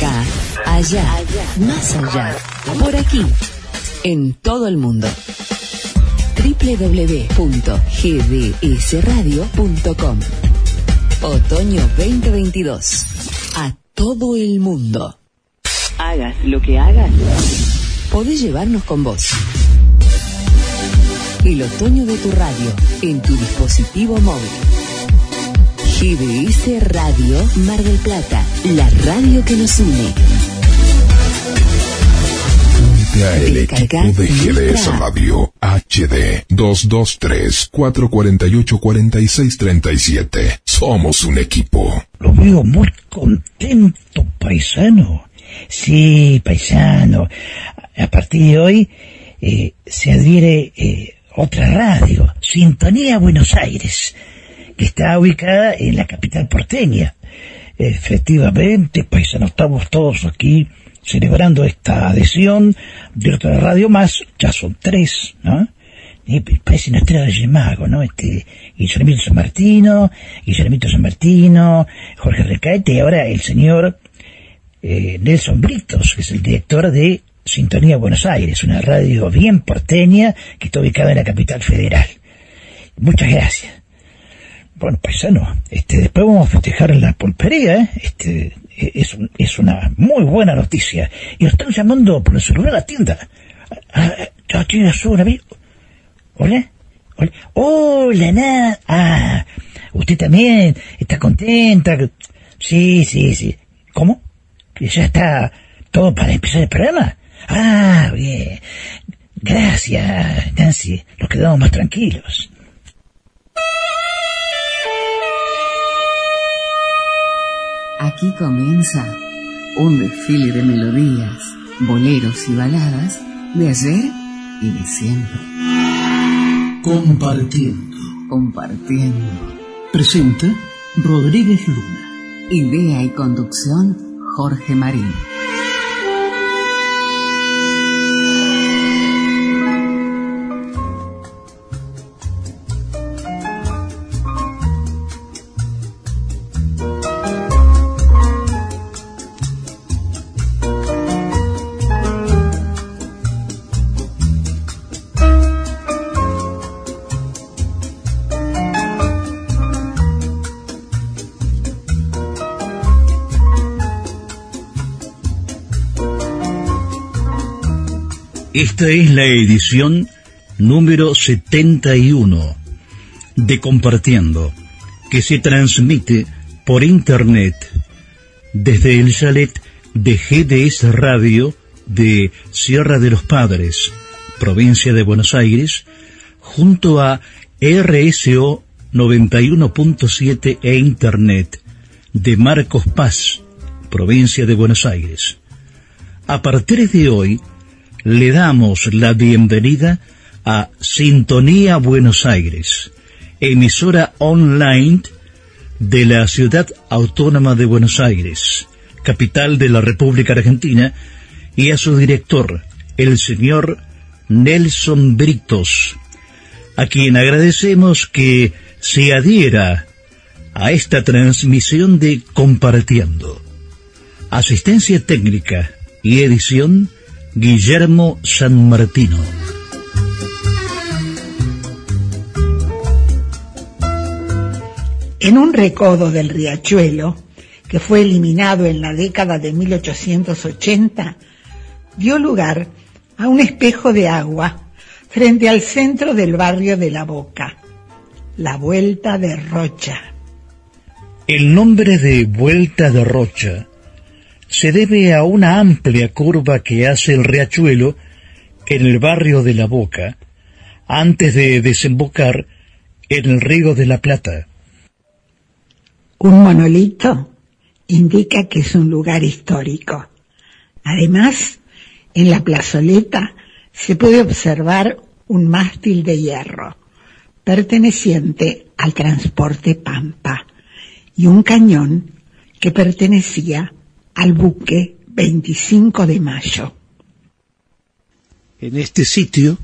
Acá, allá, más allá, por aquí, en todo el mundo. www.gdsradio.com Otoño 2022. A todo el mundo. Hagas lo que hagas. Podés llevarnos con vos. El otoño de tu radio en tu dispositivo móvil. GDS Radio Mar del Plata, la radio que nos une. Únete a el equipo de GDS Radio HD 223-448-4637. Somos un equipo. Lo veo muy contento, paisano. Sí, paisano. A partir de hoy eh, se adhiere eh, otra radio, Sintonía Buenos Aires, está ubicada en la capital porteña. Efectivamente, paisano, estamos todos aquí celebrando esta adhesión de otra radio más, ya son tres, ¿no? Parece una estrella de Mago, ¿no? Este, Guillermito San Martino, Guillermito San Martino, Jorge Recaete y ahora el señor eh, Nelson Britos, que es el director de Sintonía Buenos Aires, una radio bien porteña que está ubicada en la capital federal. Muchas gracias. Bueno, paisano, este, después vamos a festejar la pulpería, ¿eh? Este, es, es una muy buena noticia. Y nos están llamando por el celular a la tienda. Ah, ah, tiene un amigo. ¿Hola? ¿Hola? Hola, nada. Ah, usted también está contenta. Sí, sí, sí. ¿Cómo? ¿Que ya está todo para empezar el programa? Ah, bien. Gracias, Nancy. Nos quedamos más tranquilos. Aquí comienza un desfile de melodías, boleros y baladas de ayer y de siempre. Compartiendo. Compartiendo. Presenta Rodríguez Luna. Idea y conducción Jorge Marín. Esta es la edición número 71 de Compartiendo, que se transmite por Internet desde el chalet de GDS Radio de Sierra de los Padres, provincia de Buenos Aires, junto a RSO 91.7 e Internet de Marcos Paz, provincia de Buenos Aires. A partir de hoy, le damos la bienvenida a Sintonía Buenos Aires, emisora online de la ciudad autónoma de Buenos Aires, capital de la República Argentina, y a su director, el señor Nelson Britos, a quien agradecemos que se adhiera a esta transmisión de Compartiendo. Asistencia técnica y edición Guillermo San Martino. En un recodo del riachuelo, que fue eliminado en la década de 1880, dio lugar a un espejo de agua frente al centro del barrio de La Boca, la Vuelta de Rocha. El nombre de Vuelta de Rocha se debe a una amplia curva que hace el riachuelo en el barrio de La Boca antes de desembocar en el río de la Plata. Un monolito indica que es un lugar histórico. Además, en la plazoleta se puede observar un mástil de hierro perteneciente al transporte Pampa y un cañón que pertenecía al buque 25 de mayo. En este sitio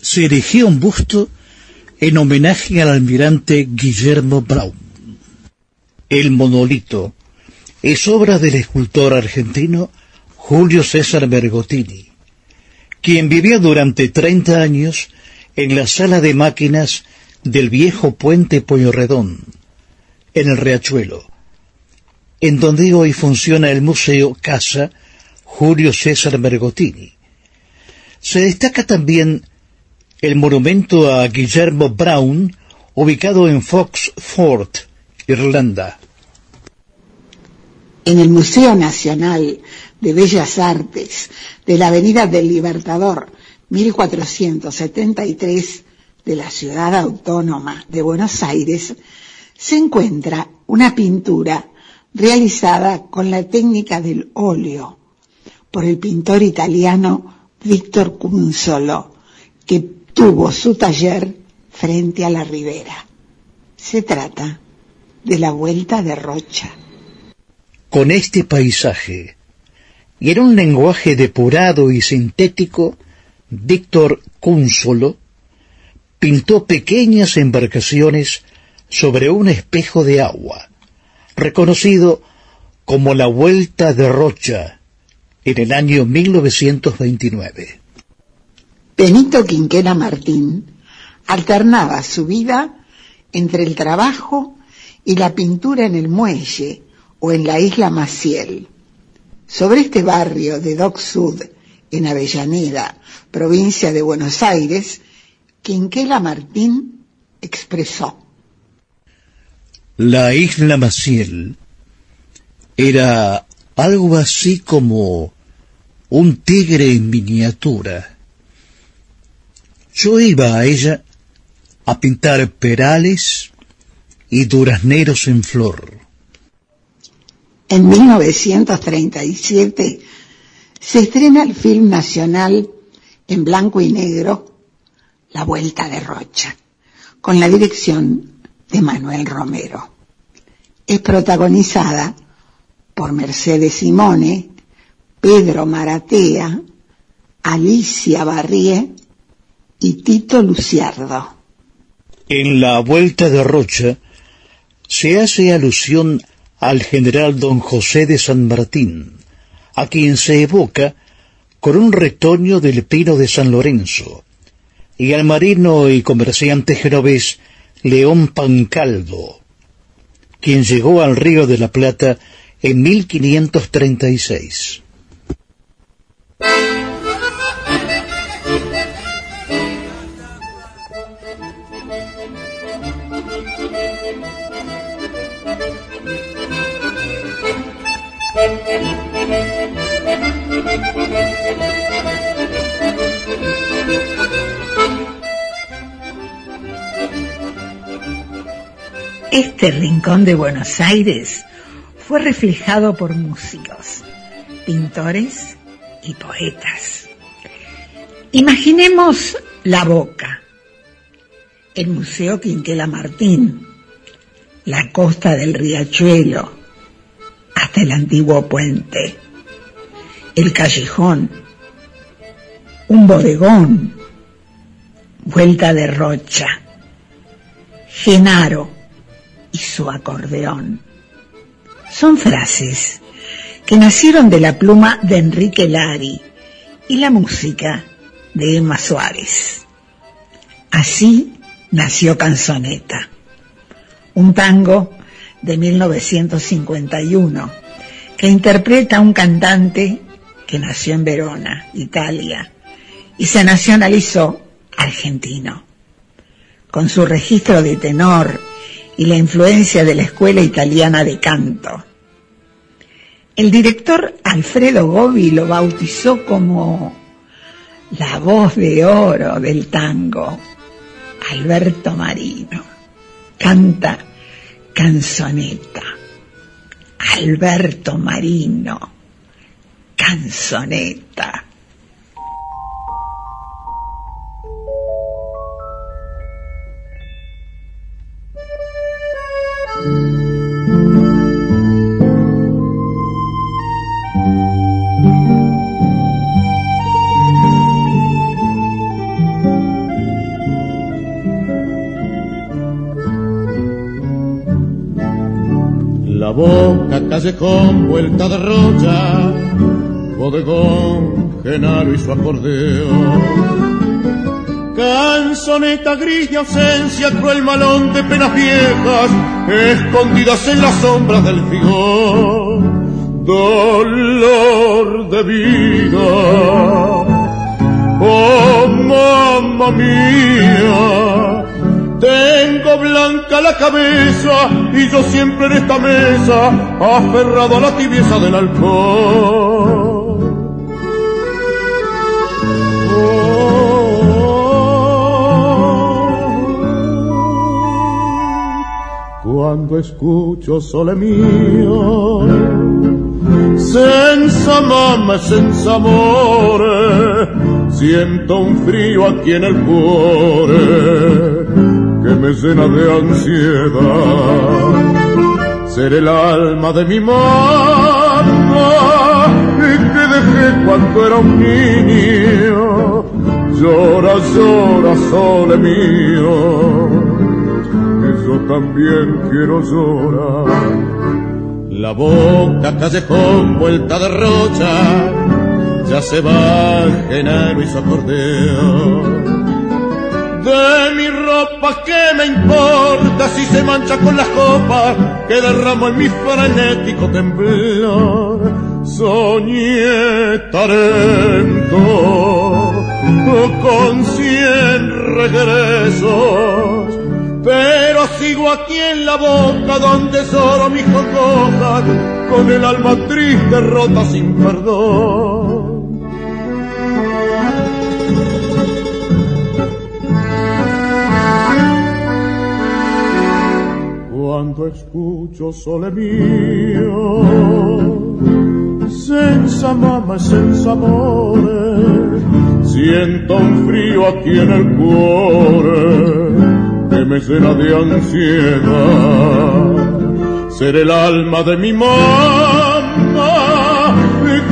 se erigió un busto en homenaje al almirante Guillermo Brown. El monolito es obra del escultor argentino Julio César Bergotini, quien vivió durante 30 años en la sala de máquinas del viejo puente Pueyrredón, en el Riachuelo, en donde hoy funciona el Museo Casa Julio César Bergotini. Se destaca también el monumento a Guillermo Brown, ubicado en Foxford, Irlanda. En el Museo Nacional de Bellas Artes de la Avenida del Libertador, 1473, de la ciudad autónoma de Buenos Aires, se encuentra una pintura realizada con la técnica del óleo por el pintor italiano Víctor Cunzolo, que tuvo su taller frente a la ribera. Se trata de la Vuelta de Rocha. Con este paisaje, y en un lenguaje depurado y sintético, Víctor Cúnsolo pintó pequeñas embarcaciones sobre un espejo de agua, reconocido como la Vuelta de Rocha en el año 1929. Benito Quinquena Martín alternaba su vida entre el trabajo y la pintura en el muelle o en la isla Maciel. Sobre este barrio de Dock Sud, en Avellaneda, provincia de Buenos Aires, Quinquela Martín expresó. La isla Maciel era algo así como un tigre en miniatura. Yo iba a ella a pintar perales y durazneros en flor. En 1937 se estrena el film nacional en blanco y negro La Vuelta de Rocha, con la dirección de Manuel Romero. Es protagonizada por Mercedes Simone, Pedro Maratea, Alicia Barrié y Tito Luciardo. En la Vuelta de Rocha se hace alusión al general don José de San Martín, a quien se evoca con un retoño del pino de San Lorenzo, y al marino y comerciante genovés León Pancaldo, quien llegó al Río de la Plata en 1536. Este rincón de Buenos Aires fue reflejado por músicos, pintores y poetas. Imaginemos la boca, el Museo Quinquela Martín, la costa del riachuelo, hasta el antiguo puente, el callejón, un bodegón, vuelta de rocha, Genaro, y su acordeón. Son frases que nacieron de la pluma de Enrique Lari y la música de Emma Suárez. Así nació Canzoneta, un tango de 1951 que interpreta a un cantante que nació en Verona, Italia, y se nacionalizó argentino. Con su registro de tenor y la influencia de la escuela italiana de canto. El director Alfredo Gobi lo bautizó como la voz de oro del tango, Alberto Marino. Canta canzoneta. Alberto Marino. Canzoneta. La boca callejón, vuelta de rocha, bodegón, Genaro y su acordeón. Canzoneta gris de ausencia, cruel malón de penas viejas, escondidas en las sombras del figón. Dolor de vida, oh mamá mía, tengo blanca la cabeza y yo siempre en esta mesa, aferrado a la tibieza del alcohol. Cuando escucho sole mío senza mamma senza amore siento un frío aquí en el cuore que me llena de ansiedad. Ser el alma de mi mamá y que dejé cuando era un niño. Llora llora sole mío yo también quiero llorar. La boca callejón vuelta de rocha, ya se va Genaro y su. De mi ropa, ¿qué me importa si se mancha con las copas que derramo en mi frenético temblor? Soñé talento con cien regresos pero aquí en la boca donde solo mi congojas con el alma triste rota sin perdón. Cuando escucho sole mío, senza mamma, senza amore, siento un frío aquí en el cuore me llena de ansiedad. Ser el alma de mi mamá,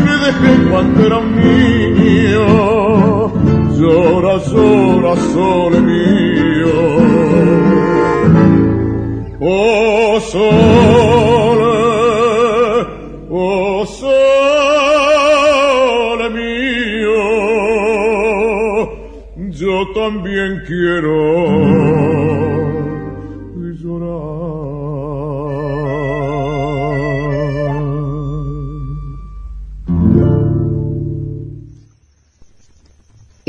que dejé cuando era un niño. Llora, llora, sole mío. Oh, sole, oh, sole mío. Yo también quiero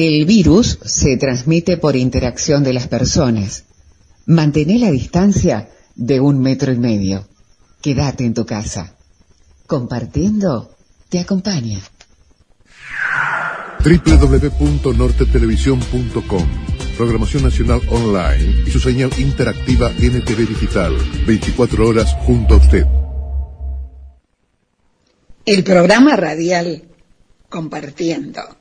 El virus se transmite por interacción de las personas. Mantén la distancia de un metro y medio. Quédate en tu casa. Compartiendo te acompaña. www.nortetelevisión.com Programación Nacional Online y su señal interactiva NTV Digital. 24 horas junto a usted. El programa radial Compartiendo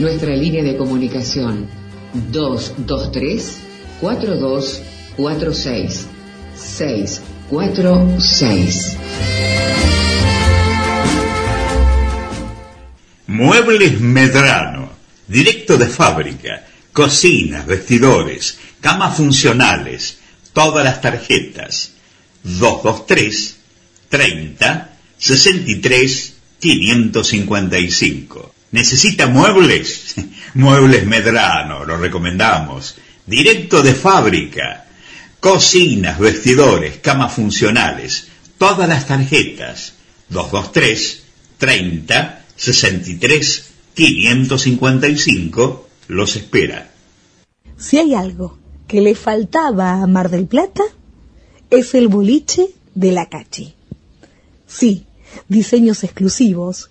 Nuestra línea de comunicación 223 4246 646. Muebles Medrano, directo de fábrica, cocinas, vestidores, camas funcionales, todas las tarjetas. 223 30 63 555 ¿Necesita muebles? Muebles Medrano, lo recomendamos. Directo de fábrica. Cocinas, vestidores, camas funcionales. Todas las tarjetas. 223 30 63 555 los espera. Si hay algo que le faltaba a Mar del Plata, es el boliche de la Cachi. Sí, diseños exclusivos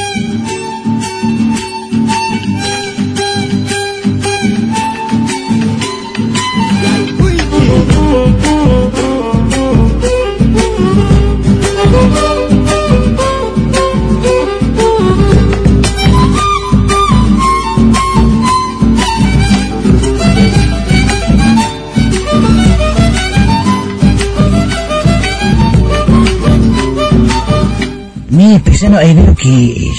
Mi paisano, ahí veo que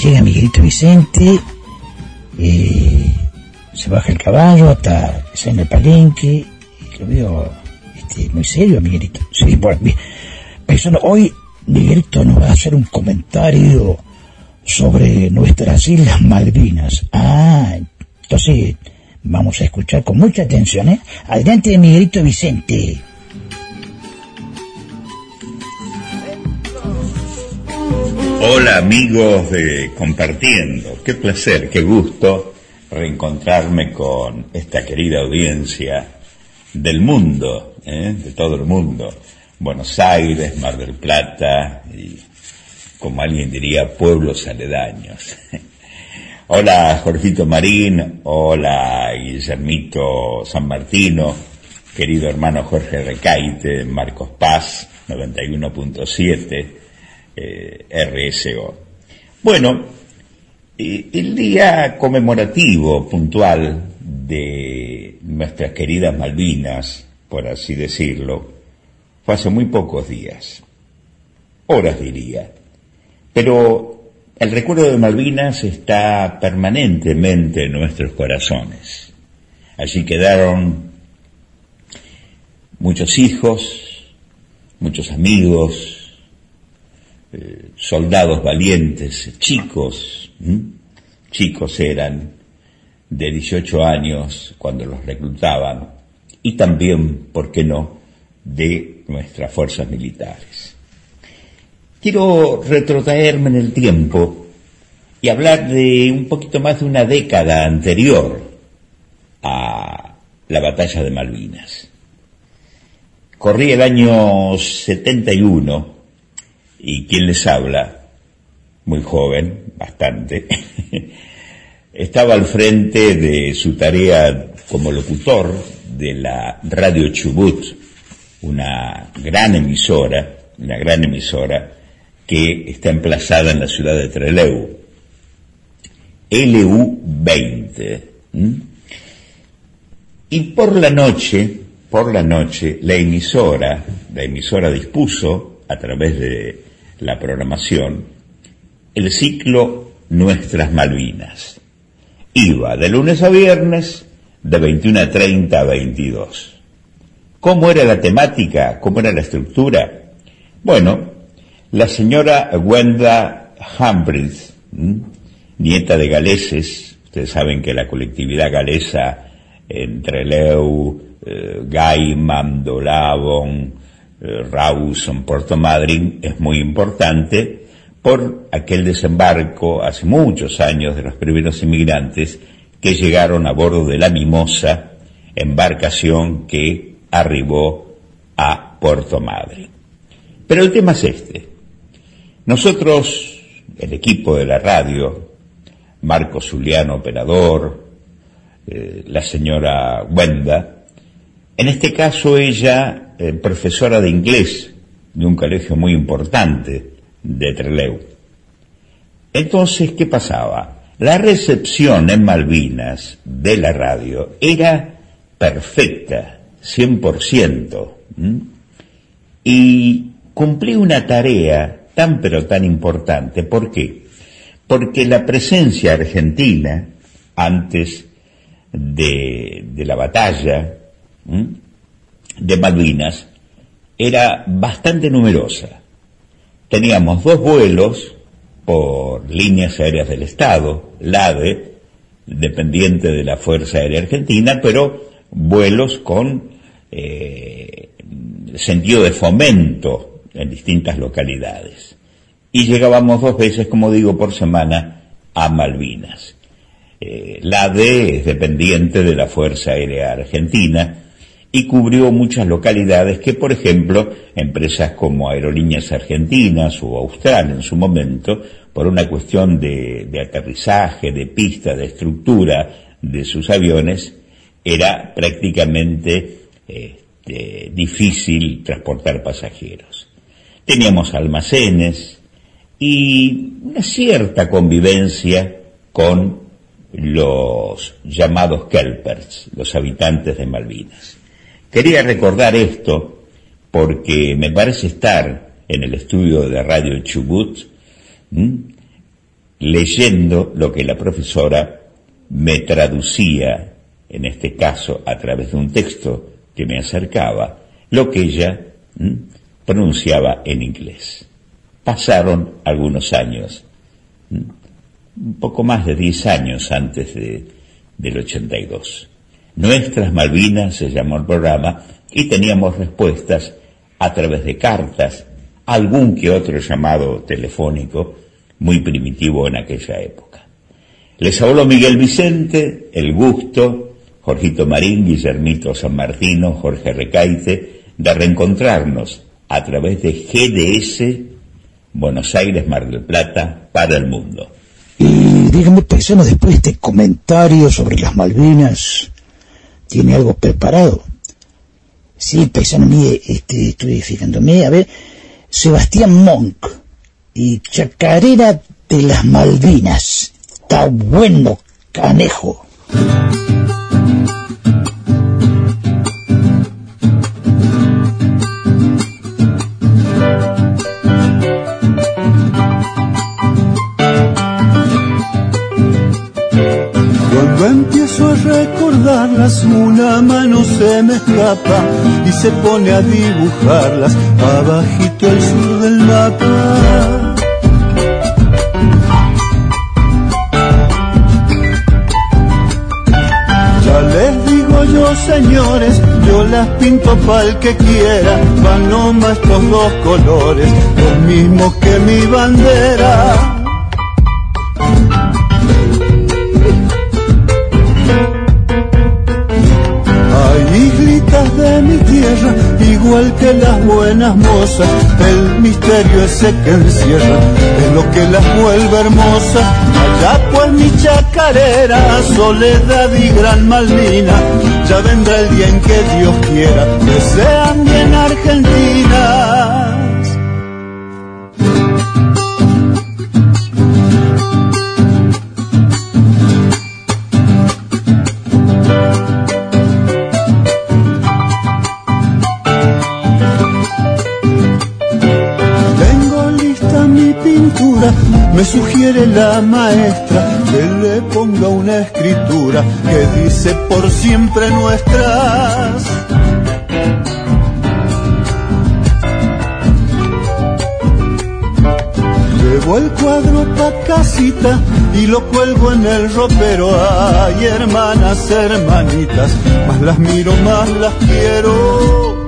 llega Miguelito Vicente, eh, se baja el caballo hasta está en el palenque, lo veo este, muy serio, Miguelito. Sí, bueno, bien. Paisano, hoy Miguelito nos va a hacer un comentario sobre nuestras Islas Malvinas. Ah, entonces vamos a escuchar con mucha atención, ¿eh? Adelante, Miguelito Vicente. Hola amigos de Compartiendo, qué placer, qué gusto reencontrarme con esta querida audiencia del mundo, ¿eh? de todo el mundo, Buenos Aires, Mar del Plata y, como alguien diría, pueblos aledaños. Hola Jorgito Marín, hola Guillermito San Martino, querido hermano Jorge Recaite, Marcos Paz, 91.7 eh, RSO. Bueno, eh, el día conmemorativo puntual de nuestras queridas Malvinas, por así decirlo, fue hace muy pocos días, horas diría, pero el recuerdo de Malvinas está permanentemente en nuestros corazones. Allí quedaron muchos hijos, muchos amigos, eh, soldados valientes, chicos, chicos eran de 18 años cuando los reclutaban y también, ¿por qué no?, de nuestras fuerzas militares. Quiero retrotraerme en el tiempo y hablar de un poquito más de una década anterior a la batalla de Malvinas. Corría el año 71 y quien les habla, muy joven, bastante, estaba al frente de su tarea como locutor de la Radio Chubut, una gran emisora, una gran emisora que está emplazada en la ciudad de Trelew, LU20. Y por la noche, por la noche, la emisora, la emisora dispuso, a través de la programación, el ciclo Nuestras Malvinas. Iba de lunes a viernes, de 21 a 30 a 22. ¿Cómo era la temática? ¿Cómo era la estructura? Bueno, la señora Wenda Humphries, nieta de galeses, ustedes saben que la colectividad galesa entre Leu, eh, Gaiman, Dolavon, eh, Rawson, Puerto Madryn, es muy importante por aquel desembarco hace muchos años de los primeros inmigrantes que llegaron a bordo de la Mimosa, embarcación que arribó a Puerto Madryn. Pero el tema es este. Nosotros, el equipo de la radio, Marco Zuliano, operador, eh, la señora Wenda, en este caso ella, eh, profesora de inglés de un colegio muy importante de Trelew. Entonces, ¿qué pasaba? La recepción en Malvinas de la radio era perfecta, 100%, y cumplí una tarea tan pero tan importante. ¿Por qué? Porque la presencia argentina, antes de, de la batalla de Malvinas, era bastante numerosa. Teníamos dos vuelos por líneas aéreas del Estado, LADE, dependiente de la Fuerza Aérea Argentina, pero vuelos con eh, sentido de fomento en distintas localidades. y llegábamos dos veces, como digo, por semana a Malvinas. Eh, la D es dependiente de la Fuerza Aérea Argentina y cubrió muchas localidades que, por ejemplo, empresas como Aerolíneas Argentinas o Austral en su momento, por una cuestión de, aterrizaje, de pista, de estructura de sus aviones, era prácticamente este, difícil transportar pasajeros. Teníamos almacenes y una cierta convivencia con los llamados Kelpers, los habitantes de Malvinas. Quería recordar esto porque me parece estar en el estudio de Radio Chubut leyendo lo que la profesora me traducía, en este caso a través de un texto que me acercaba, lo que ella pronunciaba en inglés. Pasaron algunos años, un poco más de diez años antes de, del 82. Nuestras Malvinas se llamó el programa y teníamos respuestas a través de cartas, algún que otro llamado telefónico, muy primitivo en aquella época. Les habló Miguel Vicente, El Gusto, Jorgito Marín, Guillermito San Martino, Jorge Recaite, de reencontrarnos a través de GDS Buenos Aires, Mar del Plata, para el mundo. Y dígame, paisano, después de este comentario sobre las Malvinas, tiene algo preparado. Sí, paisano, mire, este, estoy fijándome, a ver, Sebastián Monk y Chacarera de las Malvinas. Está bueno, canejo. Empiezo a recordarlas, una mano se me escapa y se pone a dibujarlas abajito al sur del mapa. Ya les digo yo, señores, yo las pinto pa'l que quiera, van nomás estos dos colores, los mismos que mi bandera. Que las buenas mozas, el misterio ese que encierra es lo que las vuelve hermosas. Allá pues mi chacarera, soledad y gran Malvina, ya vendrá el día en que Dios quiera que sean bien Argentina. Sugiere la maestra que le ponga una escritura que dice por siempre nuestras. Llevo el cuadro pa' casita y lo cuelgo en el ropero. Ay, hermanas, hermanitas, más las miro, más las quiero.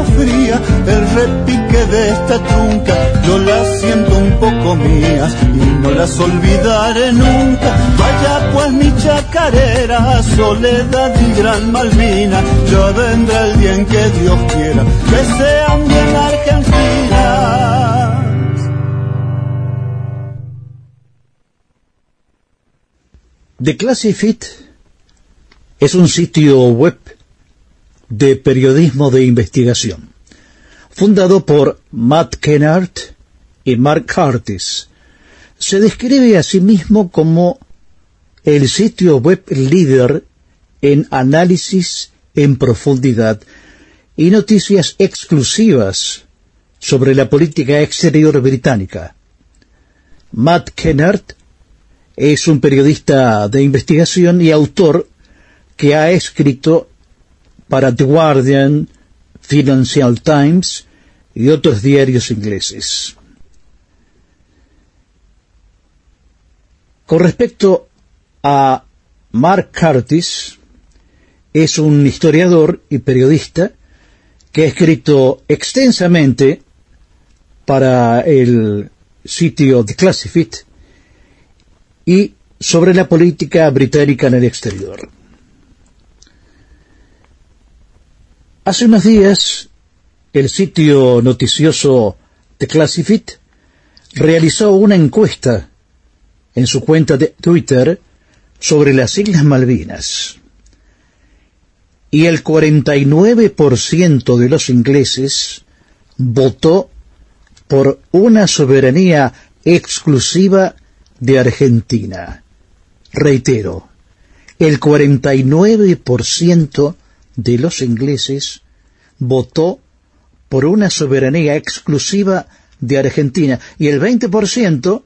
La nieve fría el repique de esta trunca. Yo las siento un poco mías y no las olvidaré nunca. Vaya pues mi chacarera, soledad y gran Malvina. Ya vendrá el día en que Dios quiera que sean bien argentinas. The Classifit es un sitio web de periodismo de investigación, fundado por Matt Kennard y Mark Curtis. Se describe a sí mismo como el sitio web líder en análisis en profundidad y noticias exclusivas sobre la política exterior británica. Matt Kennard es un periodista de investigación y autor que ha escrito para The Guardian, Financial Times y otros diarios ingleses. Con respecto a Mark Curtis, es un historiador y periodista que ha escrito extensamente para el sitio The Classified y sobre la política británica en el exterior. Hace unos días, el sitio noticioso The Classified realizó una encuesta en su cuenta de Twitter sobre las Islas Malvinas. Y el 49% de los ingleses votó por una soberanía exclusiva de Argentina. Reitero, el 49% de los ingleses votó por una soberanía exclusiva de Argentina y el 20%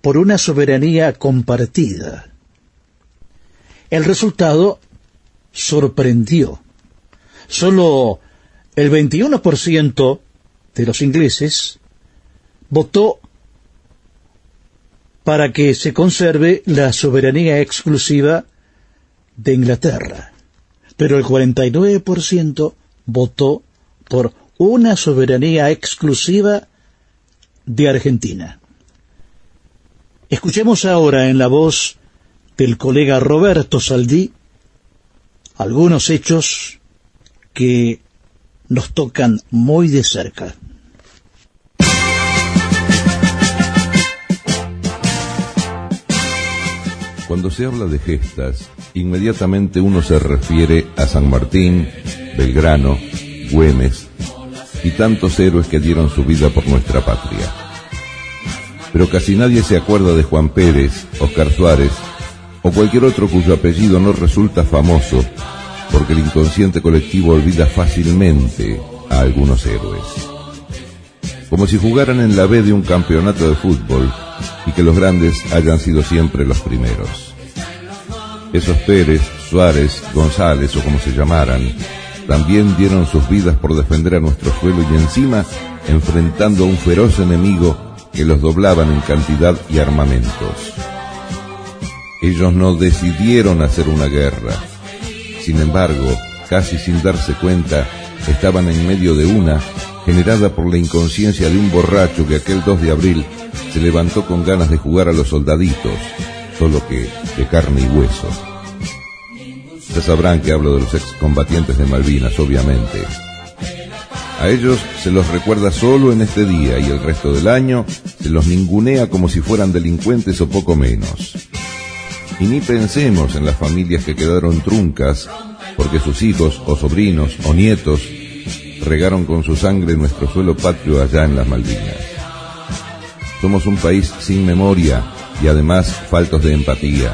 por una soberanía compartida. El resultado sorprendió. Solo el 21% de los ingleses votó para que se conserve la soberanía exclusiva de Inglaterra, pero el 49% votó por una soberanía exclusiva de Argentina. Escuchemos ahora en la voz del colega Roberto Saldí algunos hechos que nos tocan muy de cerca. Cuando se habla de gestas, inmediatamente uno se refiere a San Martín, Belgrano, Güemes y tantos héroes que dieron su vida por nuestra patria. Pero casi nadie se acuerda de Juan Pérez, Oscar Suárez o cualquier otro cuyo apellido no resulta famoso porque el inconsciente colectivo olvida fácilmente a algunos héroes. Como si jugaran en la B de un campeonato de fútbol y que los grandes hayan sido siempre los primeros. Esos Pérez, Suárez, González o como se llamaran, también dieron sus vidas por defender a nuestro suelo y encima enfrentando a un feroz enemigo que los doblaban en cantidad y armamentos. Ellos no decidieron hacer una guerra. Sin embargo, casi sin darse cuenta, estaban en medio de una generada por la inconsciencia de un borracho que aquel 2 de abril se levantó con ganas de jugar a los soldaditos, solo que de carne y hueso. Ya sabrán que hablo de los excombatientes de Malvinas, obviamente. A ellos se los recuerda solo en este día y el resto del año se los ningunea como si fueran delincuentes o poco menos. Y ni pensemos en las familias que quedaron truncas porque sus hijos o sobrinos o nietos regaron con su sangre nuestro suelo patrio allá en las Malvinas. Somos un país sin memoria y además faltos de empatía.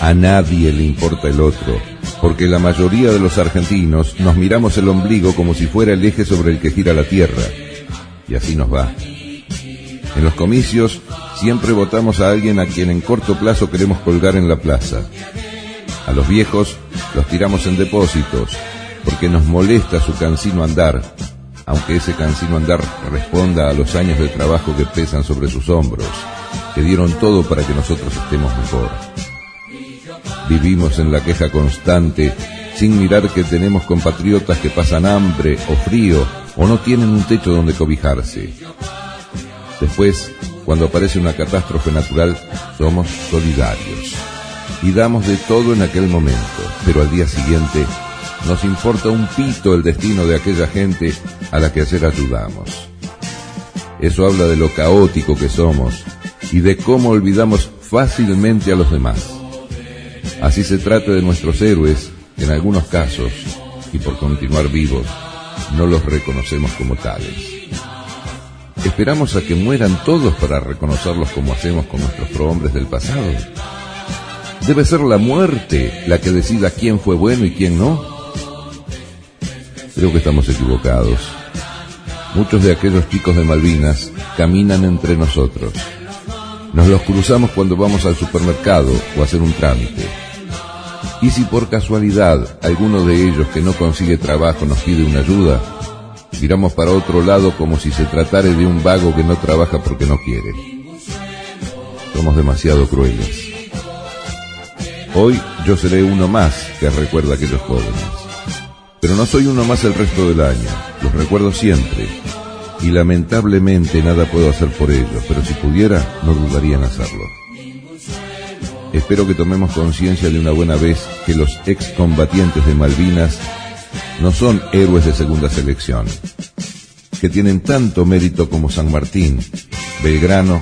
A nadie le importa el otro, porque la mayoría de los argentinos nos miramos el ombligo como si fuera el eje sobre el que gira la tierra. Y así nos va. En los comicios siempre votamos a alguien a quien en corto plazo queremos colgar en la plaza. A los viejos los tiramos en depósitos, porque nos molesta su cansino andar, aunque ese cansino andar responda a los años de trabajo que pesan sobre sus hombros, que dieron todo para que nosotros estemos mejor. Vivimos en la queja constante, sin mirar que tenemos compatriotas que pasan hambre o frío o no tienen un techo donde cobijarse. Después, cuando aparece una catástrofe natural, somos solidarios y damos de todo en aquel momento, pero al día siguiente nos importa un pito el destino de aquella gente a la que ayer ayudamos. Eso habla de lo caótico que somos y de cómo olvidamos fácilmente a los demás. Así se trata de nuestros héroes, en algunos casos, y por continuar vivos, no los reconocemos como tales. ¿Esperamos a que mueran todos para reconocerlos como hacemos con nuestros prohombres del pasado? ¿Debe ser la muerte la que decida quién fue bueno y quién no? Creo que estamos equivocados. Muchos de aquellos chicos de Malvinas caminan entre nosotros. Nos los cruzamos cuando vamos al supermercado o a hacer un trámite. Y si por casualidad alguno de ellos que no consigue trabajo nos pide una ayuda, miramos para otro lado como si se tratara de un vago que no trabaja porque no quiere. Somos demasiado crueles. Hoy yo seré uno más que recuerda a aquellos jóvenes. Pero no soy uno más el resto del año. Los recuerdo siempre. Y lamentablemente nada puedo hacer por ellos, pero si pudiera, no dudaría en hacerlo. Espero que tomemos conciencia de una buena vez que los excombatientes de Malvinas no son héroes de segunda selección, que tienen tanto mérito como San Martín, Belgrano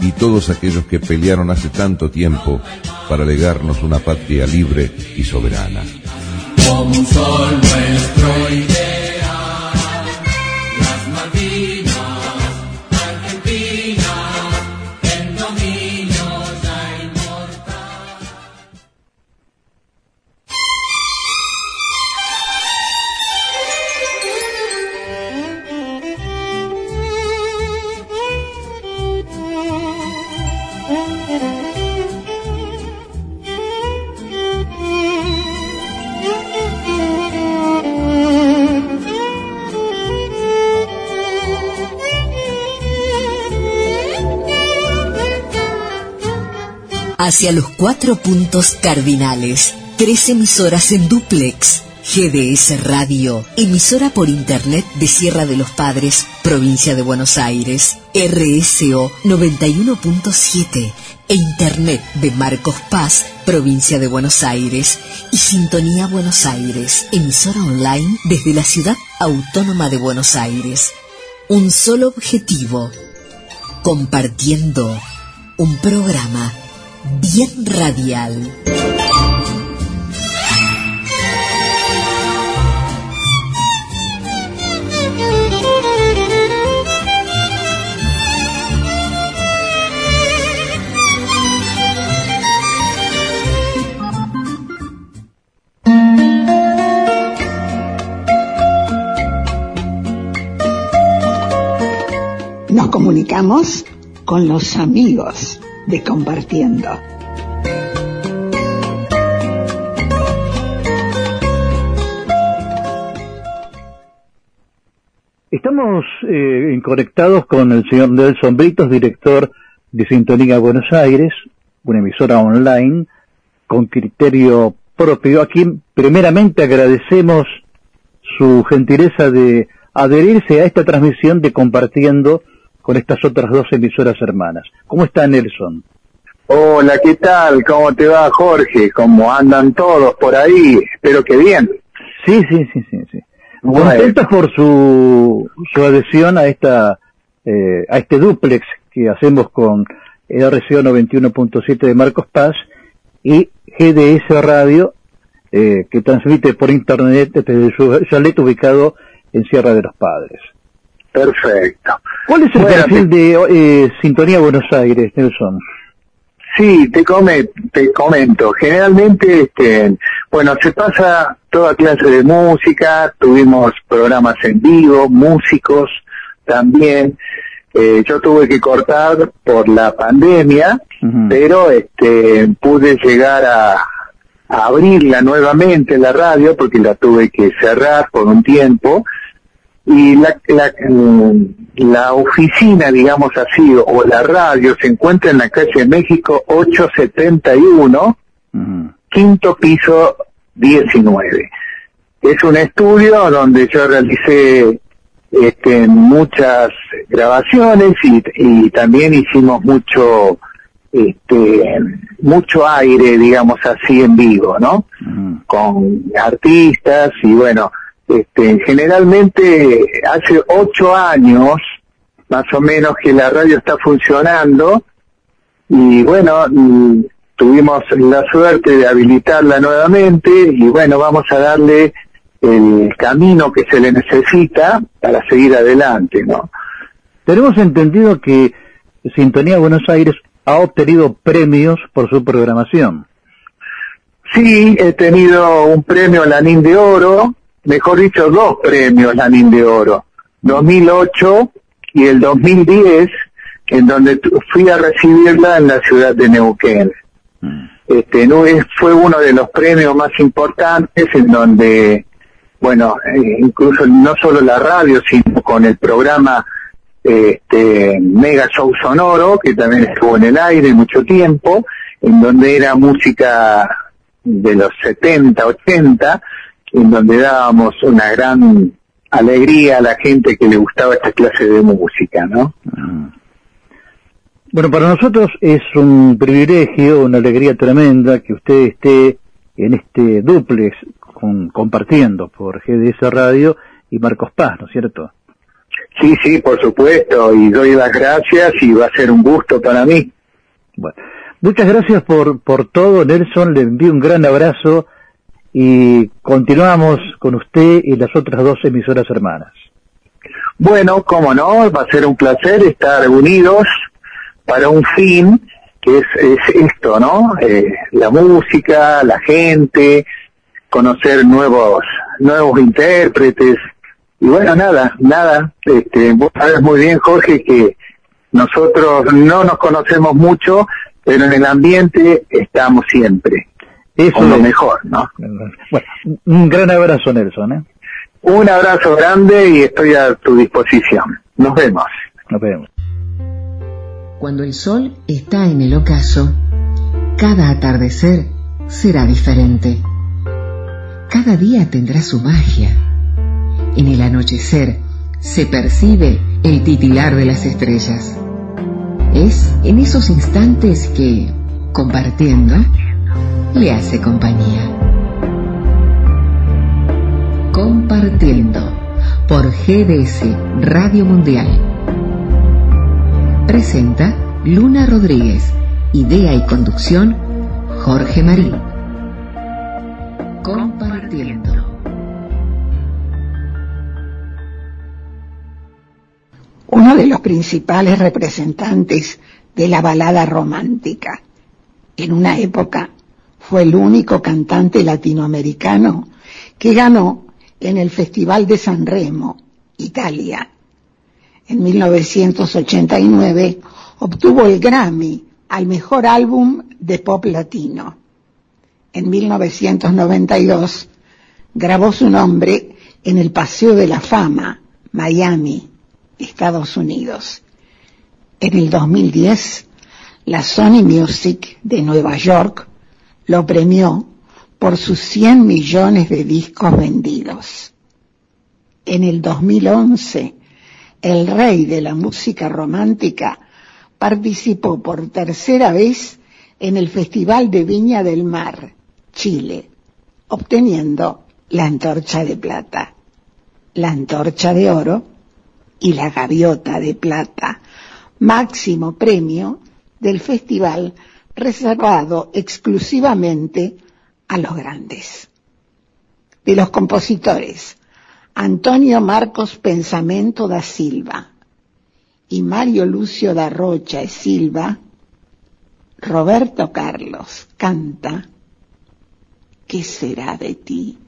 y todos aquellos que pelearon hace tanto tiempo para legarnos una patria libre y soberana. Como sol nuestro hacia los cuatro puntos cardinales. Tres emisoras en duplex. GDS Radio, emisora por Internet de Sierra de los Padres, provincia de Buenos Aires. RSO 91.7 e Internet de Marcos Paz, provincia de Buenos Aires. Y Sintonía Buenos Aires, emisora online desde la ciudad autónoma de Buenos Aires. Un solo objetivo, compartiendo un programa bien radial. Nos comunicamos con los amigos de compartiendo. Estamos eh, conectados con el señor Nelson Britos, director de Sintonía Buenos Aires, una emisora online con criterio propio, a quien primeramente agradecemos su gentileza de adherirse a esta transmisión de Compartiendo con estas otras dos emisoras hermanas. ¿Cómo está Nelson? Hola, ¿qué tal? ¿Cómo te va Jorge? ¿Cómo andan todos por ahí? Espero que bien. Sí, sí, sí, sí, sí. Contentos por su, su adhesión a esta eh, a este duplex que hacemos con RCO 91.7 de Marcos Paz y GDS Radio eh, que transmite por internet desde su chalet ubicado en Sierra de los Padres. Perfecto. ¿Cuál es el perfil de eh, Sintonía Buenos Aires, Nelson? Sí, te, come, te comento. Generalmente, este, bueno, se pasa toda clase de música, tuvimos programas en vivo, músicos también. Eh, yo tuve que cortar por la pandemia, pero este, pude llegar a, a abrirla nuevamente la radio porque la tuve que cerrar por un tiempo y la, la, la, oficina, digamos así, o la radio se encuentra en la calle México 871, quinto piso 19. Es un estudio donde yo realicé este, muchas grabaciones y, y también hicimos mucho este mucho aire digamos así en vivo no con artistas y bueno este, generalmente hace ocho años, más o menos, que la radio está funcionando y bueno, mm, tuvimos la suerte de habilitarla nuevamente y bueno, vamos a darle el camino que se le necesita para seguir adelante, ¿no? Tenemos entendido que Sintonía Buenos Aires ha obtenido premios por su programación. Sí, he tenido un premio Lanín de Oro, mejor dicho, dos premios Lanín de Oro, 2008 y el 2010, en donde fui a recibirla en la ciudad de Neuquén. Mm. Este, no, fue uno de los premios más importantes en donde, bueno, eh, incluso no solo la radio, sino con el programa este, Mega Show Sonoro, que también estuvo en el aire mucho tiempo, en donde era música de los 70, 80, en donde dábamos una gran alegría a la gente que le gustaba esta clase de música, ¿no? Bueno, para nosotros es un privilegio, una alegría tremenda que usted esté en este duplex con, compartiendo por GDS Radio y Marcos Paz, ¿no es cierto? Sí, sí, por supuesto, y doy las gracias y va a ser un gusto para mí. Bueno, muchas gracias por, por todo, Nelson, le envío un gran abrazo y continuamos con usted y las otras dos emisoras hermanas. Bueno, cómo no, va a ser un placer estar unidos para un fin que es, es esto, ¿no? Eh, la música, la gente, conocer nuevos, nuevos intérpretes. Y bueno, nada, nada. Este, vos sabes muy bien, Jorge, que nosotros no nos conocemos mucho, pero en el ambiente estamos siempre. Eso con lo es. mejor, ¿no? Bueno, un gran abrazo, Nelson, ¿eh? Un abrazo grande y estoy a tu disposición. Nos vemos. Nos vemos. Cuando el sol está en el ocaso, cada atardecer será diferente. Cada día tendrá su magia. En el anochecer se percibe el titilar de las estrellas. Es en esos instantes que, compartiendo, le hace compañía. Compartiendo por GDS Radio Mundial. Presenta Luna Rodríguez. Idea y conducción Jorge Marín. Compartiendo. uno de los principales representantes de la balada romántica. En una época fue el único cantante latinoamericano que ganó en el Festival de San Remo, Italia. En 1989 obtuvo el Grammy al mejor álbum de pop latino. En 1992 grabó su nombre en el Paseo de la Fama, Miami, Estados Unidos. En el 2010, la Sony Music de Nueva York lo premió por sus 100 millones de discos vendidos. En el 2011, el rey de la música romántica participó por tercera vez en el Festival de Viña del Mar, Chile, obteniendo la antorcha de plata, la antorcha de oro y la gaviota de plata, máximo premio del festival reservado exclusivamente a los grandes. De los compositores, Antonio Marcos Pensamento da Silva y Mario Lucio da Rocha e Silva, Roberto Carlos canta ¿Qué será de ti?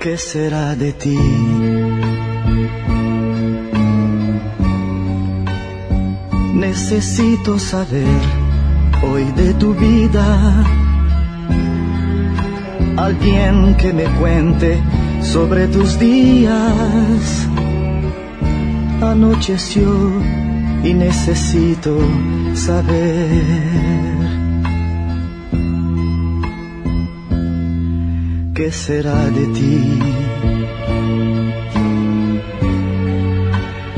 ¿Qué será de ti? Necesito saber hoy de tu vida. Alguien que me cuente sobre tus días. Anocheció y necesito saber. ¿Qué será de ti?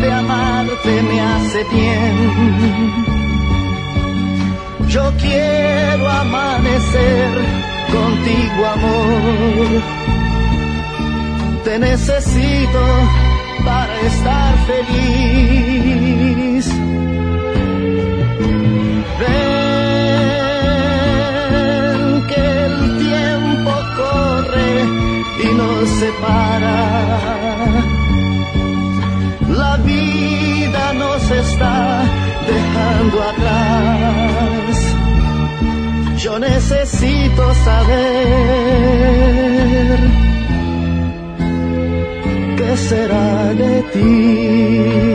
De amarte me hace bien. Yo quiero amanecer contigo, amor. Te necesito para estar feliz. Ven que el tiempo corre y nos separa. La vida nos está dejando atrás. necesito saber qué será de ti.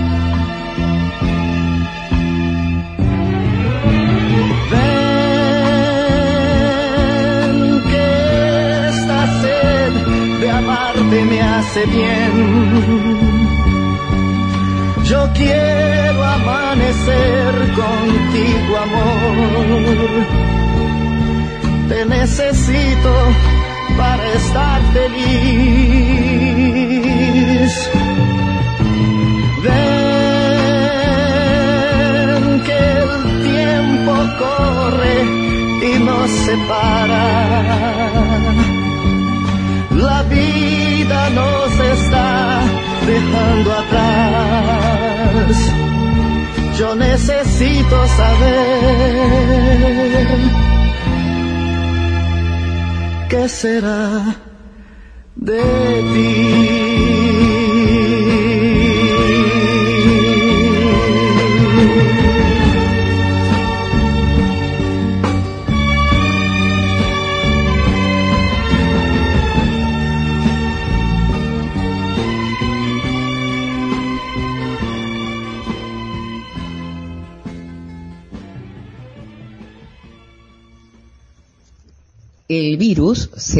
Hace bien. Yo quiero amanecer contigo, amor. Te necesito para estar feliz. Ven que el tiempo corre y nos separa. La vida está dejando atrás. Yo necesito saber qué será de ti.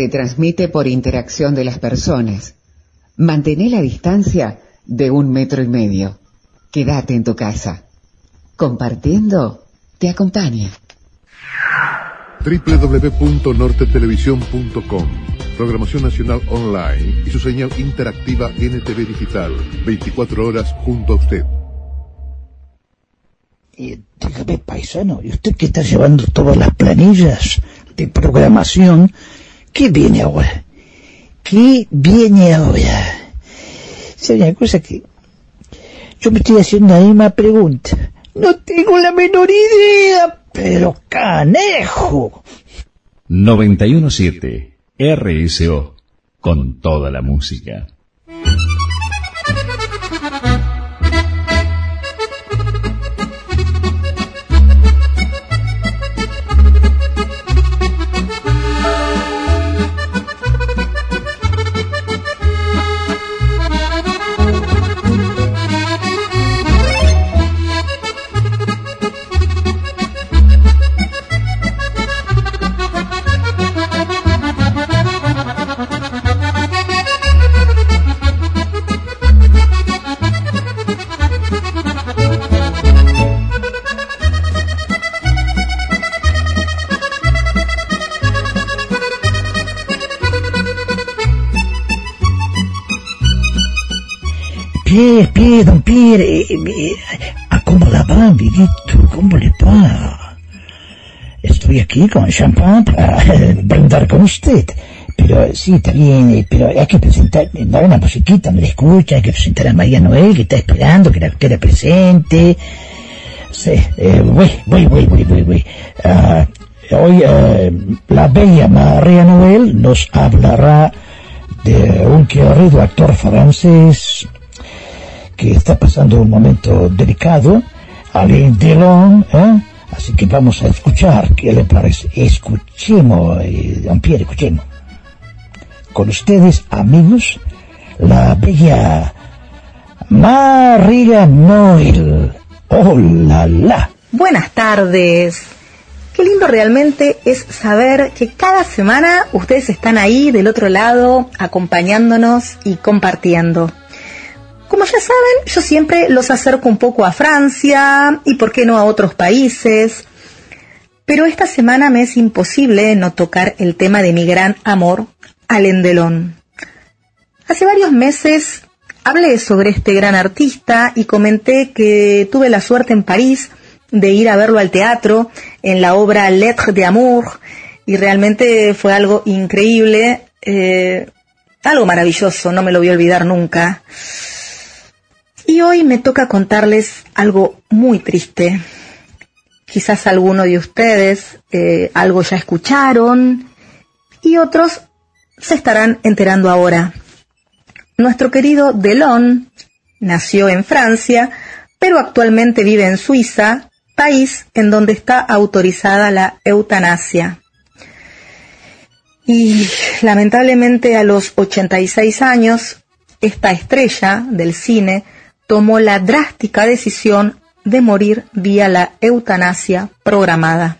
Se transmite por interacción de las personas. Mantén la distancia de un metro y medio. Quédate en tu casa. Compartiendo te acompaña. www.nortetelevisión.com Programación Nacional Online y su señal interactiva NTV Digital. 24 horas junto a usted. Y dígame, paisano, ¿y usted que está llevando todas las planillas? de programación, ¿qué viene ahora? ¿Qué viene ahora? Si una cosa que yo me estoy haciendo la misma pregunta. No tengo la menor idea, pero canejo. 917 RSO con toda la música. Pierre, Pierre, don Pierre, eh, eh, ¿cómo la va, amiguito? ¿Cómo le va? Estoy aquí con champán para brindar con usted. Pero sí, está bien, pero hay que presentar, no una musiquita, me la escucha, hay que presentar a María Noel, que está esperando que la, presente. Sí, eh, voy, voy, voy, voy, voy, voy. Ah, hoy la bella María Noel nos hablará de un querido actor francés que está pasando un momento delicado, Alain Delon, ¿eh? así que vamos a escuchar, ¿qué le parece? Escuchemos, eh, Pierre, escuchemos. Con ustedes, amigos, la bella María Noel. ¡Hola, la! Buenas tardes. Qué lindo realmente es saber que cada semana ustedes están ahí del otro lado acompañándonos y compartiendo. Como ya saben, yo siempre los acerco un poco a Francia y por qué no a otros países. Pero esta semana me es imposible no tocar el tema de mi gran amor, Alain Delon. Hace varios meses hablé sobre este gran artista y comenté que tuve la suerte en París de ir a verlo al teatro en la obra Lettres d'amour y realmente fue algo increíble, eh, algo maravilloso, no me lo voy a olvidar nunca. Y hoy me toca contarles algo muy triste. Quizás alguno de ustedes eh, algo ya escucharon y otros se estarán enterando ahora. Nuestro querido Delon nació en Francia, pero actualmente vive en Suiza, país en donde está autorizada la eutanasia. Y lamentablemente a los 86 años, esta estrella del cine tomó la drástica decisión de morir vía la eutanasia programada.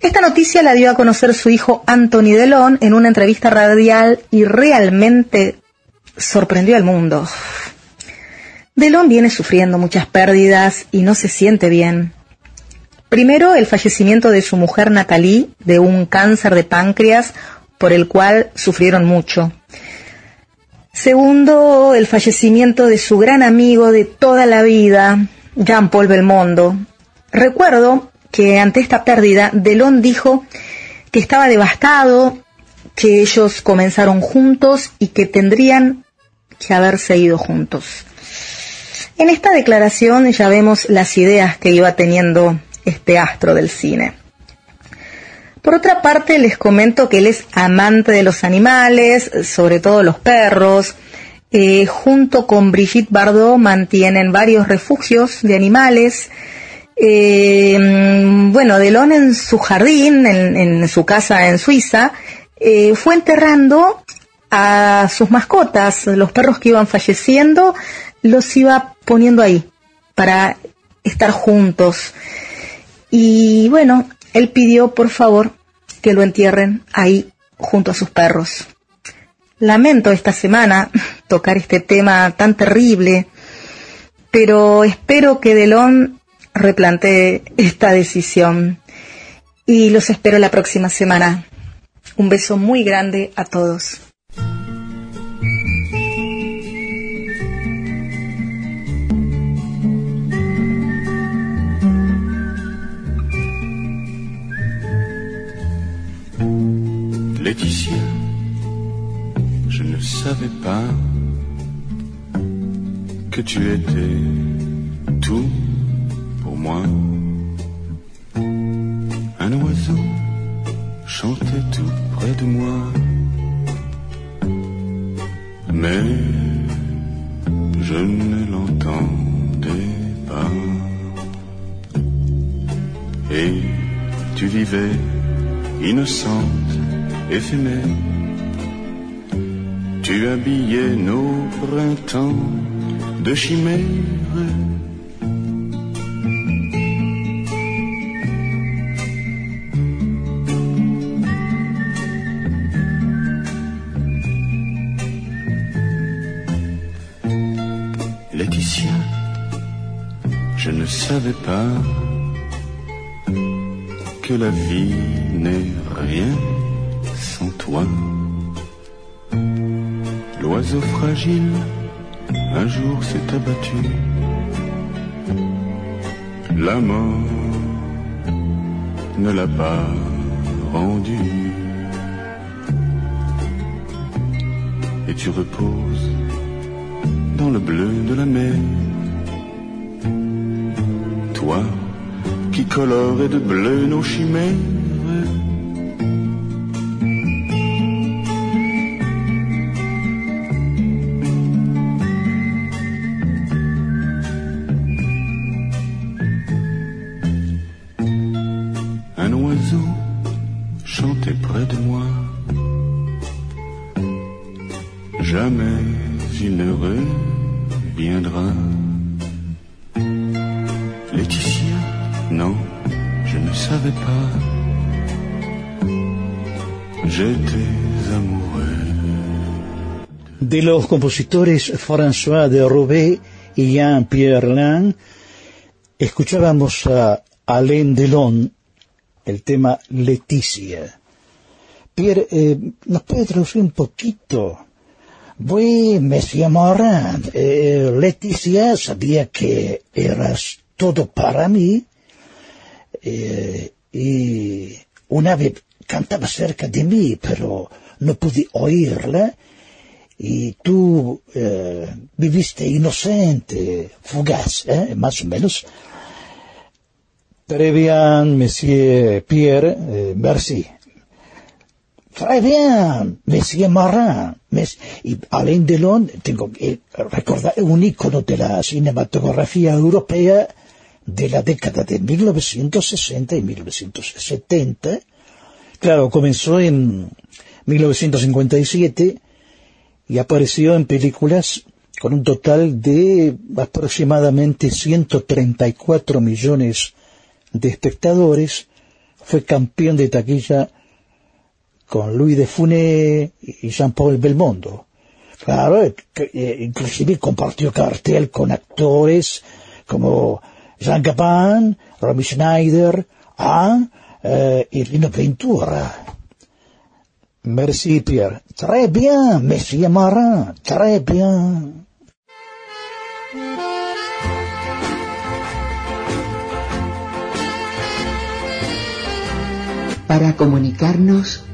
Esta noticia la dio a conocer su hijo Anthony Delon en una entrevista radial y realmente sorprendió al mundo. Delon viene sufriendo muchas pérdidas y no se siente bien. Primero, el fallecimiento de su mujer Natalie de un cáncer de páncreas por el cual sufrieron mucho. Segundo, el fallecimiento de su gran amigo de toda la vida, Jean-Paul Belmondo. Recuerdo que ante esta pérdida, Delon dijo que estaba devastado, que ellos comenzaron juntos y que tendrían que haberse ido juntos. En esta declaración ya vemos las ideas que iba teniendo este astro del cine. Por otra parte, les comento que él es amante de los animales, sobre todo los perros. Eh, junto con Brigitte Bardot mantienen varios refugios de animales. Eh, bueno, Delon en su jardín, en, su casa en Suiza, eh, fue enterrando a sus mascotas, los perros que iban falleciendo, los iba poniendo ahí para estar juntos. Y bueno, él pidió por favor que lo entierren ahí junto a sus perros. Lamento esta semana tocar este tema tan terrible, pero espero que Delon replantee esta decisión y los espero la próxima semana. Un beso muy grande a todos. Je ne savais pas que tu étais tout pour moi. Un oiseau chantait tout près de moi, mais je ne l'entendais pas. Et tu vivais innocente éphémère. Tu habillais nos printemps de chimères. Laetitia, je ne savais pas que la vie n'est rien L'oiseau fragile, un jour s'est abattu. La mort ne l'a pas rendu. Et tu reposes dans le bleu de la mer. Toi qui colorais de bleu nos chimères. De los compositores François de Roubaix y Jean-Pierre Lang, escuchábamos a Alain Delon, el tema Leticia. Pierre, eh, ¿nos puede traducir un poquito? Oui, Monsieur Morin, eh, Leticia sabía que eras todo para mí eh, y una vez cantaba cerca de mí, pero no pude oírla y tú eh, viviste inocente, fugaz, ¿eh? más o menos. Très bien, Monsieur Pierre, eh, merci. Très bien, Monsieur Marin. Y Alain Delon, tengo que recordar, un ícono de la cinematografía europea de la década de 1960 y 1970. Claro, comenzó en 1957 y apareció en películas con un total de aproximadamente 134 millones de espectadores. Fue campeón de taquilla con Louis de Funès y Jean-Paul Belmondo. Claro, eh, inclusive compartió cartel con actores como Jean Gabin, Romy Schneider, ah, eh, y Lino Ventura. Merci Pierre. Très bien, Monsieur Marin. Très bien. Para comunicarnos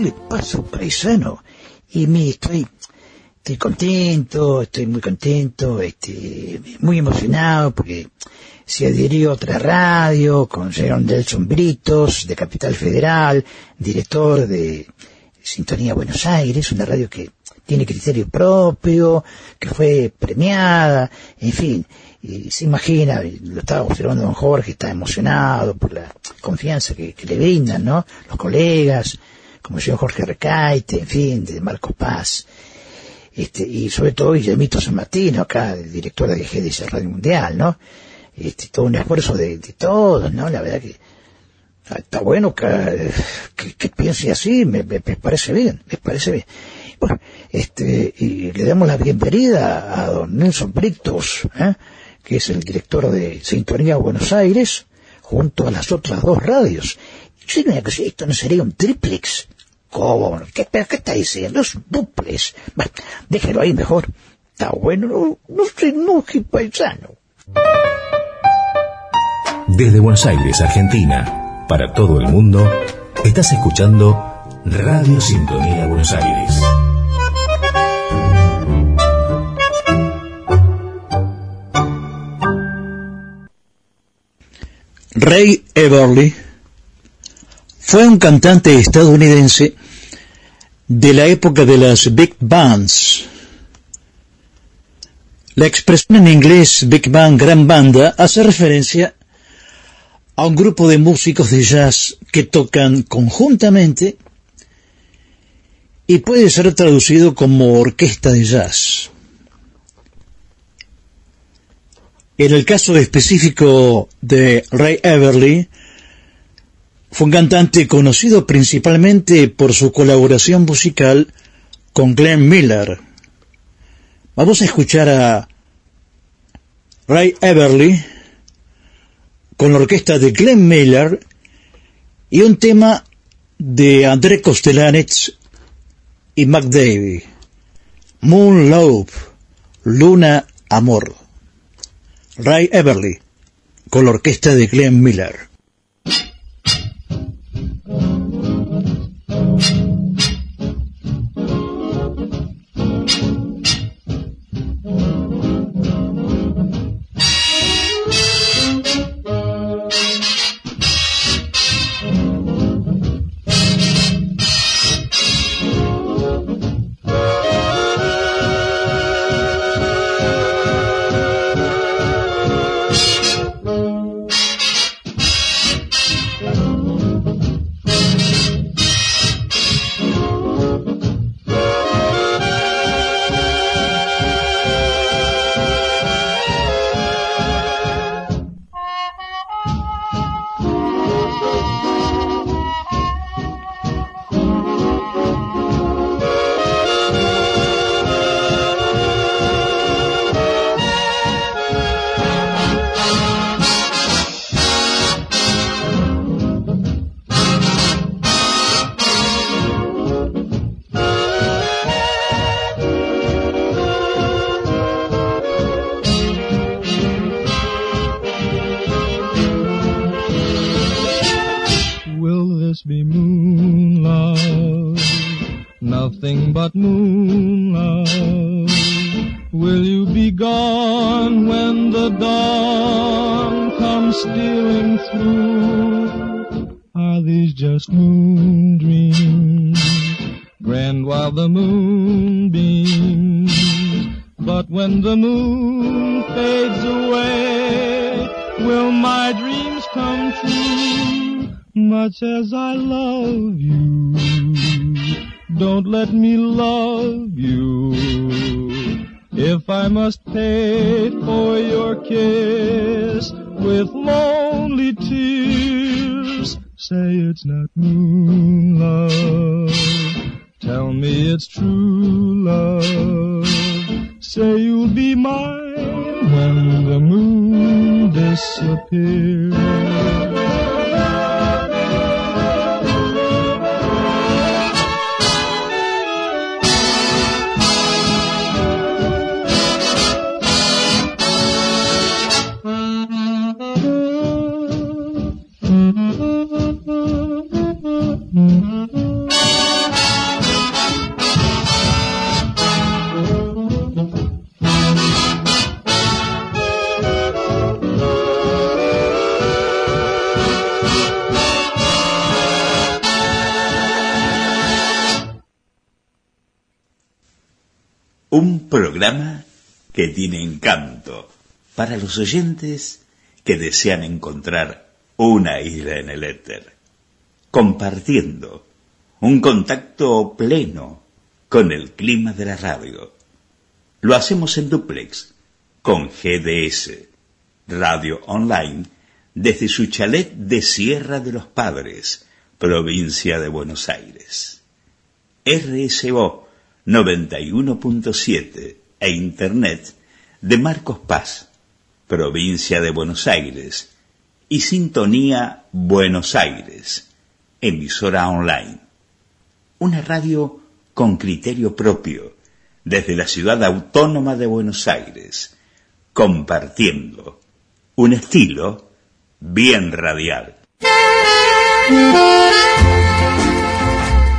Le paso, paisano? Y me estoy, estoy contento, estoy muy contento, este, muy emocionado porque se adhirió a otra radio con Jerón Delson Britos, de Capital Federal, director de Sintonía Buenos Aires, una radio que tiene criterio propio, que fue premiada, en fin, y se imagina, lo estaba observando don Jorge, está emocionado por la confianza que, le brindan, ¿no? Los colegas, como el señor Jorge Recaite, en fin, de Marco Paz, este, y sobre todo Guillermito San Martino, acá, el director de GDS Radio Mundial, ¿no? este, todo un esfuerzo de, todos, ¿no? La verdad que está bueno que, piense así, me, parece bien, me parece bien. Bueno, este, y le damos la bienvenida a don Nelson Britos, ¿eh? que es el director de Sintonía Buenos Aires, junto a las otras dos radios. Yo que esto no sería un triplex. ¿Cómo? ¿Qué, qué está diciendo? Es un duplex. Bueno, déjelo ahí mejor. Está bueno, no, no se enoje, paisano. Desde Buenos Aires, Argentina, para todo el mundo, estás escuchando Radio Sintonía Buenos Aires. Ray Everly fue un cantante estadounidense de la época de las big bands. La expresión en inglés big band, gran banda, hace referencia a un grupo de músicos de jazz que tocan conjuntamente y puede ser traducido como orquesta de jazz. En el caso específico de Ray Everly, fue un cantante conocido principalmente por su colaboración musical con Glenn Miller. Vamos a escuchar a Ray Everly con la orquesta de Glenn Miller y un tema de André Kostelanetz y McDavid, Moon Love, Luna Amor. Ray Everly, con la orquesta de Glenn Miller. Programa que tiene encanto para los oyentes que desean encontrar una isla en el éter, compartiendo un contacto pleno con el clima de la radio. Lo hacemos en duplex con GDS, Radio Online, desde su chalet de Sierra de los Padres, provincia de Buenos Aires. RSO 91.7 e Internet de Marcos Paz, provincia de Buenos Aires, y Sintonía Buenos Aires, emisora online. Una radio con criterio propio, desde la ciudad autónoma de Buenos Aires, compartiendo un estilo bien radial.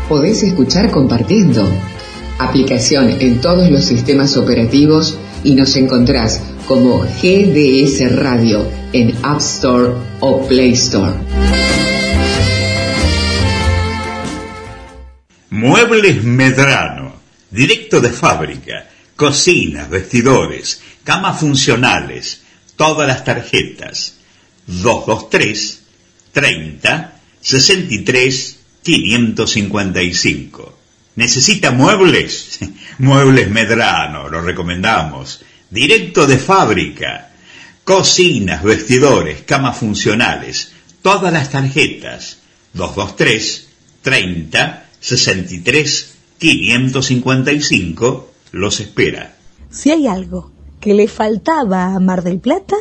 Podés escuchar compartiendo aplicación en todos los sistemas operativos y nos encontrás como GDS Radio en App Store o Play Store. Muebles Medrano, directo de fábrica, cocinas, vestidores, camas funcionales, todas las tarjetas. 223 30 63 555. ¿Necesita muebles? Muebles Medrano, lo recomendamos. Directo de fábrica. Cocinas, vestidores, camas funcionales. Todas las tarjetas. 223 30 63 555 los espera. Si hay algo que le faltaba a Mar del Plata,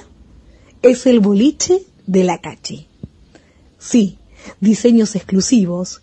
es el boliche de la Cachi. Sí, diseños exclusivos,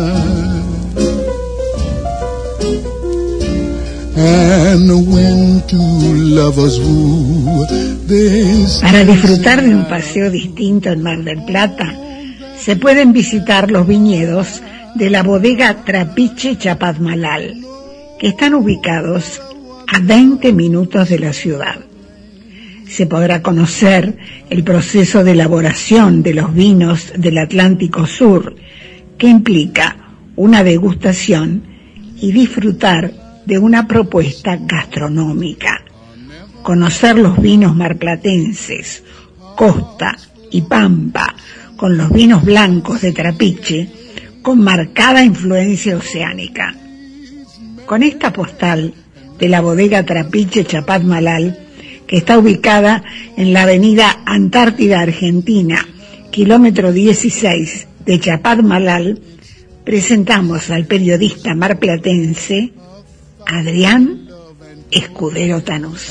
Para disfrutar de un paseo distinto en Mar del Plata, se pueden visitar los viñedos de la bodega Trapiche Chapadmalal, que están ubicados a 20 minutos de la ciudad. Se podrá conocer el proceso de elaboración de los vinos del Atlántico Sur, que implica una degustación y disfrutar de una propuesta gastronómica. conocer los vinos marplatenses, Costa y Pampa, con los vinos blancos de Trapiche, con marcada influencia oceánica. Con esta postal de la bodega Trapiche Chapat Malal, que está ubicada en la avenida Antártida Argentina, kilómetro 16 de Chapat Malal, presentamos al periodista marplatense Adrián Escudero Tanús.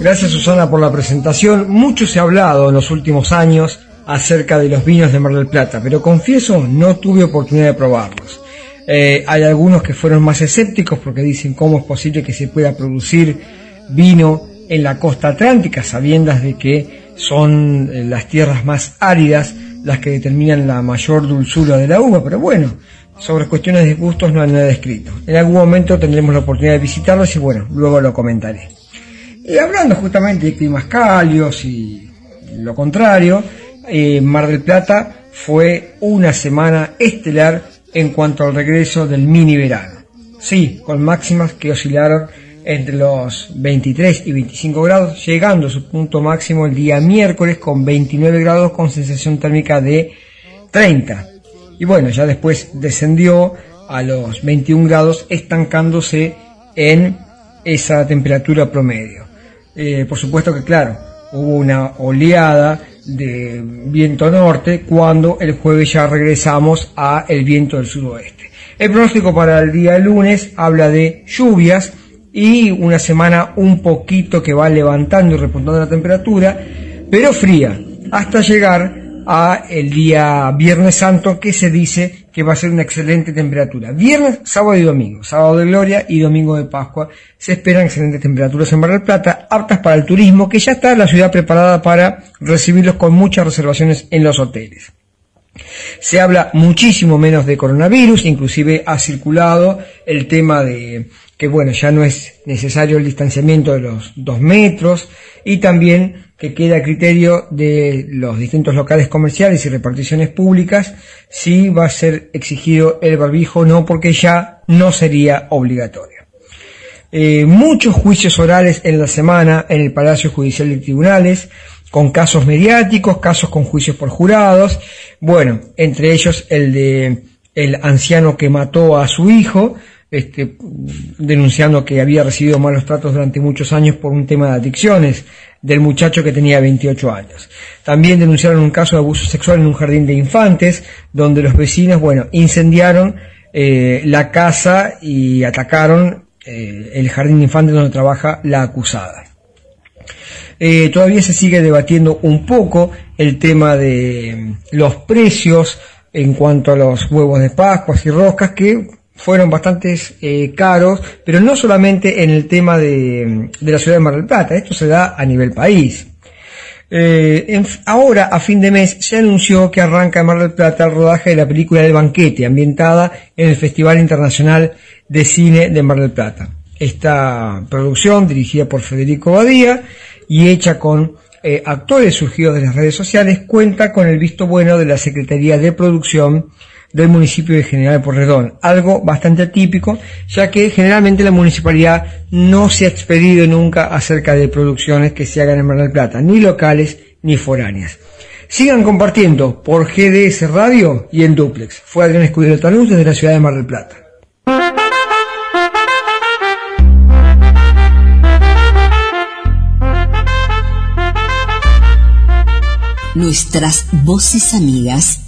Gracias Susana por la presentación. Mucho se ha hablado en los últimos años acerca de los vinos de Mar del Plata, pero confieso no tuve oportunidad de probarlos. Eh, hay algunos que fueron más escépticos porque dicen cómo es posible que se pueda producir vino en la costa atlántica, sabiendas de que son eh, las tierras más áridas las que determinan la mayor dulzura de la uva, pero bueno, sobre cuestiones de gustos no hay nada escrito. En algún momento tendremos la oportunidad de visitarlos y bueno, luego lo comentaré. Y hablando justamente de climas cálidos y lo contrario, eh, Mar del Plata fue una semana estelar en cuanto al regreso del mini verano. Sí, con máximas que oscilaron entre los 23 y 25 grados, llegando a su punto máximo el día miércoles con 29 grados con sensación térmica de 30. Y bueno, ya después descendió a los 21 grados, estancándose en esa temperatura promedio. Eh, por supuesto que claro, hubo una oleada de viento norte cuando el jueves ya regresamos a el viento del sudoeste. El pronóstico para el día lunes habla de lluvias y una semana un poquito que va levantando y repuntando la temperatura, pero fría, hasta llegar a el día Viernes Santo que se dice que va a ser una excelente temperatura. Viernes, sábado y domingo, sábado de gloria y domingo de Pascua, se esperan excelentes temperaturas en Mar del Plata, aptas para el turismo, que ya está la ciudad preparada para recibirlos con muchas reservaciones en los hoteles. Se habla muchísimo menos de coronavirus, inclusive ha circulado el tema de que bueno, ya no es necesario el distanciamiento de los dos metros y también que queda a criterio de los distintos locales comerciales y reparticiones públicas si va a ser exigido el barbijo o no, porque ya no sería obligatorio. Eh, muchos juicios orales en la semana en el Palacio Judicial de Tribunales, con casos mediáticos, casos con juicios por jurados, bueno, entre ellos el de el anciano que mató a su hijo, este, denunciando que había recibido malos tratos durante muchos años por un tema de adicciones del muchacho que tenía 28 años. También denunciaron un caso de abuso sexual en un jardín de infantes, donde los vecinos, bueno, incendiaron eh, la casa y atacaron eh, el jardín de infantes donde trabaja la acusada. Eh, todavía se sigue debatiendo un poco el tema de los precios en cuanto a los huevos de Pascuas y roscas que fueron bastante eh, caros, pero no solamente en el tema de, la ciudad de Mar del Plata, esto se da a nivel país. Eh, ahora, a fin de mes, se anunció que arranca en Mar del Plata el rodaje de la película El Banquete, ambientada en el Festival Internacional de Cine de Mar del Plata. Esta producción, dirigida por Federico Badía y hecha con eh, actores surgidos de las redes sociales, cuenta con el visto bueno de la Secretaría de Producción del municipio de General Porredón, algo bastante atípico, ya que generalmente la municipalidad no se ha expedido nunca acerca de producciones que se hagan en Mar del Plata, ni locales ni foráneas. Sigan compartiendo por GDS Radio y en Duplex. Fue Adrián Escudero Taluz desde la ciudad de Mar del Plata. Nuestras voces amigas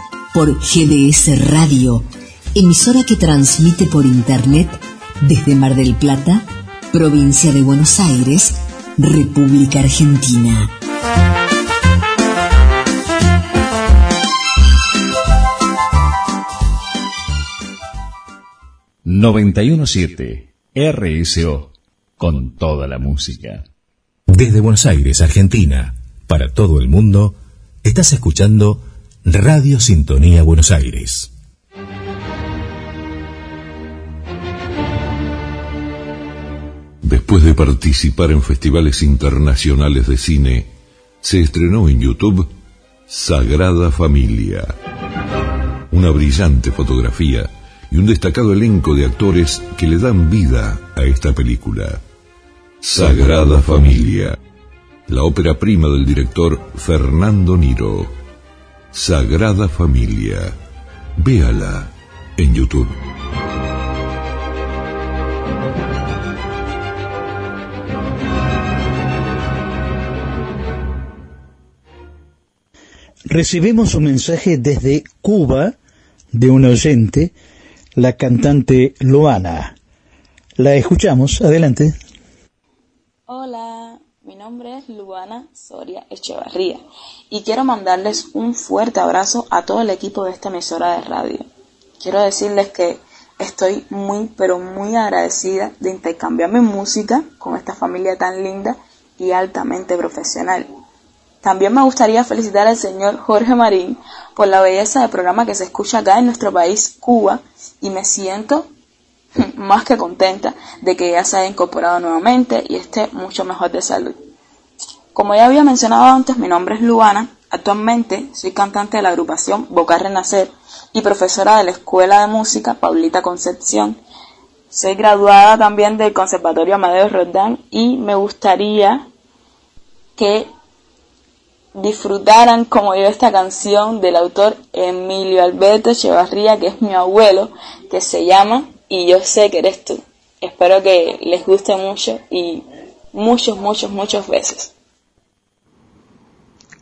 por GDS Radio, emisora que transmite por Internet desde Mar del Plata, provincia de Buenos Aires, República Argentina. ...917... RSO... ...con toda la música. Desde Buenos Aires, Argentina, para todo el mundo, estás escuchando Radio Sintonía Buenos Aires. Después de participar en festivales internacionales de cine, se estrenó en YouTube Sagrada Familia. Una brillante fotografía y un destacado elenco de actores que le dan vida a esta película. Sagrada Familia, la ópera prima del director Fernando Niro. Sagrada Familia, véala en YouTube. Recibimos un mensaje desde Cuba de un oyente, la cantante Luana. La escuchamos, adelante. Hola, nombre es Luana Soria Echevarría y quiero mandarles un fuerte abrazo a todo el equipo de esta emisora de radio. Quiero decirles que estoy muy, pero muy agradecida de intercambiar mi música con esta familia tan linda y altamente profesional. También me gustaría felicitar al señor Jorge Marín por la belleza del programa que se escucha acá en nuestro país, Cuba, y me siento más que contenta de que ya se haya incorporado nuevamente y esté mucho mejor de salud. Como ya había mencionado antes, mi nombre es Luana. Actualmente soy cantante de la agrupación Boca Renacer y profesora de la Escuela de Música Paulita Concepción. Soy graduada también del Conservatorio Amadeo Rodán y me gustaría que disfrutaran como yo esta canción del autor Emilio Alberto Echevarría, que es mi abuelo, que se llama Y yo sé que eres tú. Espero que les guste mucho y muchos, muchos, muchos besos.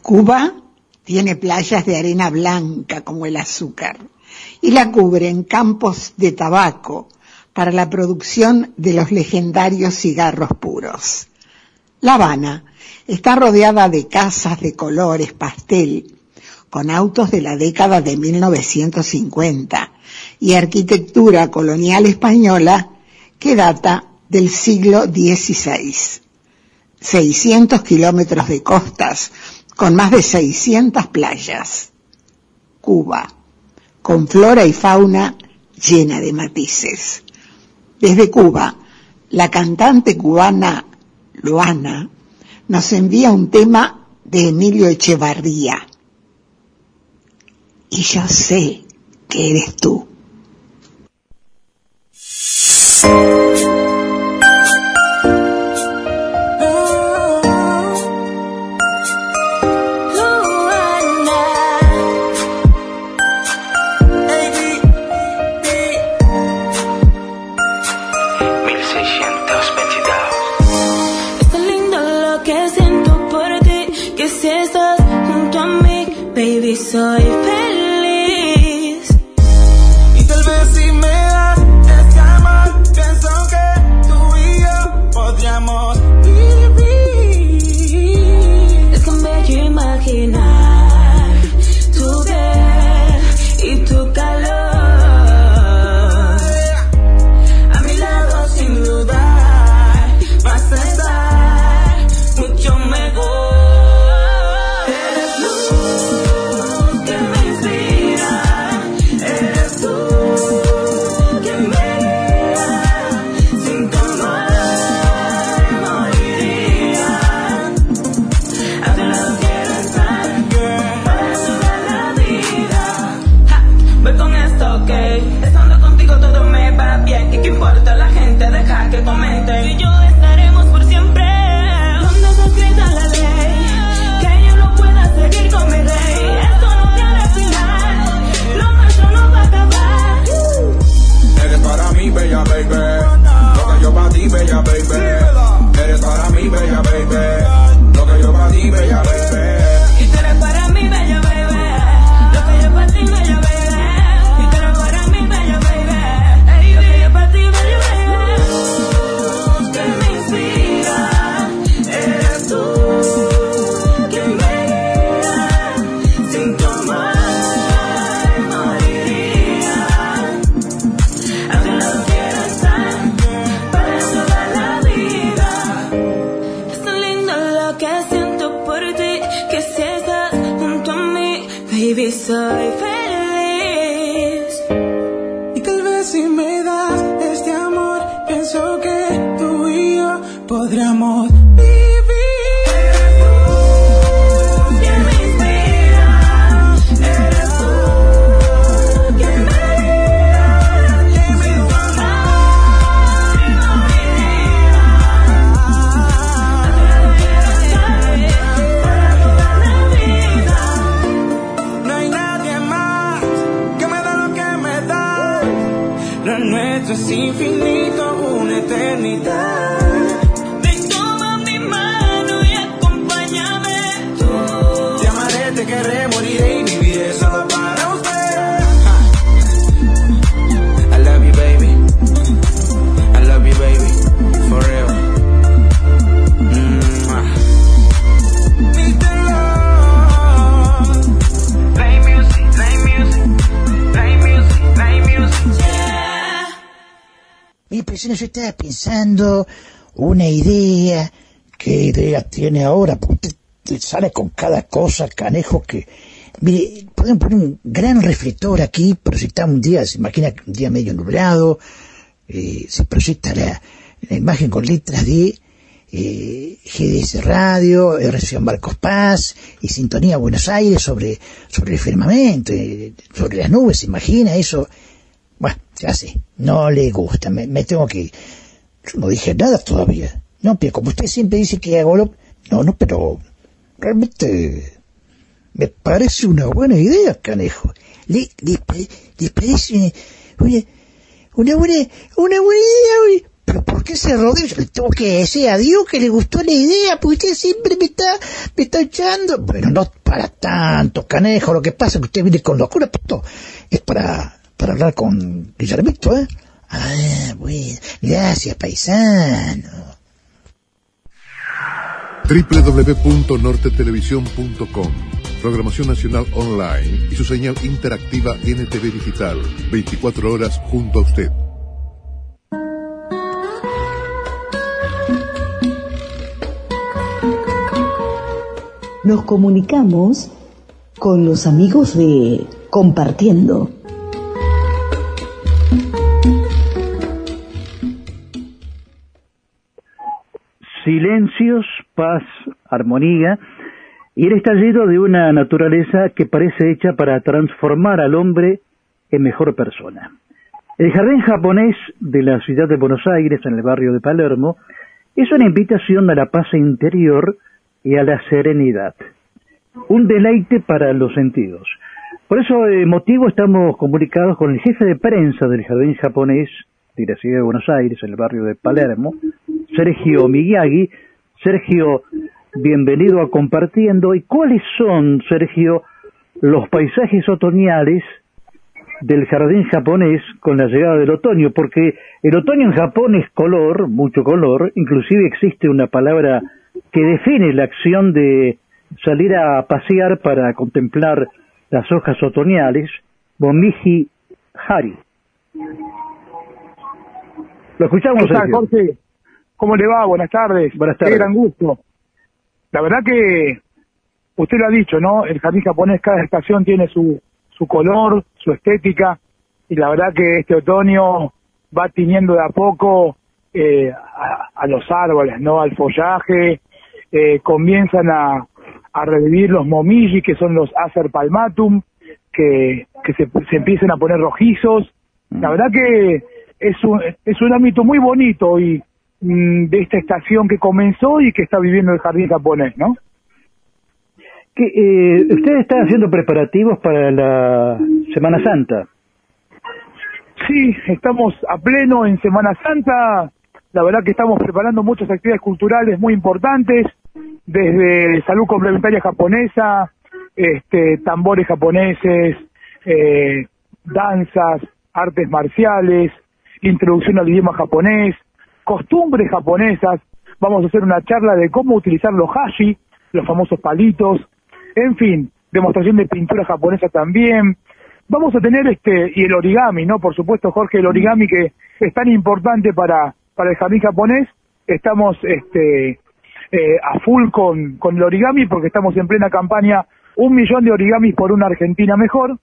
Cuba tiene playas de arena blanca como el azúcar y la cubren campos de tabaco para la producción de los legendarios cigarros puros. La Habana está rodeada de casas de colores pastel, con autos de la década de 1950 y arquitectura colonial española que data del siglo XVI. 600 kilómetros de costas con más de 600 playas. Cuba, con flora y fauna llena de matices. Desde Cuba, la cantante cubana Luana nos envía un tema de Emilio Echevarría. Y yo sé que eres tú. Baby, soy Yo estaba pensando una idea. ¿Qué idea tiene ahora? Porque usted te sale con cada cosa, canejo, que... Mire, podemos poner un gran reflector aquí, proyectar un día, se imagina un día medio nublado, eh, se proyecta la, imagen con letras de eh, GDS Radio, RCO Marcos Paz y Sintonía Buenos Aires sobre, sobre el firmamento, eh, sobre las nubes, se imagina eso. Bueno, ya sé, no le gusta, me, me tengo que. Yo no dije nada todavía. No, pero como usted siempre dice que hago lo... No, no, pero realmente me parece una buena idea, canejo. ¿Le, le, le parece una, una buena, una buena idea? Pero ¿por qué se rodea? Yo le tengo que decir a Dios que le gustó la idea, porque usted siempre me está, me está echando. Bueno, no para tanto, canejo. Lo que pasa es que usted viene con locura, pero es para, para hablar con Guillermito, ¿eh? Ah, bueno. Gracias, paisano. www.nortetelevisión.com Programación Nacional Online y su señal interactiva NTV Digital. 24 horas junto a usted. Nos comunicamos con los amigos de Compartiendo. Silencios, paz, armonía, y él está lleno de una naturaleza que parece hecha para transformar al hombre en mejor persona. El jardín japonés de la ciudad de Buenos Aires, en el barrio de Palermo, es una invitación a la paz interior y a la serenidad. Un deleite para los sentidos. Por eso eh, motivo estamos comunicados con el jefe de prensa del jardín japonés de la ciudad de Buenos Aires, en el barrio de Palermo, Sergio Miyagi. Sergio, bienvenido a Compartiendo. ¿Y cuáles son, Sergio, los paisajes otoñales del jardín japonés con la llegada del otoño? Porque el otoño en Japón es color, mucho color, inclusive existe una palabra que define la acción de salir a pasear para contemplar las hojas otoñales, Momiji Hari. Lo escuchamos, ¿Qué tal, Sergio. ¿Cómo le va? Buenas tardes. Buenas Qué tardes. gran gusto. La verdad que usted lo ha dicho, ¿no? El jardín japonés, cada estación tiene su, su color, su estética, y la verdad que este otoño va tiñendo de a poco eh, a, a los árboles, ¿no? Al follaje, eh, comienzan a, a revivir los momiji, que son los acer palmatum, que, que se, se empiezan a poner rojizos. La verdad que es un, es un ámbito muy bonito y mm, de esta estación que comenzó y que está viviendo el jardín japonés, ¿no? Que, eh, ustedes están haciendo preparativos para la Semana Santa. Sí, estamos a pleno en Semana Santa. La verdad que estamos preparando muchas actividades culturales muy importantes, desde salud complementaria japonesa, este, tambores japoneses, eh, danzas, artes marciales, introducción al idioma japonés, costumbres japonesas. Vamos a hacer una charla de cómo utilizar los hashi, los famosos palitos, en fin, demostración de pintura japonesa también. Vamos a tener este y el origami, ¿no? Por supuesto, Jorge, el origami que es tan importante para para el jardín japonés. Estamos este eh, a full con con el origami porque estamos en plena campaña un millón de origamis por una Argentina mejor.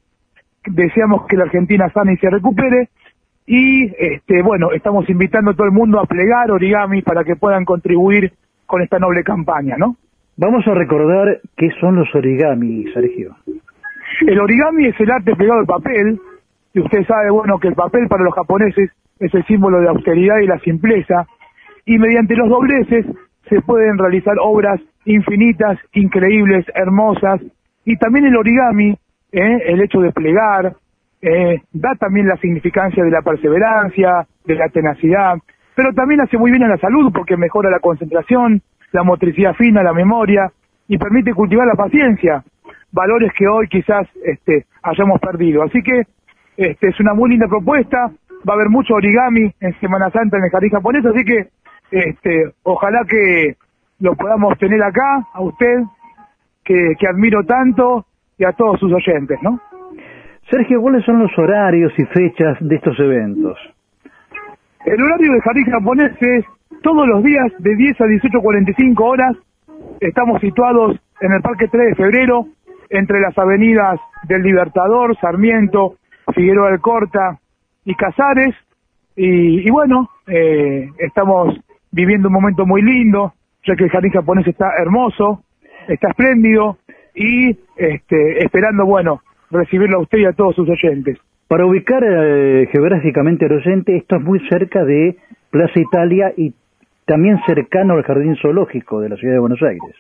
Deseamos que la Argentina sane y se recupere. Y este, bueno, estamos invitando a todo el mundo a plegar origamis para que puedan contribuir con esta noble campaña, ¿no? Vamos a recordar qué son los origami, Sergio. El origami es el arte pegado al papel, y usted sabe, bueno, que el papel para los japoneses es el símbolo de la austeridad y la simpleza, y mediante los dobleces se pueden realizar obras infinitas, increíbles, hermosas, y también el origami, ¿eh? el hecho de plegar, eh, da también la significancia de la perseverancia, de la tenacidad, pero también hace muy bien a la salud porque mejora la concentración, la motricidad fina, la memoria y permite cultivar la paciencia, valores que hoy quizás este, hayamos perdido. Así que este, es una muy linda propuesta, va a haber mucho origami en Semana Santa en el jardín japonés, así que este, ojalá que lo podamos tener acá, a usted, que, que admiro tanto, y a todos sus oyentes, ¿no? Sergio, ¿cuáles son los horarios y fechas de estos eventos? El horario del jardín japonés es todos los días de 10 a 18.45 horas. Estamos situados en el Parque 3 de Febrero, entre las avenidas del Libertador, Sarmiento, Figueroa del Corta y Casares. Y, y bueno, eh, estamos viviendo un momento muy lindo, ya que el jardín japonés está hermoso, está espléndido y este, esperando, bueno, recibirlo a usted y a todos sus oyentes. Para ubicar eh, geográficamente al oyente, esto es muy cerca de Plaza Italia y también cercano al Jardín Zoológico de la Ciudad de Buenos Aires.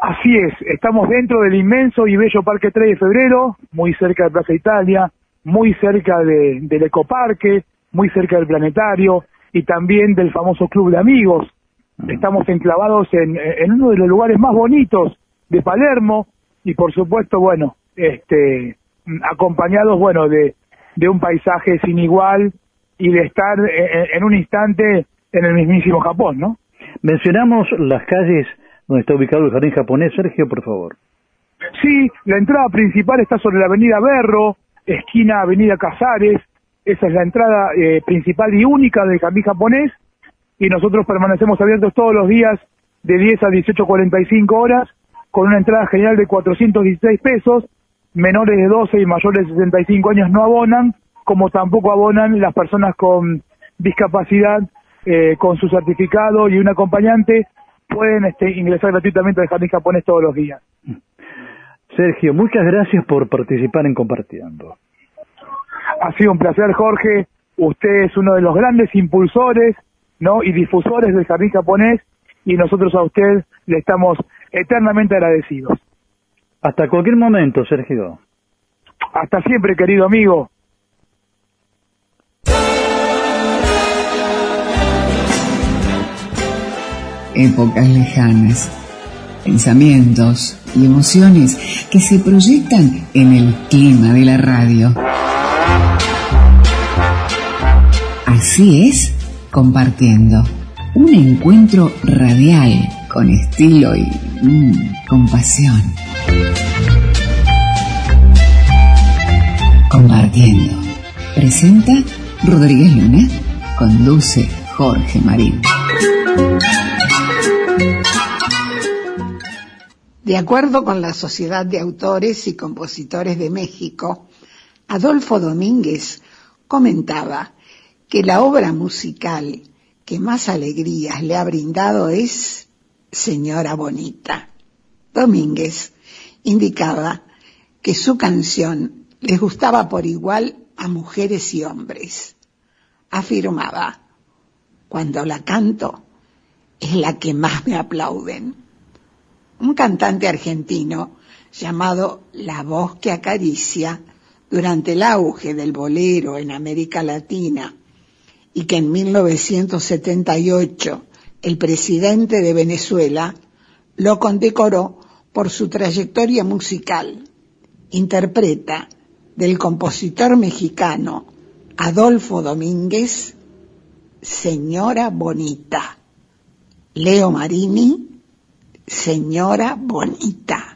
Así es, estamos dentro del inmenso y bello Parque 3 de Febrero, muy cerca de Plaza Italia, muy cerca de, del Ecoparque, muy cerca del Planetario y también del famoso Club de Amigos. Estamos enclavados en, en uno de los lugares más bonitos de Palermo y por supuesto, bueno, este, acompañados, bueno, de, de un paisaje sin igual y de estar en, en un instante en el mismísimo Japón, ¿no? Mencionamos las calles donde está ubicado el jardín japonés. Sergio, por favor. Sí, la entrada principal está sobre la avenida Berro, esquina avenida Casares. Esa es la entrada eh, principal y única del jardín japonés. Y nosotros permanecemos abiertos todos los días de 10 a 18.45 horas con una entrada general de 416 pesos. Menores de 12 y mayores de 65 años no abonan, como tampoco abonan las personas con discapacidad eh, con su certificado y un acompañante pueden este, ingresar gratuitamente al jardín japonés todos los días. Sergio, muchas gracias por participar en Compartiendo. Ha sido un placer, Jorge. Usted es uno de los grandes impulsores ¿no? y difusores del jardín japonés y nosotros a usted le estamos eternamente agradecidos. Hasta cualquier momento, Sergio. Hasta siempre, querido amigo. épocas lejanas, pensamientos y emociones que se proyectan en el clima de la radio. Así es, compartiendo un encuentro radial con estilo y mm, compasión. Compartiendo. Presenta Rodríguez Luna. Conduce Jorge Marín. De acuerdo con la Sociedad de Autores y Compositores de México, Adolfo Domínguez comentaba que la obra musical que más alegrías le ha brindado es Señora Bonita. Domínguez indicaba que su canción les gustaba por igual a mujeres y hombres. Afirmaba, cuando la canto es la que más me aplauden. Un cantante argentino llamado La Voz que Acaricia, durante el auge del bolero en América Latina, y que en 1978 el presidente de Venezuela lo condecoró por su trayectoria musical. Interpreta del compositor mexicano Adolfo Domínguez, Señora Bonita. Leo Marini, Señora Bonita.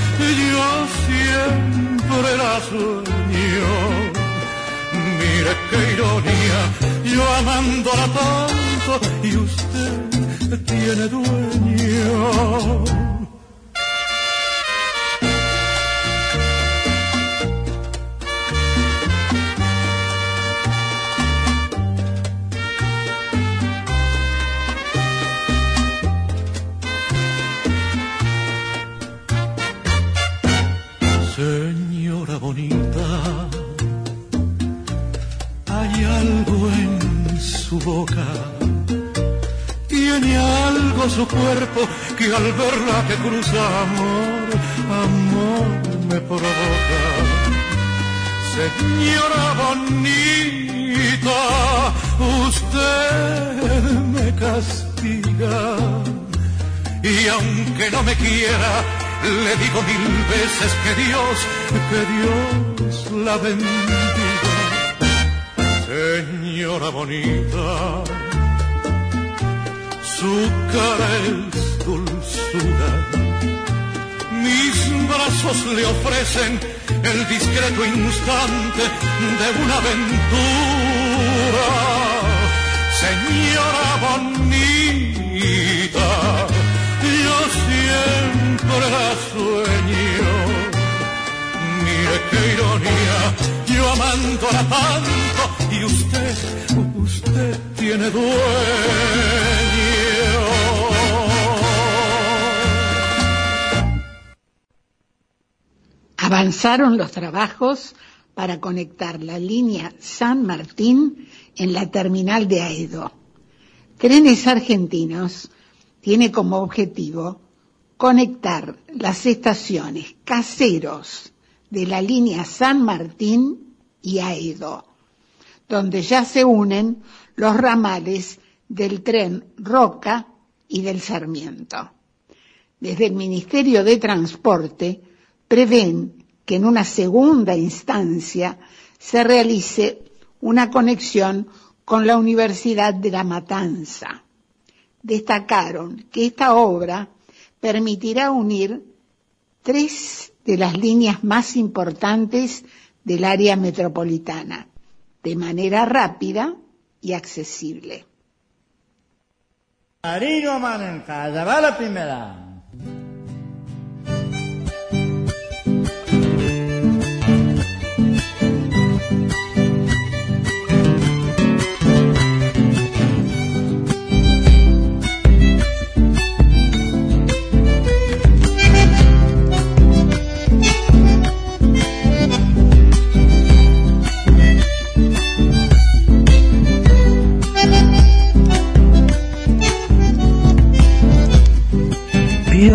yo siempre la sueño. Mire qué ironía, yo amándola tanto y usted tiene dueño. Boca, tiene algo su cuerpo que al verla que cruza amor, amor me provoca. Señora bonita, usted me castiga y aunque no me quiera, le digo mil veces que Dios, que Dios la bendiga. Señora bonita, su cara es dulzura. Mis brazos le ofrecen el discreto instante de una aventura. Señora bonita, yo siempre la sueño. Qué ironía, yo amándola tanto y usted, usted tiene dueño. Avanzaron los trabajos para conectar la línea San Martín en la terminal de Aedo. Trenes Argentinos tiene como objetivo conectar las estaciones caseros de la línea San Martín y Aedo, donde ya se unen los ramales del tren Roca y del Sarmiento. Desde el Ministerio de Transporte prevén que en una segunda instancia se realice una conexión con la Universidad de La Matanza. Destacaron que esta obra permitirá unir tres de las líneas más importantes del área metropolitana de manera rápida y accesible.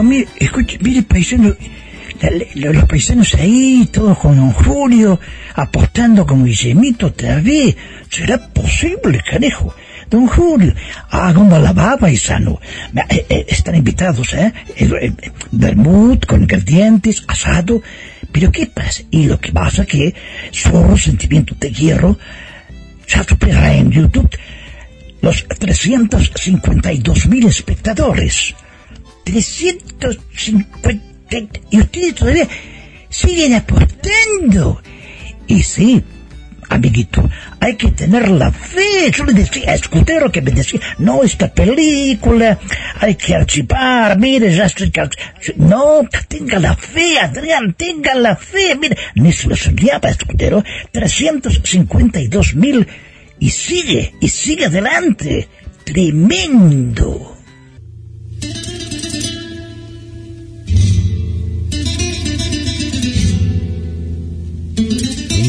Mire, escuche, mire paisano, la- la- los paisanos ahí, todos con don Julio, apostando con Guillemito otra vez. ¿Será posible, canejo? Don Julio, hagan la va, paisano. Eh, están invitados, ¿eh? Eh, con ingredientes, asado. Pero ¿qué pasa? Y lo que pasa que solo sentimiento de hierro ya supera en YouTube los 352 mil espectadores. 350 y ustedes todavía siguen apostando. Y sí, amiguito, hay que tener la fe. Yo le decía a Escudero que me decía, no, esta película hay que archivar, mire, ya estoy... No, tenga la fe, Adrián, tenga la fe. Mire, ni se lo soñaba Escudero, 352 mil y sigue, y sigue adelante. Tremendo.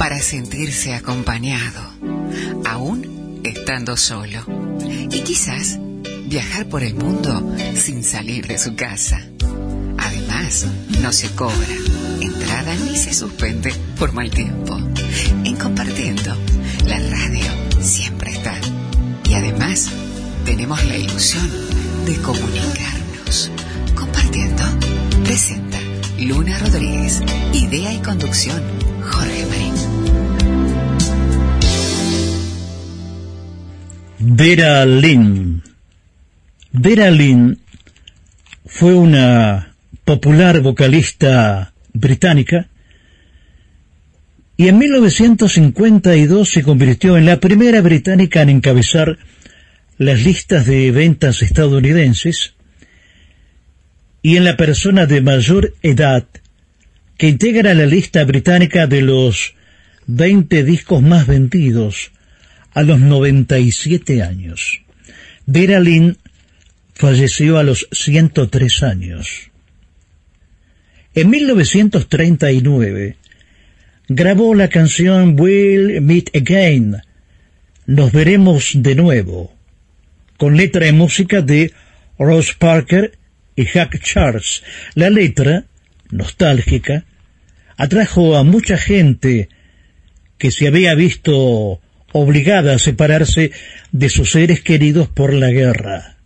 Para sentirse acompañado, aún estando solo. Y quizás viajar por el mundo sin salir de su casa. Además, no se cobra entrada ni se suspende por mal tiempo. En compartiendo, la radio siempre está. Y además, tenemos la ilusión de comunicarnos. Compartiendo, presenta Luna Rodríguez. Idea y conducción, Jorge Marín. Vera Lynn. Vera Lynn fue una popular vocalista británica y en 1952 se convirtió en la primera británica en encabezar las listas de ventas estadounidenses y en la persona de mayor edad que integra la lista británica de los 20 discos más vendidos a los 97 años. Vera Lynn falleció a los 103 años. En 1939 grabó la canción We'll Meet Again, Nos veremos de nuevo, con letra y música de Ross Parker y Jack Charles. La letra, nostálgica, atrajo a mucha gente que se había visto obligada a separarse de sus seres queridos por la guerra.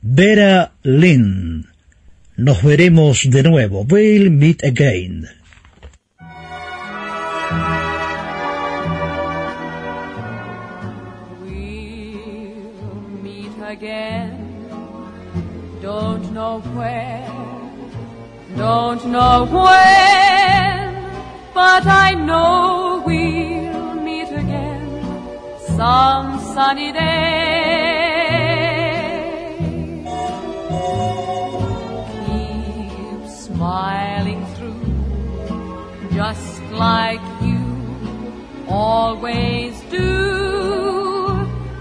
Vera Lynn. Nos veremos de nuevo. We'll meet again. meet again. Don't know where, don't know when, but I know we'll again some sunny day. Keep smiling through, just like you always do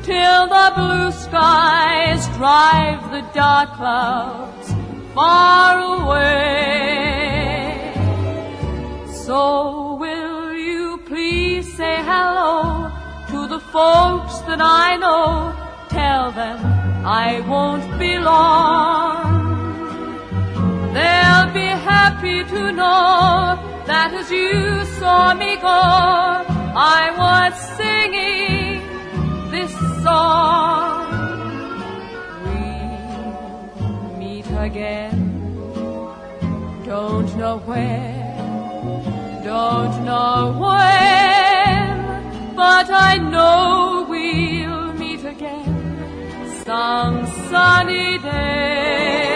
till the blue skies drive the dark clouds far away. So will you please say hello folks that I know? Tell them I won't be long. They'll be happy to know that as you saw me go, I was singing this song. We'll meet again. Don't know where, don't know when, but I know we'll meet again some sunny day.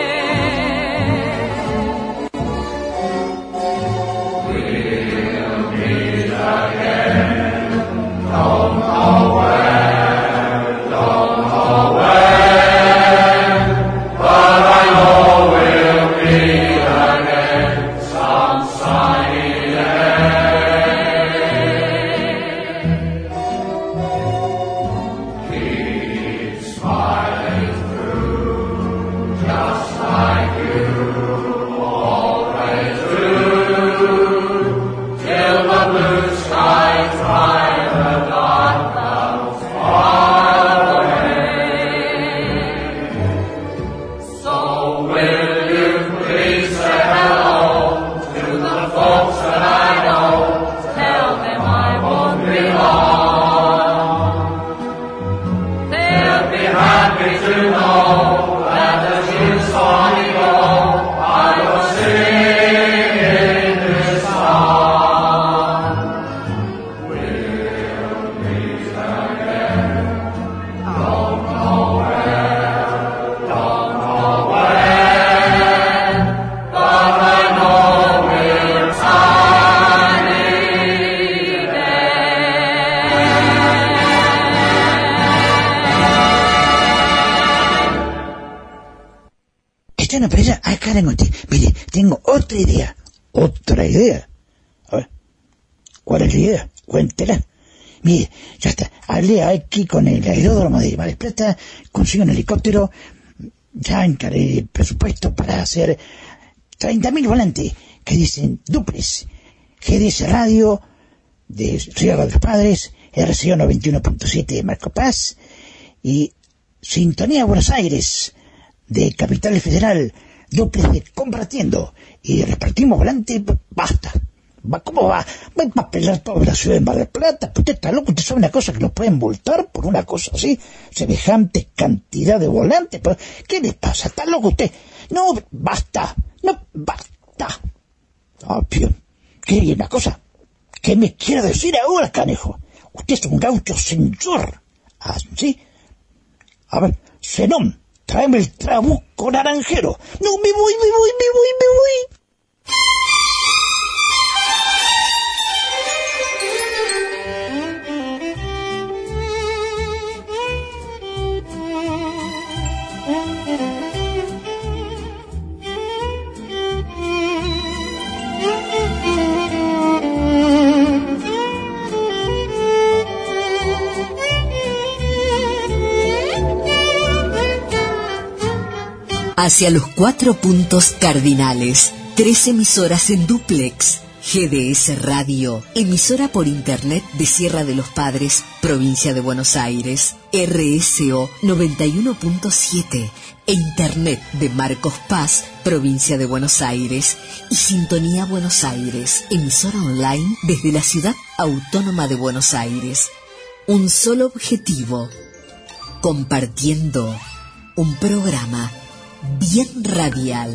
Está. Hablé aquí con el aeródromo de del Plata, consigo un helicóptero, ya encaré presupuesto para hacer 30.000 volantes que dicen duples, GDS Radio de Río de los Padres, RCO 91.7 de Marco Paz y Sintonía Buenos Aires de Capital Federal, duples de compartiendo y repartimos volante, basta. ¿Cómo va? Va a pelear toda la ciudad de Mar del Plata. Usted está loco, usted sabe una cosa que nos pueden multar por una cosa así, semejante cantidad de volantes. ¿Qué le pasa? ¿Está loco usted? No, basta, no, basta. Ah, bien. ¿Qué una cosa? ¿Qué me quiere decir ahora, canejo? Usted es un gaucho señor. ¿Ah, sí? A ver, Zenón, tráeme el trabuco naranjero. No, me voy, me voy, me voy, me voy. Hacia los cuatro puntos cardinales. Tres emisoras en duplex. GDS Radio, emisora por Internet de Sierra de los Padres, provincia de Buenos Aires. RSO 91.7 e Internet de Marcos Paz, provincia de Buenos Aires. Y Sintonía Buenos Aires, emisora online desde la ciudad autónoma de Buenos Aires. Un solo objetivo. Compartiendo un programa bien radial.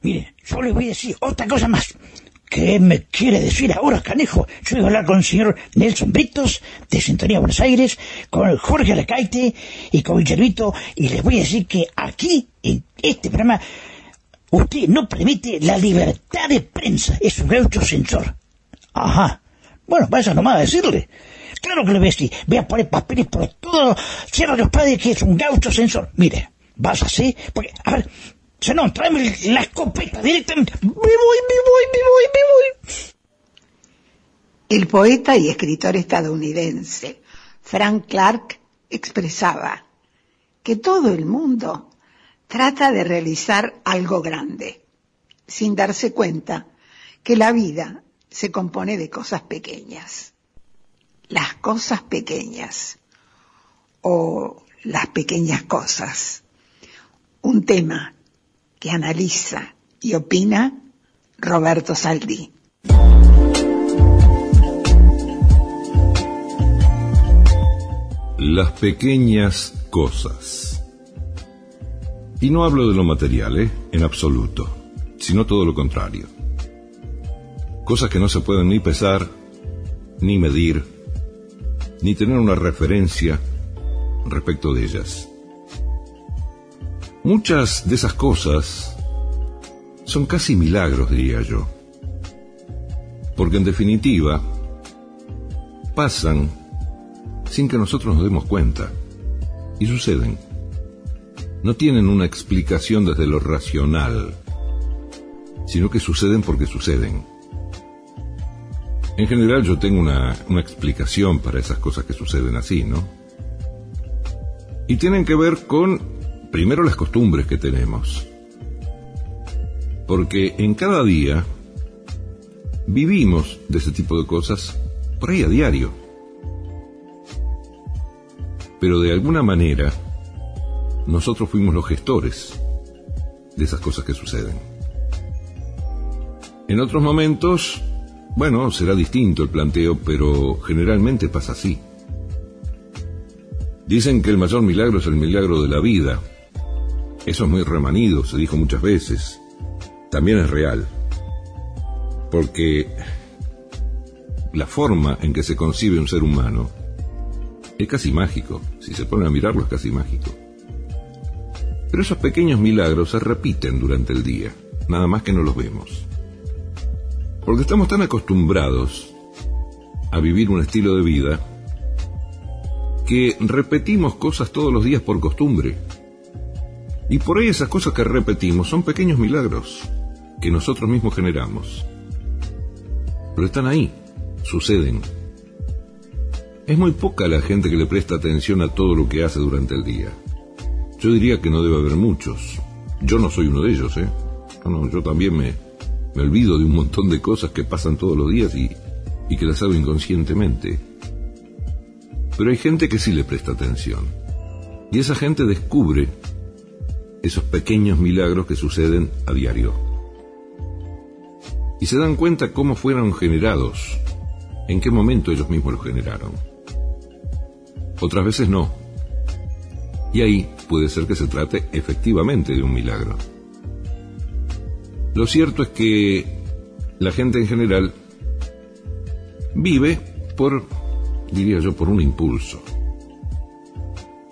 Mire, yo le voy a decir otra cosa más. ¿Qué me quiere decir ahora, canejo? Yo voy a hablar con el señor Nelson Britos, de Sintonía Buenos Aires, con Jorge Alacaite y con Guillermito, y les voy a decir que aquí, en este programa, usted no permite la libertad de prensa. Es un gaucho censor. Ajá. Bueno, vaya nomás a decirle. Claro que le voy a decir. Voy a poner papeles por todo. Cierra los padres que es un gaucho censor. Mire, vas así, porque, a ver, no, la escopeta. Me voy, me voy, me voy, me voy. El poeta y escritor estadounidense Frank Clark expresaba que todo el mundo trata de realizar algo grande, sin darse cuenta que la vida se compone de cosas pequeñas. Las cosas pequeñas o las pequeñas cosas. Un tema que analiza y opina Roberto Saldí. Las pequeñas cosas. Y no hablo de lo material, ¿eh? En absoluto, sino todo lo contrario. Cosas que no se pueden ni pesar, ni medir, ni tener una referencia respecto de ellas. Muchas de esas cosas son casi milagros, diría yo. Porque en definitiva, pasan sin que nosotros nos demos cuenta. Y suceden. No tienen una explicación desde lo racional, sino que suceden porque suceden. En general yo tengo una, una explicación para esas cosas que suceden así, ¿no? Y tienen que ver con, primero, las costumbres que tenemos. Porque en cada día vivimos de ese tipo de cosas por ahí a diario. Pero de alguna manera, nosotros fuimos los gestores de esas cosas que suceden. En otros momentos, bueno, será distinto el planteo, pero generalmente pasa así. Dicen que el mayor milagro es el milagro de la vida. Eso es muy remanido, se dijo muchas veces. También es real. Porque la forma en que se concibe un ser humano es casi mágico. Si se pone a mirarlo es casi mágico. Pero esos pequeños milagros se repiten durante el día, nada más que no los vemos. Porque estamos tan acostumbrados a vivir un estilo de vida que repetimos cosas todos los días por costumbre. Y por ahí esas cosas que repetimos son pequeños milagros que nosotros mismos generamos. Pero están ahí, suceden. Es muy poca la gente que le presta atención a todo lo que hace durante el día. Yo diría que no debe haber muchos. Yo no soy uno de ellos, ¿eh? No, yo también me, me olvido de un montón de cosas que pasan todos los días y, y que las hago inconscientemente. Pero hay gente que sí le presta atención. Y esa gente descubre esos pequeños milagros que suceden a diario. Y se dan cuenta cómo fueron generados, en qué momento ellos mismos los generaron. Otras veces no. Y ahí puede ser que se trate efectivamente de un milagro. Lo cierto es que la gente en general vive por, diría yo, por un impulso.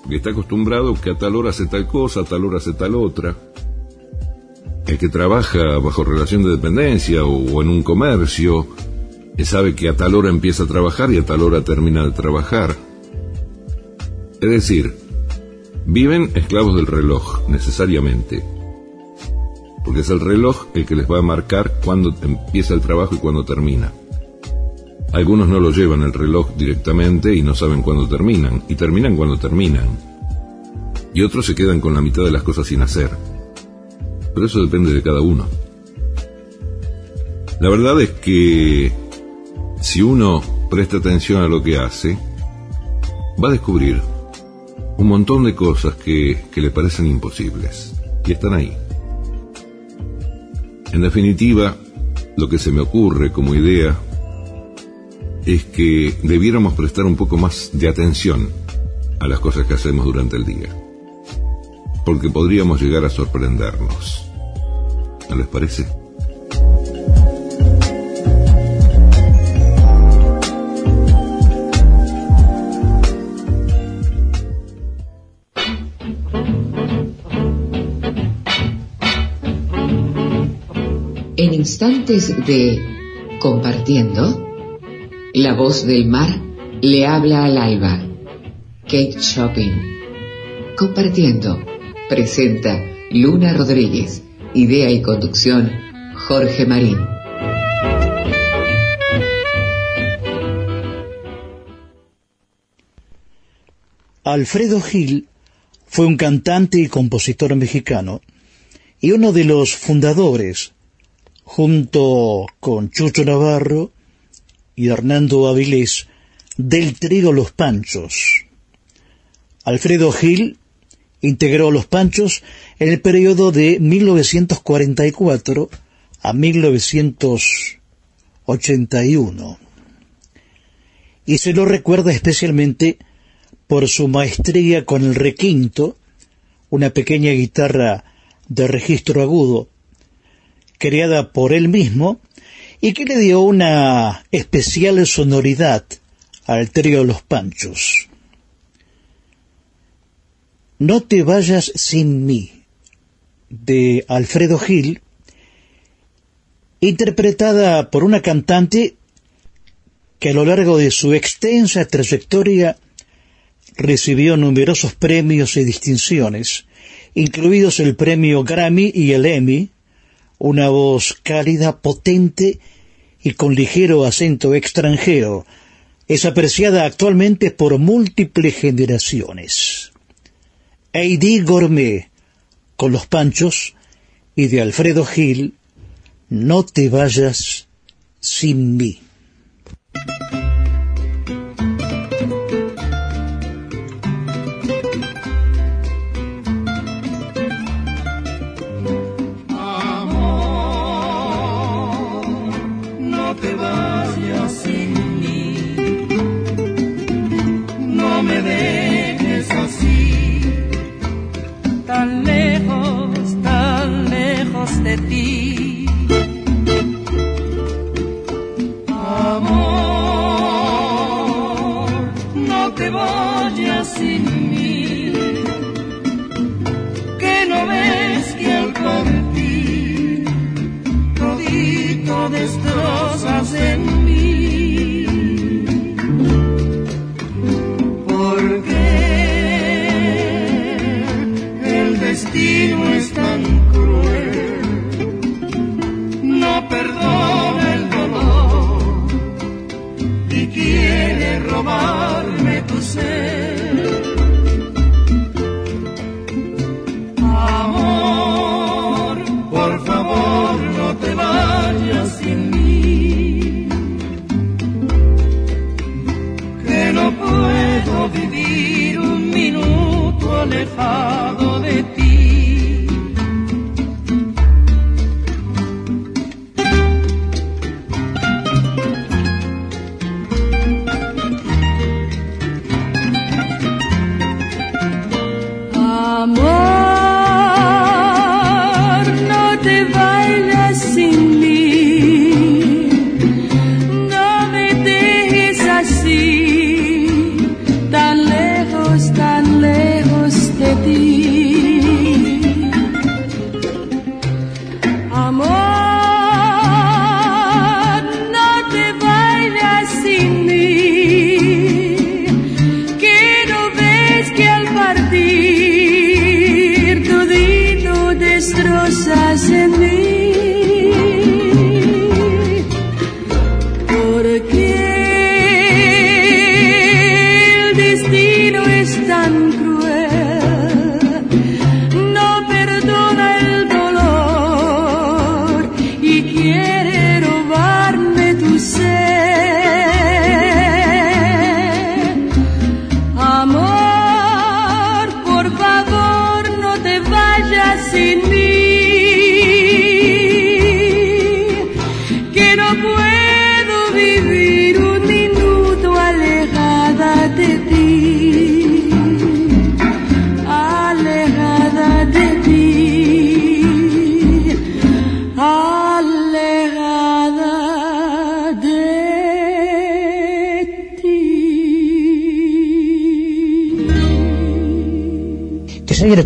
Porque está acostumbrado que a tal hora hace tal cosa, a tal hora hace tal otra. El que trabaja bajo relación de dependencia o, en un comercio, sabe que a tal hora empieza a trabajar y a tal hora termina de trabajar. Es decir, viven esclavos del reloj, necesariamente. Porque es el reloj el que les va a marcar cuándo empieza el trabajo y cuándo termina. Algunos no lo llevan el reloj directamente y no saben cuándo terminan, y terminan cuando terminan. Y otros se quedan con la mitad de las cosas sin hacer. Pero eso depende de cada uno. La verdad es que si uno presta atención a lo que hace, va a descubrir un montón de cosas que, que le parecen imposibles. Y están ahí. En definitiva, lo que se me ocurre como idea es que debiéramos prestar un poco más de atención a las cosas que hacemos durante el día. Porque podríamos llegar a sorprendernos. ¿No les parece? En instantes de compartiendo, la voz del mar le habla al alba. Kate Shopping. Compartiendo. Presenta Luna Rodríguez. Idea y conducción Jorge Marín. Alfredo Gil fue un cantante y compositor mexicano y uno de los fundadores, junto con Chucho Navarro, y Hernando Avilés del trío Los Panchos. Alfredo Gil integró Los Panchos en el periodo de 1944 a 1981 y se lo recuerda especialmente por su maestría con el requinto, una pequeña guitarra de registro agudo, creada por él mismo y que le dio una especial sonoridad al trío Los Panchos. No te vayas sin mí, de Alfredo Gil, interpretada por una cantante que a lo largo de su extensa trayectoria recibió numerosos premios y distinciones, incluidos el premio Grammy y el Emmy, una voz cálida, potente y con ligero acento extranjero, es apreciada actualmente por múltiples generaciones. Heidi Gourmet, con los panchos, y de Alfredo Gil, No te vayas sin mí.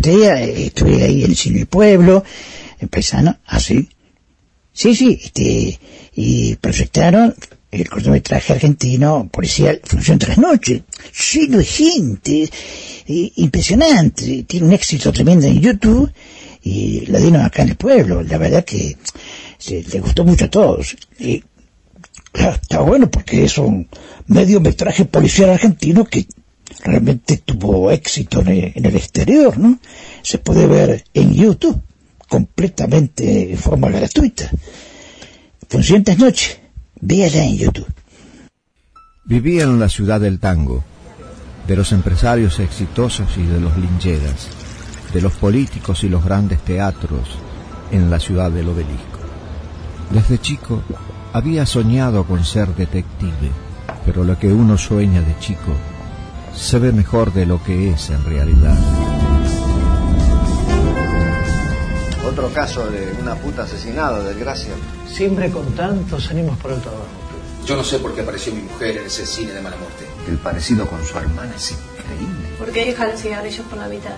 Estuve ahí en del pueblo, en paisano, así. sí, sí, este, y proyectaron el cortometraje argentino policial Función tras noche, lleno de gente, impresionante, tiene un éxito tremendo en YouTube y lo dieron acá en el pueblo, la verdad que se, le gustó mucho a todos. Y, está bueno porque es un mediometraje policial argentino que realmente tuvo éxito en el, exterior, ¿no? Se puede ver en YouTube, completamente de forma gratuita. Función tras noche, véala en YouTube. Vivía en la ciudad del tango, de los empresarios exitosos y de los lincheras, de los políticos y los grandes teatros en la ciudad del obelisco. Desde chico había soñado con ser detective, pero lo que uno sueña de chico se ve mejor de lo que es en realidad. Otro caso de una puta asesinada, desgracia. Siempre con tantos ánimos por el trabajo. Yo no sé por qué apareció mi mujer en ese cine de mala muerte. El parecido con su hermana es increíble. ¿Por qué dejan cigarrillos por la mitad?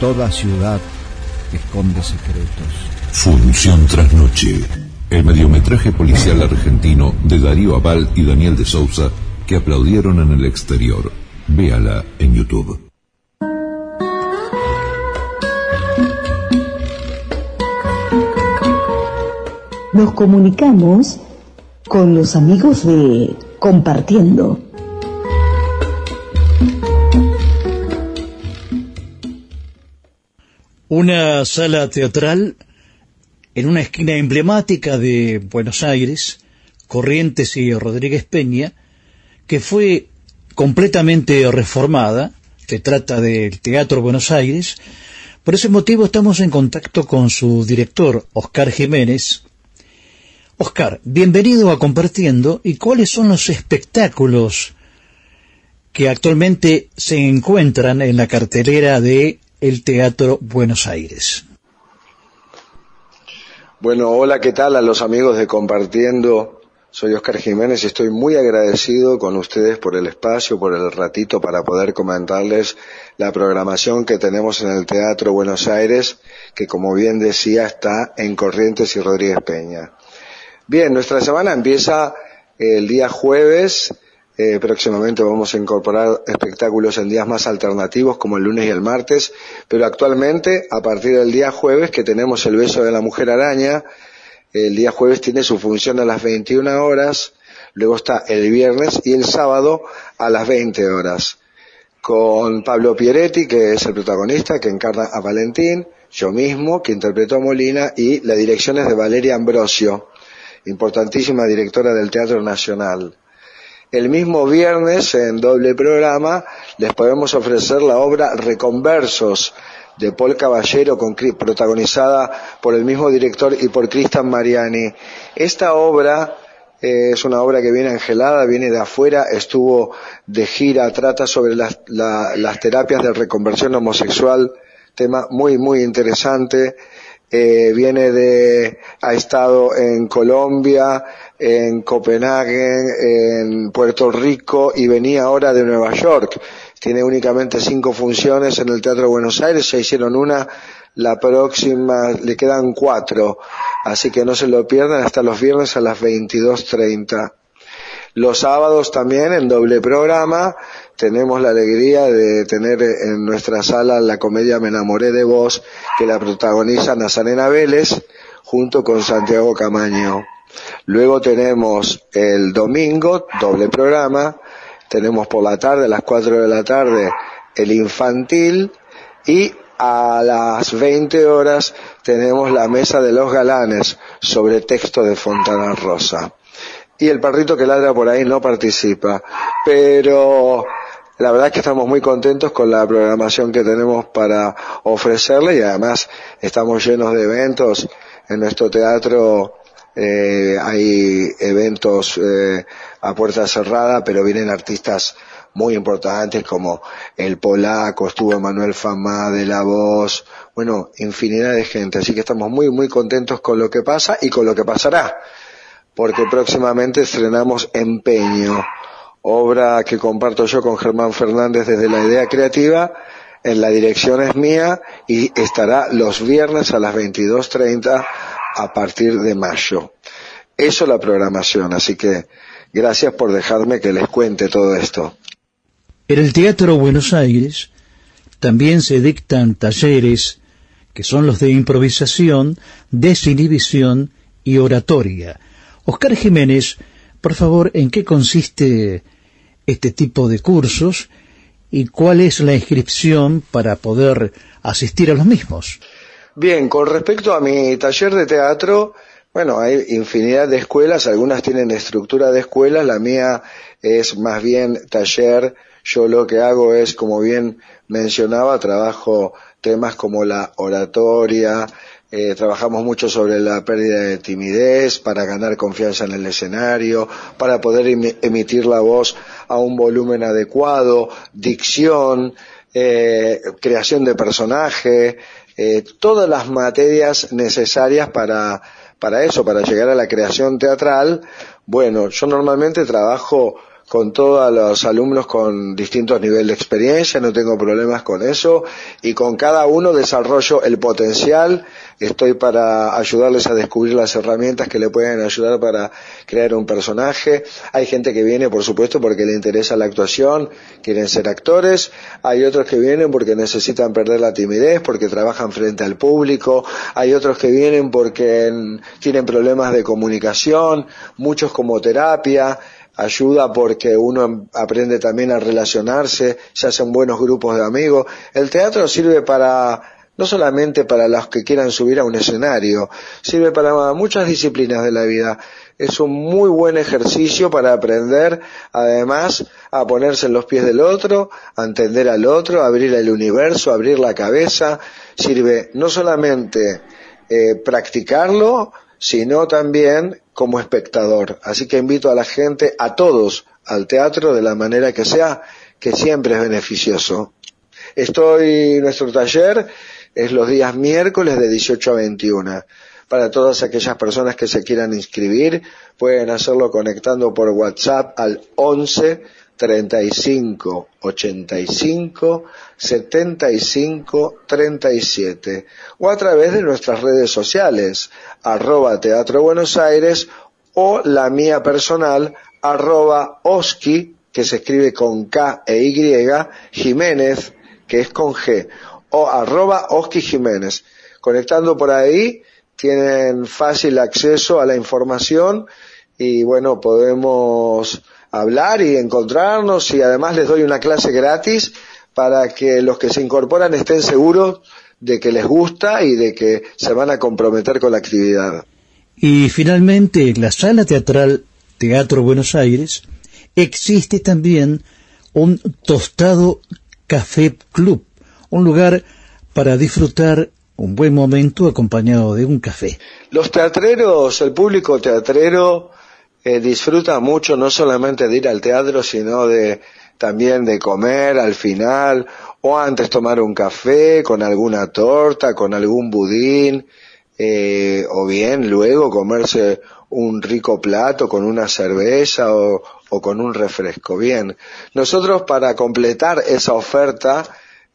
Toda ciudad esconde secretos. Función tras noche. El mediometraje policial argentino de Darío Aval y Daniel de Sousa que aplaudieron en el exterior. Véala en YouTube. Nos comunicamos con los amigos de Compartiendo. Una sala teatral en una esquina emblemática de Buenos Aires, Corrientes y Rodríguez Peña, que fue completamente reformada, se trata del Teatro Buenos Aires, por ese motivo estamos en contacto con su director, Oscar Jiménez. Oscar, bienvenido a Compartiendo y cuáles son los espectáculos que actualmente se encuentran en la cartelera de el Teatro Buenos Aires. Bueno, hola, ¿qué tal a los amigos de Compartiendo? Soy Oscar Jiménez y estoy muy agradecido con ustedes por el espacio, por el ratito para poder comentarles la programación que tenemos en el Teatro Buenos Aires, que como bien decía está en Corrientes y Rodríguez Peña. Bien, nuestra semana empieza el día jueves, eh, próximamente vamos a incorporar espectáculos en días más alternativos como el lunes y el martes, pero actualmente a partir del día jueves que tenemos el beso de la mujer araña, el día jueves tiene su función a las 21 horas, luego está el viernes y el sábado a las 20 horas. Con Pablo Pieretti, que es el protagonista, que encarna a Valentín, yo mismo, que interpretó a Molina, y la dirección es de Valeria Ambrosio, importantísima directora del Teatro Nacional. El mismo viernes, en doble programa, les podemos ofrecer la obra Reconversos, de Paul Caballero, con, protagonizada por el mismo director y por Cristian Mariani. Esta obra eh, es una obra que viene angelada, viene de afuera, estuvo de gira, trata sobre las, la, las terapias de reconversión homosexual, tema muy, muy interesante. Eh, viene de, ha estado en Colombia, en Copenhague, en Puerto Rico y venía ahora de Nueva York tiene únicamente cinco funciones en el Teatro Buenos Aires, se hicieron una, la próxima le quedan cuatro, así que no se lo pierdan hasta los viernes a las 22.30. Los sábados también en doble programa tenemos la alegría de tener en nuestra sala la comedia Me enamoré de vos, que la protagoniza Nazarena Vélez junto con Santiago Camaño. Luego tenemos el domingo, doble programa, tenemos por la tarde, a las 4 de la tarde, el infantil y a las 20 horas tenemos la mesa de los galanes sobre texto de Fontana Rosa. Y el perrito que ladra por ahí no participa, pero la verdad es que estamos muy contentos con la programación que tenemos para ofrecerle y además estamos llenos de eventos en nuestro teatro eh, hay eventos eh, a puerta cerrada, pero vienen artistas muy importantes como el polaco, estuvo Manuel Fama de La Voz, bueno, infinidad de gente, así que estamos muy, muy contentos con lo que pasa y con lo que pasará, porque próximamente estrenamos Empeño, obra que comparto yo con Germán Fernández desde la idea creativa, en la dirección es mía y estará los viernes a las 22.30 a partir de mayo. Eso la programación, así que gracias por dejarme que les cuente todo esto. En el Teatro Buenos Aires también se dictan talleres que son los de improvisación, desinhibición y oratoria. Oscar Jiménez, por favor, ¿en qué consiste este tipo de cursos y cuál es la inscripción para poder asistir a los mismos? Bien, con respecto a mi taller de teatro, bueno, hay infinidad de escuelas, algunas tienen estructura de escuelas, la mía es más bien taller, yo lo que hago es, como bien mencionaba, trabajo temas como la oratoria, eh, trabajamos mucho sobre la pérdida de timidez para ganar confianza en el escenario, para poder emitir la voz a un volumen adecuado, dicción, eh, creación de personaje, eh, todas las materias necesarias para, para eso, para llegar a la creación teatral. Bueno, yo normalmente trabajo con todos los alumnos con distintos niveles de experiencia, no tengo problemas con eso, y con cada uno desarrollo el potencial, estoy para ayudarles a descubrir las herramientas que le pueden ayudar para crear un personaje. Hay gente que viene, por supuesto, porque le interesa la actuación, quieren ser actores, hay otros que vienen porque necesitan perder la timidez, porque trabajan frente al público, hay otros que vienen porque tienen problemas de comunicación, muchos como terapia, ayuda porque uno aprende también a relacionarse, se hacen buenos grupos de amigos. El teatro sirve para, no solamente para los que quieran subir a un escenario, sirve para muchas disciplinas de la vida. Es un muy buen ejercicio para aprender, además, a ponerse en los pies del otro, a entender al otro, a abrir el universo, a abrir la cabeza. Sirve no solamente eh, practicarlo, sino también como espectador. Así que invito a la gente, a todos, al teatro de la manera que sea, que siempre es beneficioso. Estoy, nuestro taller es los días miércoles de 18 a 21. para todas aquellas personas que se quieran inscribir. Pueden hacerlo conectando por WhatsApp al 11 35 85 75 37 o a través de nuestras redes sociales arroba Teatro Buenos Aires o la mía personal arroba Oski que se escribe con K e Y Jiménez que es con G o arroba Oski Jiménez conectando por ahí tienen fácil acceso a la información y bueno podemos hablar y encontrarnos y además les doy una clase gratis para que los que se incorporan estén seguros de que les gusta y de que se van a comprometer con la actividad. Y finalmente, en la sala teatral Teatro Buenos Aires existe también un tostado café club, un lugar para disfrutar un buen momento acompañado de un café. Los teatreros, el público teatrero eh, disfruta mucho no solamente de ir al teatro, sino de también de comer al final o antes tomar un café con alguna torta, con algún budín, eh, o bien luego comerse un rico plato con una cerveza o, o con un refresco. Bien, nosotros para completar esa oferta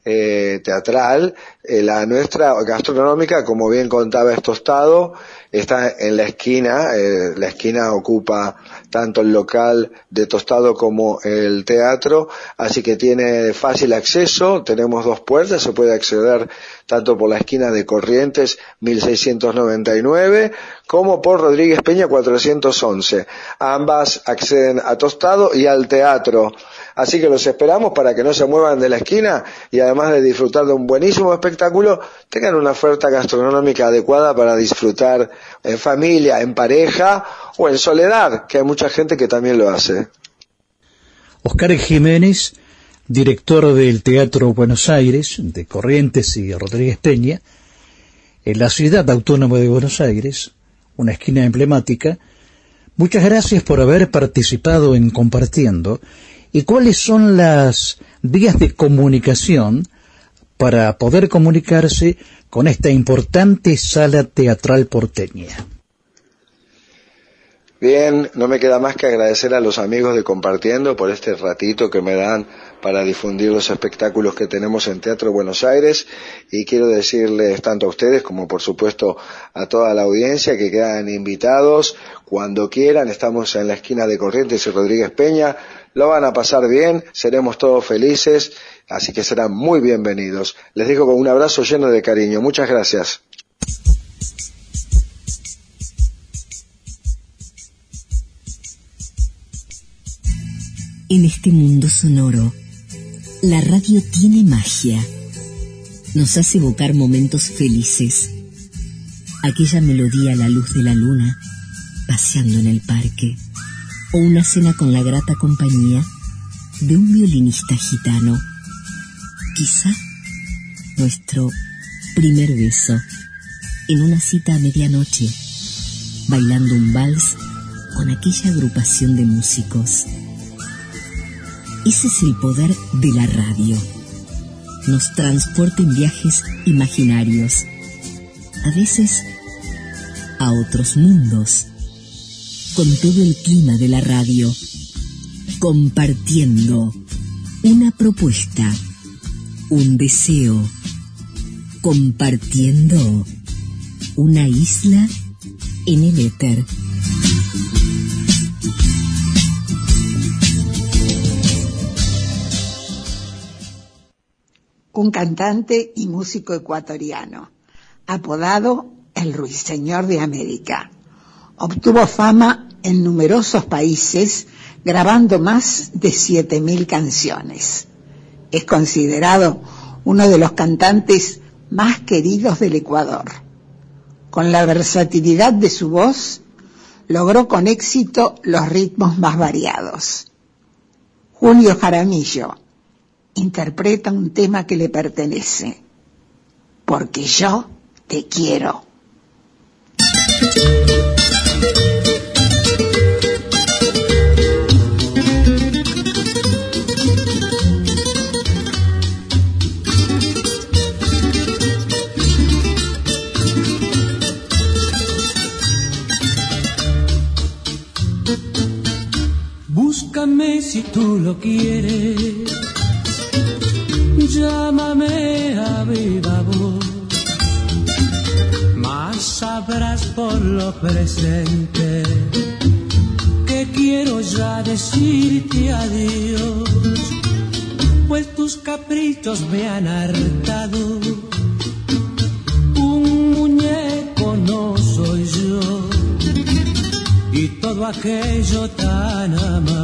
eh, teatral, eh, la nuestra gastronómica, como bien contaba Estostado, está en la esquina, eh, la esquina ocupa tanto el local de Tostado como el teatro, así que tiene fácil acceso, tenemos dos puertas, se puede acceder tanto por la esquina de Corrientes 1699 como por Rodríguez Peña 411. Ambas acceden a Tostado y al teatro. Así que los esperamos para que no se muevan de la esquina y además de disfrutar de un buenísimo espectáculo, tengan una oferta gastronómica adecuada para disfrutar en familia, en pareja o en soledad, que hay mucha gente que también lo hace. Oscar Jiménez, director del Teatro Buenos Aires, de Corrientes y Rodríguez Peña, en la ciudad autónoma de Buenos Aires, una esquina emblemática, muchas gracias por haber participado en Compartiendo y cuáles son las vías de comunicación para poder comunicarse con esta importante sala teatral porteña. Bien, no me queda más que agradecer a los amigos de Compartiendo por este ratito que me dan para difundir los espectáculos que tenemos en Teatro Buenos Aires. Y quiero decirles tanto a ustedes como por supuesto a toda la audiencia que quedan invitados. Cuando quieran, estamos en la esquina de Corrientes y Rodríguez Peña, lo van a pasar bien, seremos todos felices, así que serán muy bienvenidos. Les digo con un abrazo lleno de cariño. Muchas gracias. En este mundo sonoro, la radio tiene magia. Nos hace evocar momentos felices. Aquella melodía a la luz de la luna, paseando en el parque, o una cena con la grata compañía de un violinista gitano. Quizá nuestro primer beso en una cita a medianoche, bailando un vals con aquella agrupación de músicos. Ese es el poder de la radio. Nos transporta en viajes imaginarios, a veces a otros mundos, con todo el clima de la radio, compartiendo una propuesta, un deseo, compartiendo una isla en el éter. un cantante y músico ecuatoriano, apodado el Ruiseñor de América. Obtuvo fama en numerosos países, grabando más de 7.000 canciones. Es considerado uno de los cantantes más queridos del Ecuador. Con la versatilidad de su voz, logró con éxito los ritmos más variados. Julio Jaramillo, interpreta un tema que le pertenece. Porque yo te quiero. Quieres. Llámame a viva voz. Más sabrás por lo presente que quiero ya decirte adiós. Pues tus caprichos me han hartado. Un muñeco no soy yo y todo aquello tan amado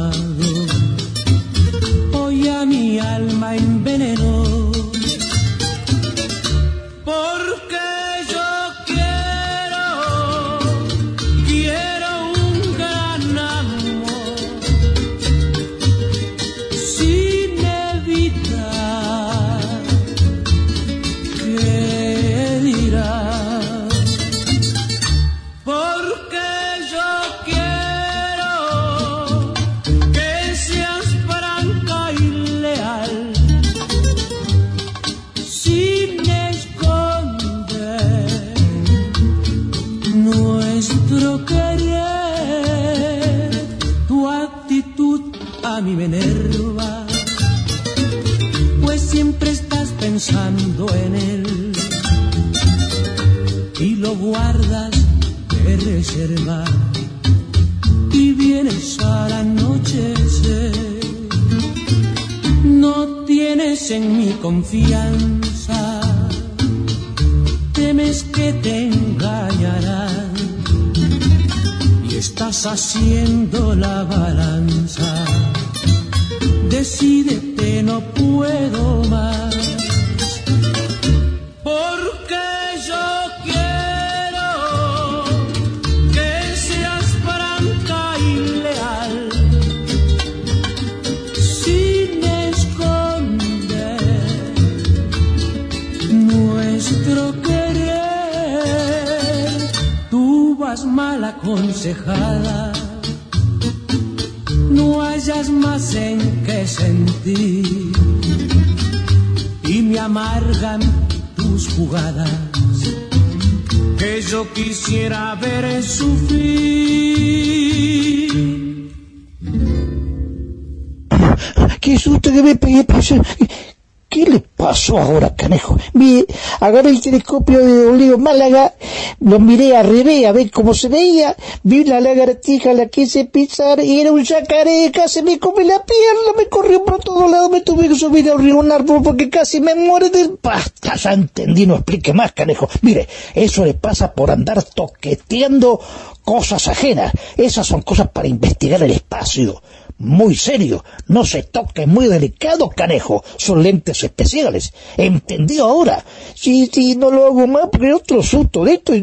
agarré el telescopio de Olivo Málaga, lo miré al revés a ver cómo se veía, vi la lagartija, la quise pisar y era un yacaré, casi me come la pierna, me corrió por todos lados, me tuve que subir a un árbol porque casi me muere del... Basta, ya entendí, no explique más, canejo. Mire, eso le pasa por andar toqueteando cosas ajenas. Esas son cosas para investigar el espacio muy serio. No se toque, muy delicado, canejo. Son lentes especiales. ¿Entendió ahora? Sí, sí, no lo hago más porque otro susto de esto.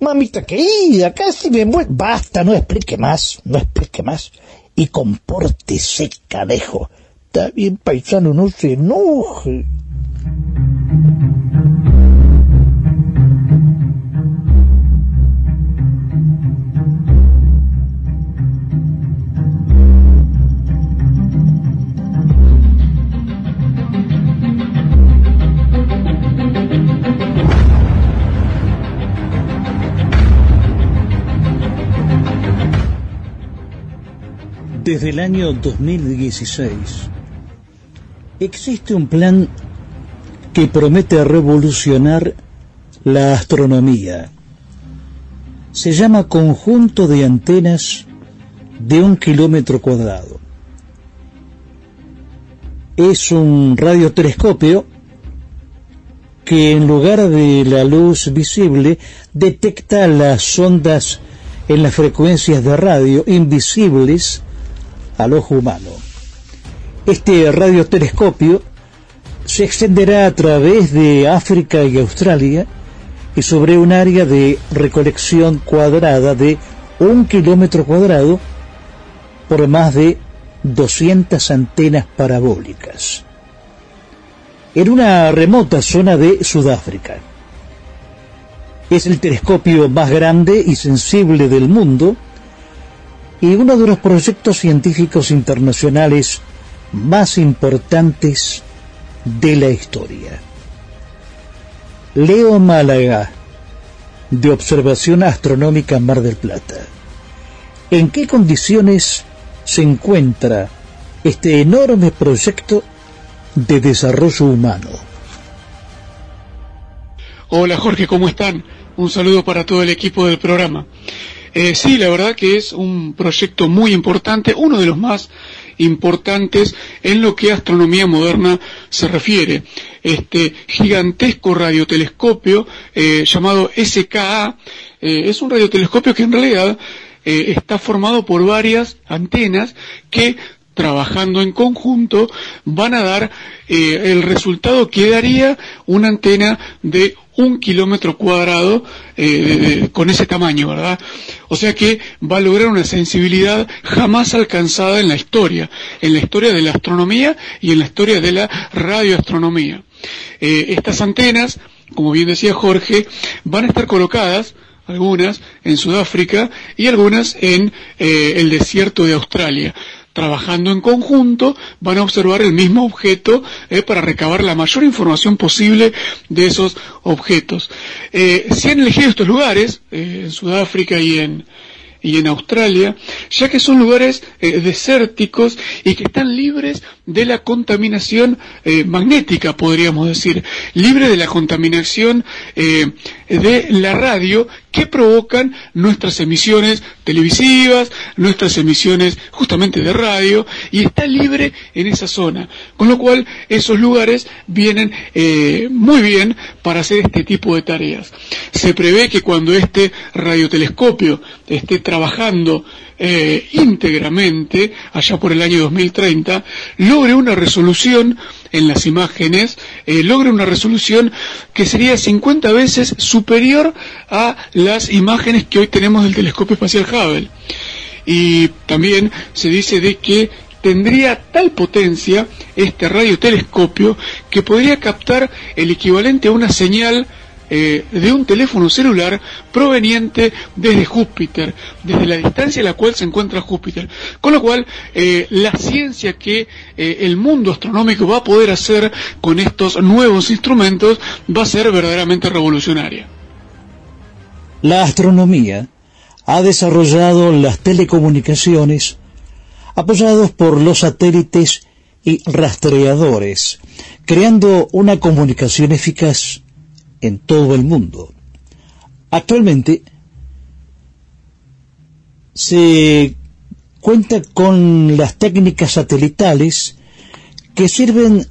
Mamita querida, casi me muero. Basta, no explique más, no explique más. Y compórtese, canejo. Está bien, paisano, no se enoje. Desde el año 2016 existe un plan que promete revolucionar la astronomía. Se llama Conjunto de Antenas de un kilómetro cuadrado. Es un radiotelescopio que en lugar de la luz visible detecta las ondas en las frecuencias de radio invisibles al ojo humano. Este radiotelescopio se extenderá a través de África y Australia y sobre un área de recolección cuadrada de un kilómetro cuadrado por más de 200 antenas parabólicas en una remota zona de Sudáfrica. Es el telescopio más grande y sensible del mundo y uno de los proyectos científicos internacionales más importantes de la historia. Leo Málaga, de Observación Astronómica Mar del Plata. ¿En qué condiciones se encuentra este enorme proyecto de desarrollo humano. Hola Jorge, ¿cómo están? Un saludo para todo el equipo del programa. Eh, sí, la verdad que es un proyecto muy importante, uno de los más importantes en lo que astronomía moderna se refiere. Este gigantesco radiotelescopio eh, llamado SKA eh, es un radiotelescopio que en realidad está formado por varias antenas que trabajando en conjunto van a dar el resultado que daría una antena de un kilómetro cuadrado eh, con ese tamaño, ¿verdad? O sea que va a lograr una sensibilidad jamás alcanzada en la historia, en la historia de la astronomía y en la historia de la radioastronomía. Eh, estas antenas, como bien decía Jorge, van a estar colocadas algunas en Sudáfrica y algunas en eh, el desierto de Australia. Trabajando en conjunto van a observar el mismo objeto eh, para recabar la mayor información posible de esos objetos. Eh, se han elegido estos lugares, eh, en Sudáfrica y en, y en Australia, ya que son lugares desérticos y que están libres de la contaminación eh, magnética, podríamos decir, libre de la contaminación eh, de la radio que provocan nuestras emisiones televisivas, nuestras emisiones justamente de radio, y está libre en esa zona. Con lo cual, esos lugares vienen eh, muy bien para hacer este tipo de tareas. Se prevé que cuando este radiotelescopio esté trabajando eh, íntegramente, allá por el año 2030, logre una resolución en las imágenes, eh, logre una resolución que sería 50 veces superior a las imágenes que hoy tenemos del telescopio espacial Hubble. Y también se dice de que tendría tal potencia este radiotelescopio que podría captar el equivalente a una señal eh, de un teléfono celular proveniente desde Júpiter, desde la distancia a la cual se encuentra Júpiter. Con lo cual, eh, la ciencia que eh, el mundo astronómico va a poder hacer con estos nuevos instrumentos va a ser verdaderamente revolucionaria. La astronomía ha desarrollado las telecomunicaciones apoyados por los satélites y rastreadores, creando una comunicación eficaz en todo el mundo. Actualmente se cuenta con las técnicas satelitales que sirven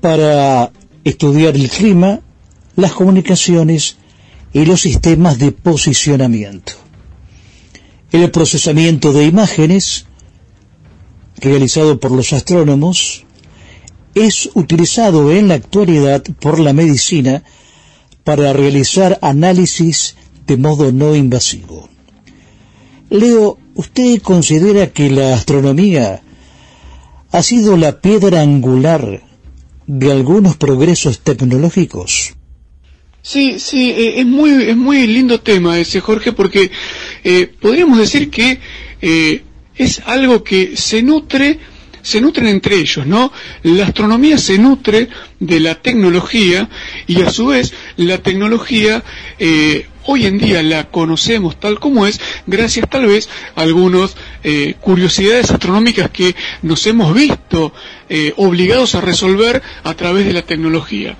para estudiar el clima, las comunicaciones y los sistemas de posicionamiento. El procesamiento de imágenes, realizado por los astrónomos, es utilizado en la actualidad por la medicina para realizar análisis de modo no invasivo. Leo, ¿usted considera que la astronomía ha sido la piedra angular de algunos progresos tecnológicos? Sí, sí, eh, es muy es muy lindo tema ese Jorge porque eh, podríamos decir que eh, es algo que se nutre se nutren entre ellos, ¿no? La astronomía se nutre de la tecnología y a su vez la tecnología eh, hoy en día la conocemos tal como es gracias tal vez a algunas eh, curiosidades astronómicas que nos hemos visto eh, obligados a resolver a través de la tecnología.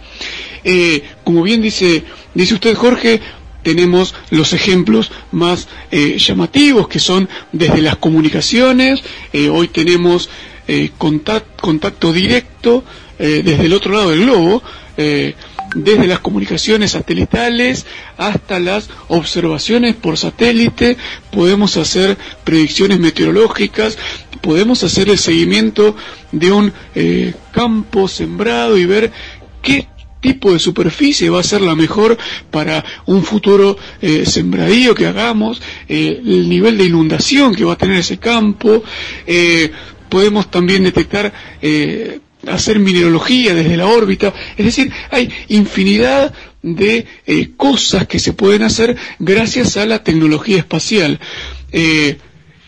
Como bien dice, dice usted Jorge, tenemos los ejemplos más llamativos que son desde las comunicaciones, hoy tenemos eh, contact- contacto directo eh, desde el otro lado del globo, eh, desde las comunicaciones satelitales hasta las observaciones por satélite, podemos hacer predicciones meteorológicas, podemos hacer el seguimiento de un eh, campo sembrado y ver qué tipo de superficie va a ser la mejor para un futuro eh, sembradío que hagamos, eh, el nivel de inundación que va a tener ese campo, eh, podemos también detectar, eh, hacer mineralogía desde la órbita, es decir, hay infinidad de eh, cosas que se pueden hacer gracias a la tecnología espacial. Eh,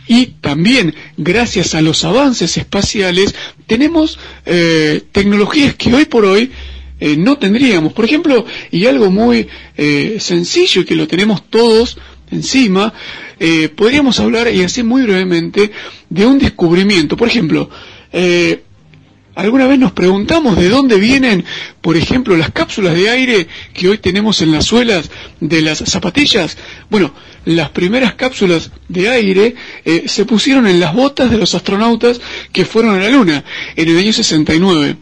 y también, gracias a los avances espaciales, tenemos eh, tecnologías que hoy por hoy no tendríamos. Por ejemplo, y algo muy sencillo que lo tenemos todos encima, eh, podríamos hablar, y así muy brevemente, de un descubrimiento. Por ejemplo, eh, ¿Alguna vez nos preguntamos de dónde vienen, por ejemplo, las cápsulas de aire que hoy tenemos en las suelas de las zapatillas? Bueno, las primeras cápsulas de aire eh, se pusieron en las botas de los astronautas que fueron a la Luna en el año 69.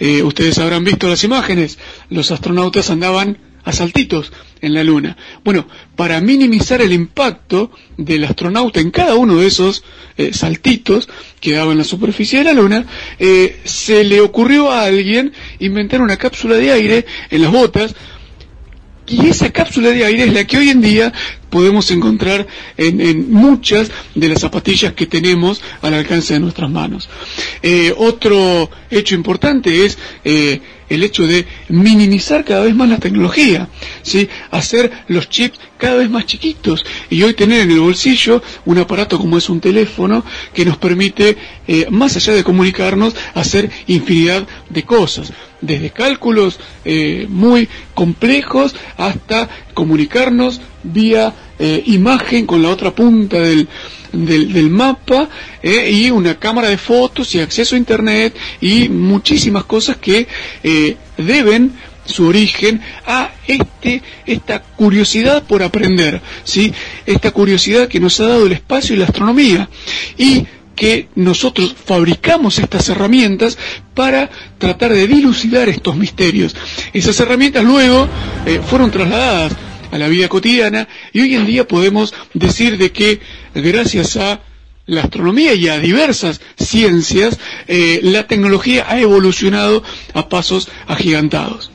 Eh, ustedes habrán visto las imágenes. Los astronautas andaban a saltitos en la Luna. Bueno, para minimizar el impacto del astronauta en cada uno de esos eh, saltitos que daba en la superficie de la Luna, eh, se le ocurrió a alguien inventar una cápsula de aire en las botas y esa cápsula de aire es la que hoy en día podemos encontrar en, muchas de las zapatillas que tenemos al alcance de nuestras manos. Eh, otro hecho importante es eh, el hecho de minimizar cada vez más la tecnología, ¿sí? hacer los chips cada vez más chiquitos y hoy tener en el bolsillo un aparato como es un teléfono que nos permite, eh, más allá de comunicarnos, hacer infinidad de cosas, desde cálculos eh, muy complejos hasta comunicarnos vía eh, imagen con la otra punta del, del, mapa eh, y una cámara de fotos y acceso a internet y muchísimas cosas que eh, deben su origen a este esta curiosidad por aprender, ¿sí? Esta curiosidad que nos ha dado el espacio y la astronomía y que nosotros fabricamos estas herramientas para tratar de dilucidar estos misterios. Esas herramientas luego eh, fueron trasladadas a la vida cotidiana y hoy en día podemos decir de que gracias a la astronomía y a diversas ciencias, eh, la tecnología ha evolucionado a pasos agigantados.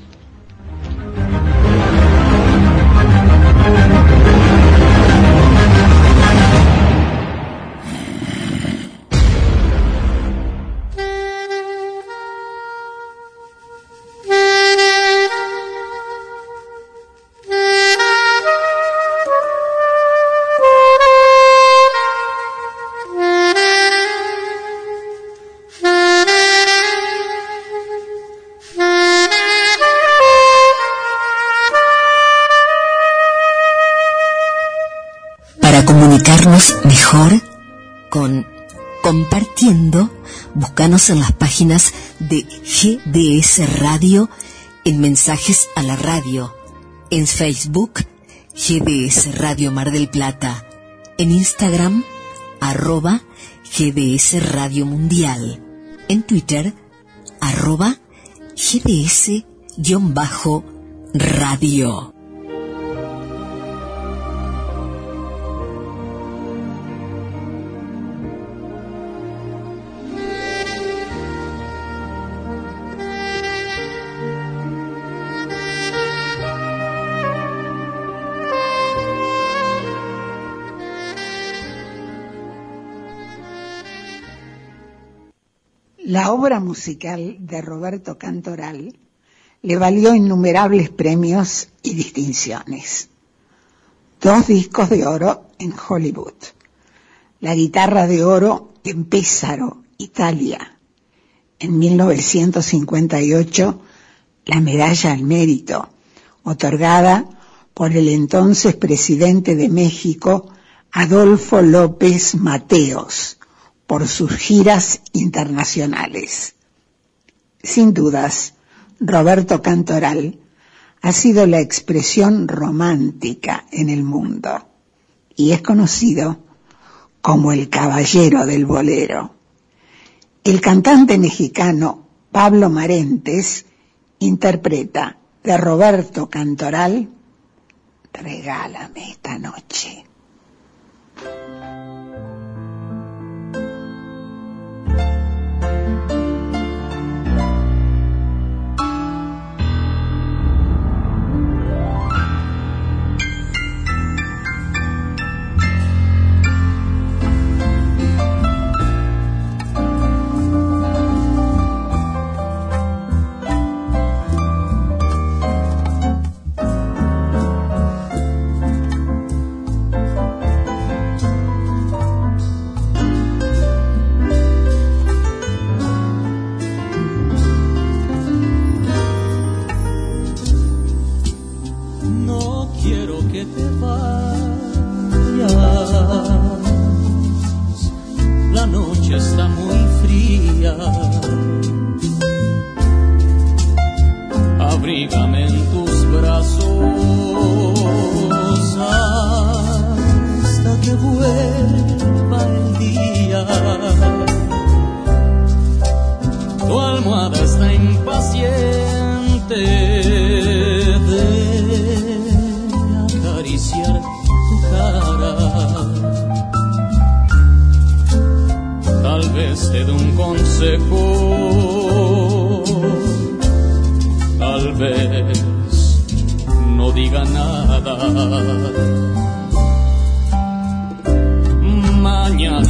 En las páginas de GDS Radio, en mensajes a la radio, en Facebook, GDS Radio Mar del Plata, en Instagram, arroba GDS Radio Mundial, en Twitter, arroba GDS-radio. La obra musical de Roberto Cantoral le valió innumerables premios y distinciones. Dos discos de oro en Hollywood, la guitarra de oro en Pésaro, Italia. En 1958, la medalla al mérito, otorgada por el entonces presidente de México, Adolfo López Mateos, por sus giras internacionales. Sin dudas, Roberto Cantoral ha sido la expresión romántica en el mundo y es conocido como el caballero del bolero. El cantante mexicano Pablo Marentes interpreta de Roberto Cantoral Regálame esta noche. La noche está muy fría. Abrígame Dé un consejo, tal vez no diga nada. Mañana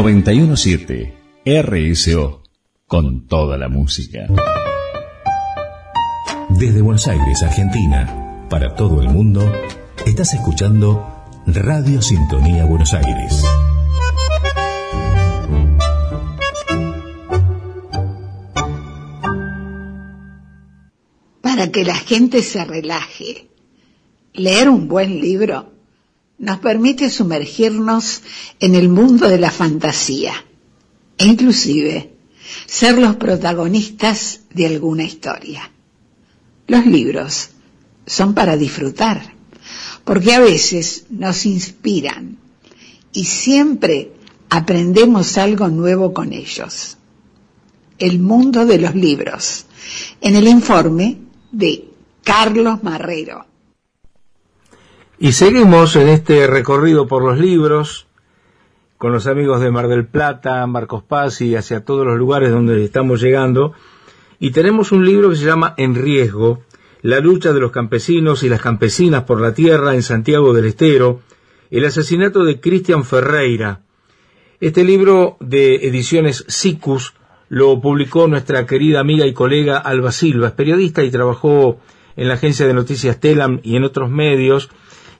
917 RSO con toda la música. Desde Buenos Aires, Argentina, para todo el mundo, estás escuchando Radio Sintonía Buenos Aires. Para que la gente se relaje, leer un buen libro nos permite sumergirnos en el mundo de la fantasía e inclusive ser los protagonistas de alguna historia. Los libros son para disfrutar, porque a veces nos inspiran y siempre aprendemos algo nuevo con ellos. El mundo de los libros, en el informe de Carlos Marrero. Y seguimos en este recorrido por los libros con los amigos de Mar del Plata, Marcos Paz y hacia todos los lugares donde estamos llegando. Y tenemos un libro que se llama En riesgo, la lucha de los campesinos y las campesinas por la tierra en Santiago del Estero, el asesinato de Cristian Ferreira. Este libro de ediciones SICUS lo publicó nuestra querida amiga y colega Alba Silva, es periodista y trabajó en la agencia de noticias Telam y en otros medios,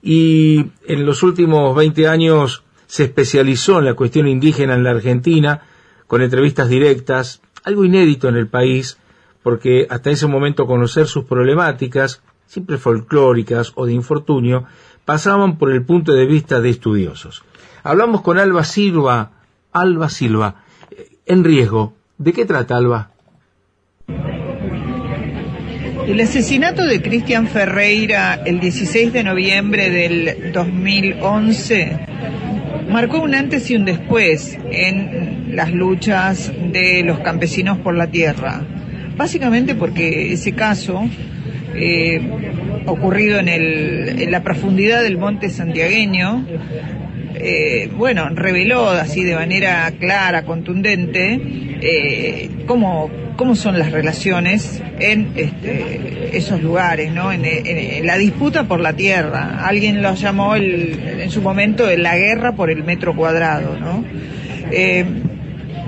y en los últimos 20 años se especializó en la cuestión indígena en la Argentina, con entrevistas directas, algo inédito en el país, porque hasta ese momento conocer sus problemáticas, siempre folclóricas o de infortunio, pasaban por el punto de vista de estudiosos. Hablamos con Alba Silva, Alba Silva, eh, en riesgo. ¿De qué trata Alba? El asesinato de Cristian Ferreira el 16 de noviembre del 2011 marcó un antes y un después en las luchas de los campesinos por la tierra. Básicamente porque ese caso, eh, ocurrido en, el, la profundidad del monte santiagueño, eh, bueno, reveló así de manera clara, contundente, eh, cómo, cómo son las relaciones en este, esos lugares, ¿no? En, la disputa por la tierra. Alguien lo llamó el- en su momento la guerra por el metro cuadrado, ¿no? Eh,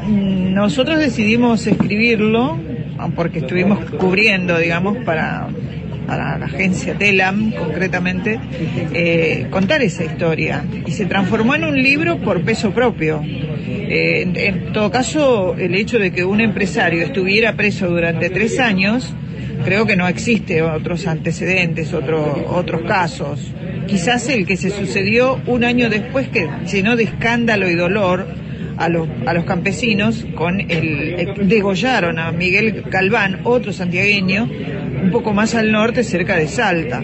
nosotros decidimos escribirlo porque estuvimos cubriendo, digamos, para, para la agencia Telam, concretamente, eh, contar esa historia. Y se transformó en un libro por peso propio. Eh, en, en todo caso, el hecho de que un empresario estuviera preso durante tres años, creo que no existe otros antecedentes, otro- otros casos. Quizás el que se sucedió un año después que llenó de escándalo y dolor a los, a los campesinos con el, el- degollaron a Miguel Calván, otro santiagueño, un poco más al norte, cerca de Salta,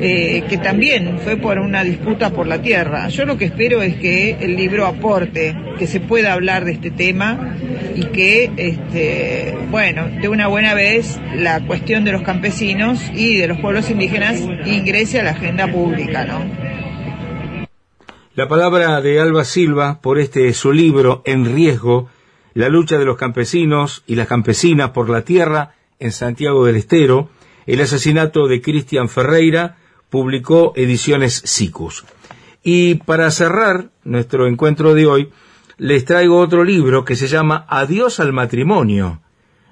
eh, que también fue por una disputa por la tierra. Yo lo que espero es que el libro aporte, que se pueda hablar de este tema y que, este, bueno, de una buena vez la cuestión de los campesinos y de los pueblos indígenas ingrese a la agenda pública, ¿no? La palabra de Alba Silva por este su libro En riesgo, la lucha de los campesinos y las campesinas por la tierra en Santiago del Estero, el asesinato de Cristian Ferreira, publicó Ediciones Sicus. Y para cerrar nuestro encuentro de hoy, les traigo otro libro que se llama Adiós al matrimonio.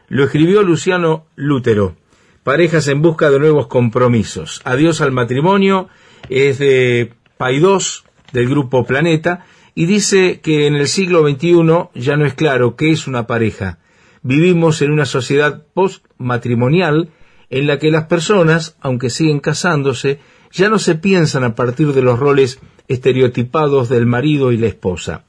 Lo escribió Luciano Lútero. Parejas en busca de nuevos compromisos. Adiós al matrimonio es de Paidós, del grupo Planeta, y dice que en el siglo XXI ya no es claro qué es una pareja. Vivimos en una sociedad postmatrimonial en la que las personas, aunque siguen casándose, ya no se piensan a partir de los roles estereotipados del marido y la esposa.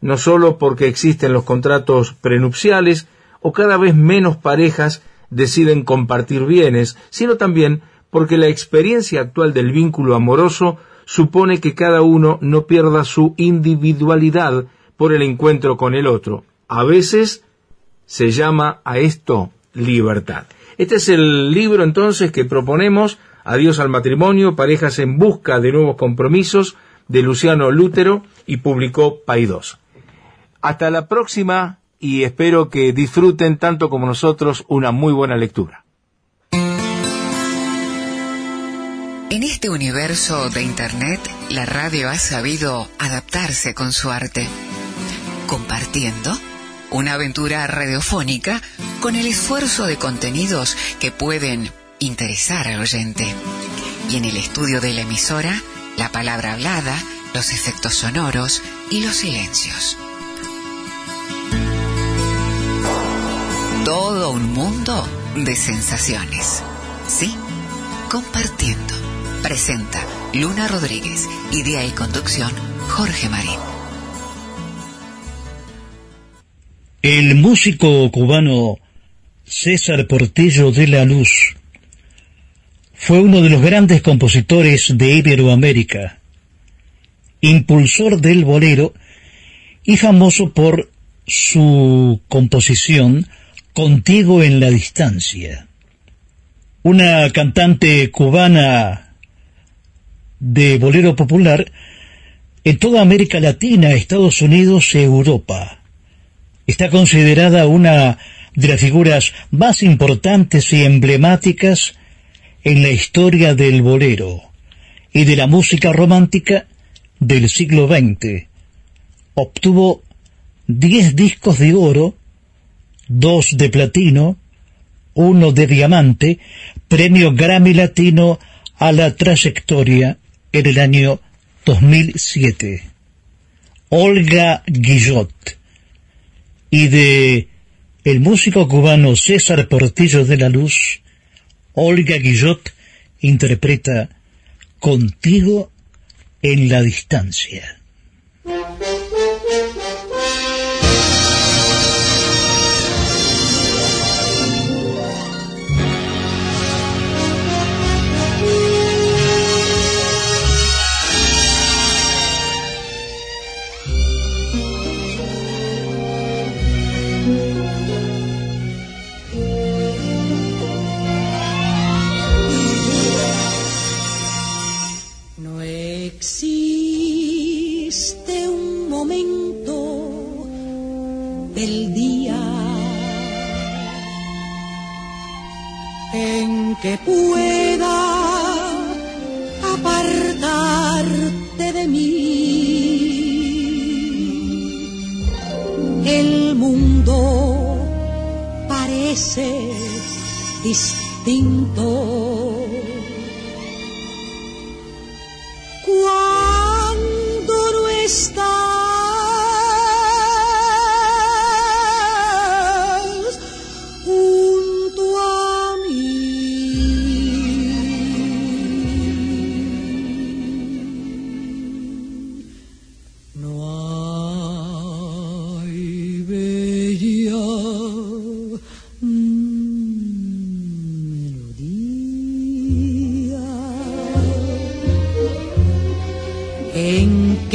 No solo porque existen los contratos prenupciales o cada vez menos parejas deciden compartir bienes, sino también porque la experiencia actual del vínculo amoroso supone que cada uno no pierda su individualidad por el encuentro con el otro. A veces se llama a esto libertad. Este es el libro entonces que proponemos, Adiós al matrimonio, parejas en busca de nuevos compromisos, de Luciano Lútero y publicó Paidós. Hasta la próxima y espero que disfruten tanto como nosotros una muy buena lectura. En este universo de Internet, la radio ha sabido adaptarse con su arte, compartiendo una aventura radiofónica con el esfuerzo de contenidos que pueden interesar al oyente. Y en el estudio de la emisora, la palabra hablada, los efectos sonoros y los silencios. Todo un mundo de sensaciones. Sí, compartiendo. Presenta Luna Rodríguez, idea y conducción Jorge Marín. El músico cubano César Portillo de la Luz fue uno de los grandes compositores de Iberoamérica, impulsor del bolero y famoso por su composición Contigo en la distancia. Una cantante cubana de bolero popular en toda América Latina, Estados Unidos y Europa. Está considerada una de las figuras más importantes y emblemáticas en la historia del bolero y de la música romántica del siglo XX. Obtuvo 10 discos de oro, dos de platino, uno de diamante, premio Grammy Latino a la trayectoria en el año 2007. Olga Guillot y de el músico cubano César Portillo de la Luz, Olga Guillot interpreta Contigo en la distancia. Del día en que pueda apartarte de mí. El mundo parece distinto. cuando no estás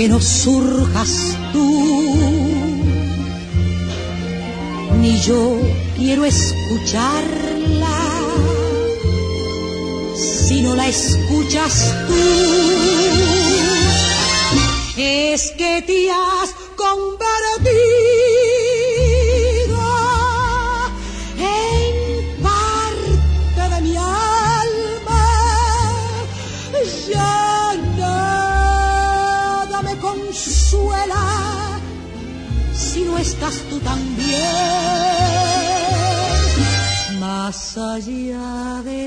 que no surjas tú, ni yo quiero escucharla, si no la escuchas tú, es que te has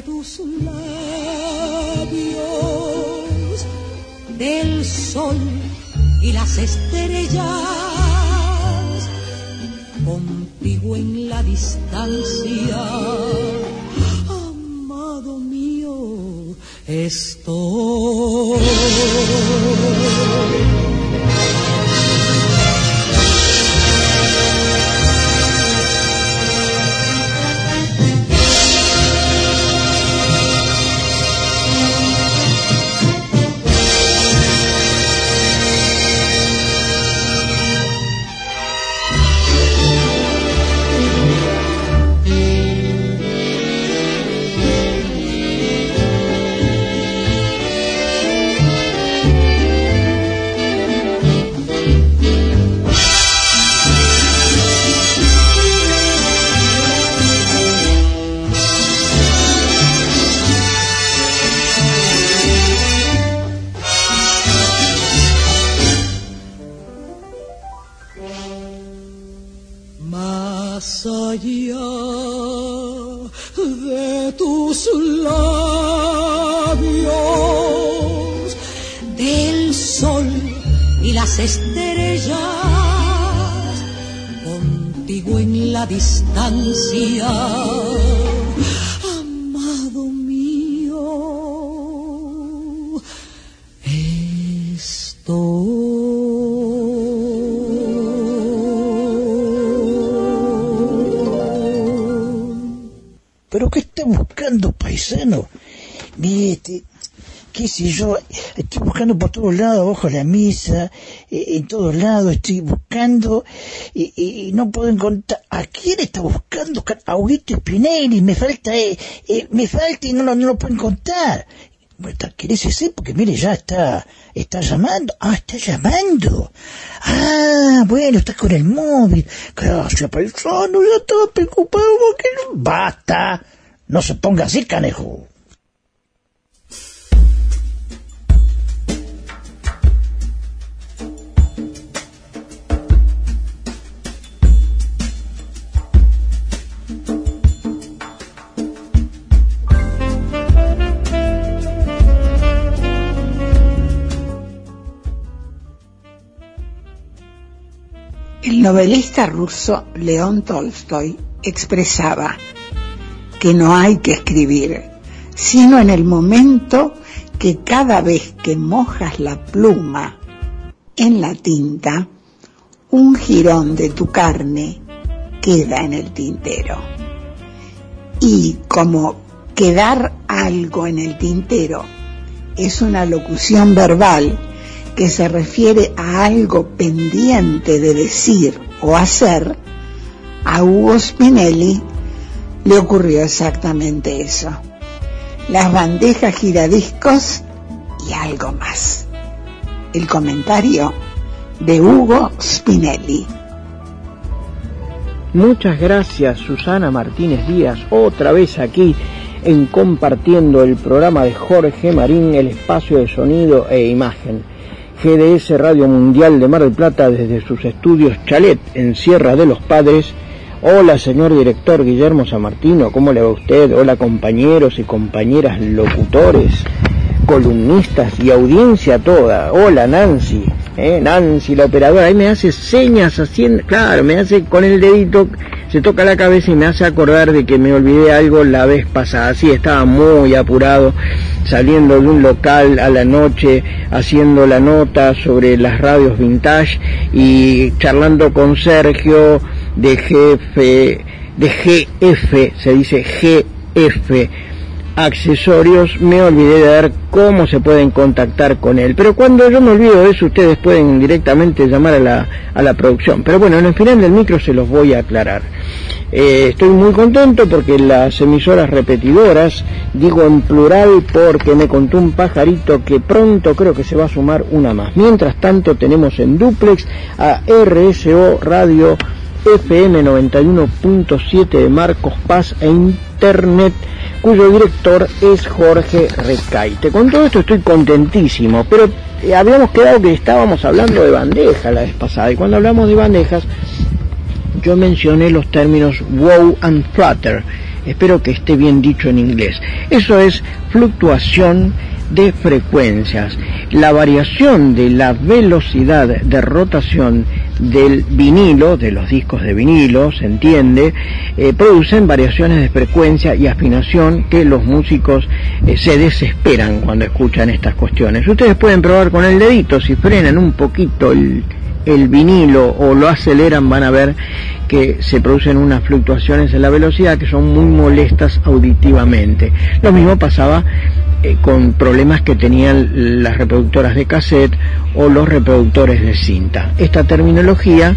tus labios, del sol y las estrellas, contigo en la distancia, amado mío, estoy. Sé yo, estoy buscando por todos lados, abajo de la mesa, eh, en todos lados estoy buscando y, no puedo encontrar. ¿A quién está buscando? A Huguito Spinelli, me falta, eh, eh, me falta y no, lo- no lo puedo encontrar. ¿Querés decir? Porque mire, ya está, está llamando. Ah, está llamando. Ah, bueno, está con el móvil. Gracias, paisano, ya estaba preocupado porque no... Basta. No se ponga así, canejo. Novelista ruso León Tolstoy expresaba que no hay que escribir, sino en el momento que cada vez que mojas la pluma en la tinta, un jirón de tu carne queda en el tintero. Y como quedar algo en el tintero es una locución verbal que se refiere a algo pendiente de decir o hacer, a Hugo Spinelli le ocurrió exactamente eso. Las bandejas giradiscos y algo más. El comentario de Hugo Spinelli. Muchas gracias Susana Martínez Díaz, otra vez aquí en compartiendo el programa de Jorge Marín, el espacio de sonido e imagen. GDS Radio Mundial de Mar del Plata desde sus estudios Chalet en Sierra de los Padres. Hola señor director Guillermo San Martino, ¿cómo le va a usted? Hola compañeros y compañeras locutores, columnistas y audiencia toda. Hola Nancy, ¿eh? Nancy la operadora, ahí me hace señas haciendo, claro, me hace con el dedito, se toca la cabeza y me hace acordar de que me olvidé algo la vez pasada. Sí, estaba muy apurado saliendo de un local a la noche, haciendo la nota sobre las radios vintage y charlando con Sergio de jefe, de GF, se dice GF accesorios, me olvidé de ver cómo se pueden contactar con él. Pero cuando yo me olvido de eso, ustedes pueden directamente llamar a la, a la producción. Pero bueno, en el final del micro se los voy a aclarar. Eh, estoy muy contento porque las emisoras repetidoras, digo en plural porque me contó un pajarito que pronto creo que se va a sumar una más. Mientras tanto tenemos en duplex a RSO Radio FM 91.7 de Marcos Paz e Internet, cuyo director es Jorge Recaite. Con todo esto estoy contentísimo, pero eh, habíamos quedado que estábamos hablando de bandejas la vez pasada, y cuando hablamos de bandejas, yo mencioné los términos wow and flutter. Espero que esté bien dicho en inglés. Eso es fluctuación de frecuencias. La variación de la velocidad de rotación del vinilo, de los discos de vinilo, se entiende, eh, producen variaciones de frecuencia y afinación que los músicos eh, se desesperan cuando escuchan estas cuestiones. Ustedes pueden probar con el dedito, si frenan un poquito el, el vinilo o lo aceleran van a ver que se producen unas fluctuaciones en la velocidad que son muy molestas auditivamente. Lo mismo pasaba eh, con problemas que tenían las reproductoras de cassette o los reproductores de cinta. Esta terminología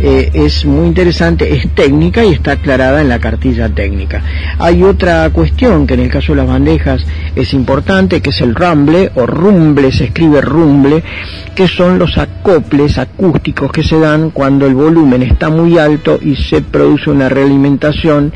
eh, es muy interesante, es técnica y está aclarada en la cartilla técnica. Hay otra cuestión que en el caso de las bandejas es importante, que es el rumble o rumble, se escribe rumble, que son los acoples acústicos que se dan cuando el volumen está muy alto y se produce una realimentación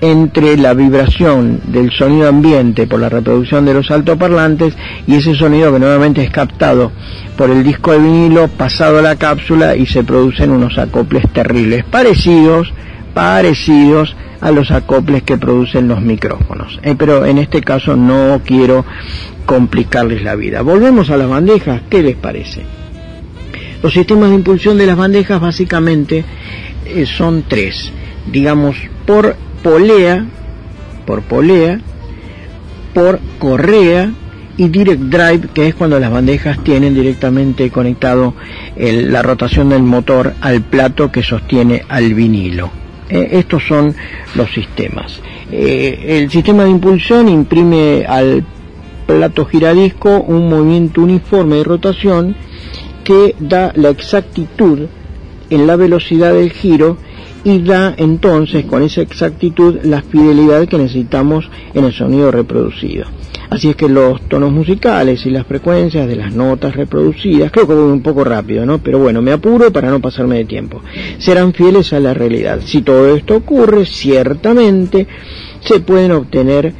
entre la vibración del sonido ambiente por la reproducción de los altoparlantes y ese sonido que nuevamente es captado por el disco de vinilo pasado a la cápsula y se producen unos acoples terribles, parecidos, parecidos a los acoples que producen los micrófonos. Eh, pero en este caso no quiero complicarles la vida. Volvemos a las bandejas, ¿qué les parece? Los sistemas de impulsión de las bandejas básicamente eh, son tres, digamos, por polea, por polea, por correa y direct drive, que es cuando las bandejas tienen directamente conectado el, la rotación del motor al plato que sostiene al vinilo. Eh, estos son los sistemas. Eh, el sistema de impulsión imprime al plato giradisco un movimiento uniforme de rotación que da la exactitud en la velocidad del giro y da entonces con esa exactitud la fidelidad que necesitamos en el sonido reproducido. Así es que los tonos musicales y las frecuencias de las notas reproducidas, creo que voy un poco rápido, ¿no? Pero bueno, me apuro para no pasarme de tiempo. Serán fieles a la realidad. Si todo esto ocurre, ciertamente se pueden obtener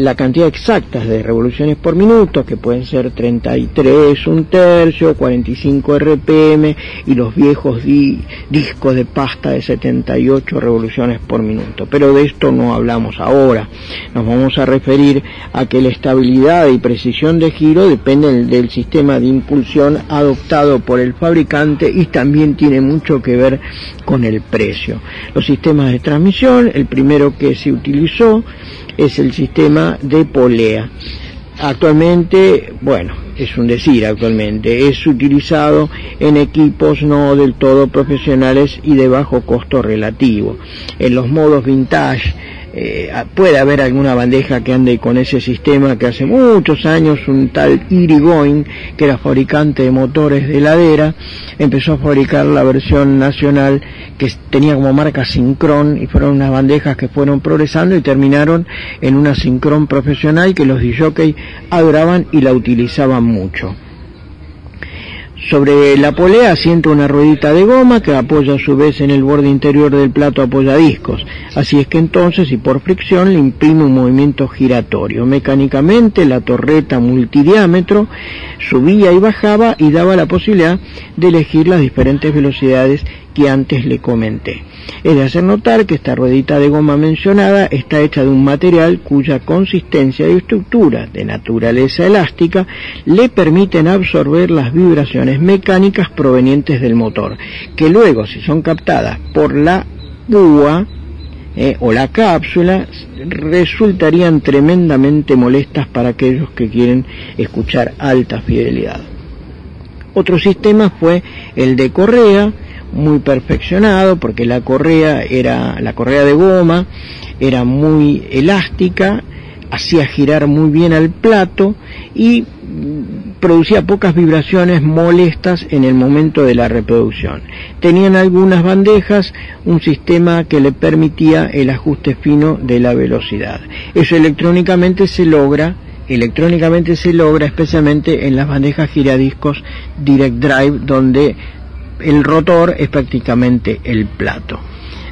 la cantidad exacta de revoluciones por minuto, que pueden ser 33 un tercio, 45 RPM y los viejos di- discos de pasta de 78 revoluciones por minuto. Pero de esto no hablamos ahora. Nos vamos a referir a que la estabilidad y precisión de giro dependen del sistema de impulsión adoptado por el fabricante y también tiene mucho que ver con el precio. Los sistemas de transmisión, el primero que se utilizó es el sistema de polea. Actualmente, bueno, es un decir actualmente, es utilizado en equipos no del todo profesionales y de bajo costo relativo. En los modos vintage eh, puede haber alguna bandeja que ande con ese sistema que hace muchos años un tal Irigoyen, que era fabricante de motores de heladera, empezó a fabricar la versión nacional que tenía como marca Syncron y fueron unas bandejas que fueron progresando y terminaron en una Syncron profesional que los DJ adoraban y la utilizaban mucho. Sobre la polea asienta una ruedita de goma que apoya a su vez en el borde interior del plato apoyadiscos. Así es que entonces y por fricción le imprime un movimiento giratorio. Mecánicamente la torreta multidiámetro subía y bajaba y daba la posibilidad de elegir las diferentes velocidades que antes le comenté. Es de hacer notar que esta ruedita de goma mencionada está hecha de un material cuya consistencia y estructura de naturaleza elástica le permiten absorber las vibraciones mecánicas provenientes del motor, que luego si son captadas por la púa eh, o la cápsula resultarían tremendamente molestas para aquellos que quieren escuchar alta fidelidad. Otro sistema fue el de correa, muy perfeccionado porque la correa era la correa de goma era muy elástica hacía girar muy bien al plato y producía pocas vibraciones molestas en el momento de la reproducción. Tenían algunas bandejas un sistema que le permitía el ajuste fino de la velocidad. Eso electrónicamente se logra electrónicamente se logra especialmente en las bandejas giradiscos Direct Drive donde el rotor es prácticamente el plato.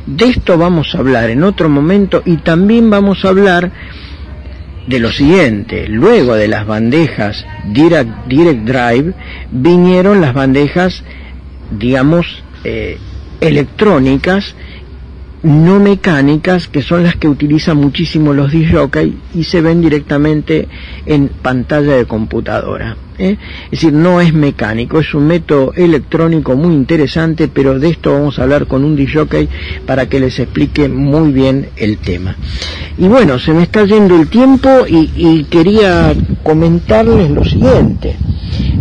De esto vamos a hablar en otro momento y también vamos a hablar de lo siguiente, luego de las bandejas Direct, Drive vinieron las bandejas, digamos, eh, electrónicas, no mecánicas, que son las que utilizan muchísimo los disc y se ven directamente en pantalla de computadora. ¿eh? Es decir, no es mecánico, es un método electrónico muy interesante, pero de esto vamos a hablar con un disc para que les explique muy bien el tema. Y bueno, se me está yendo el tiempo y, y quería comentarles lo siguiente.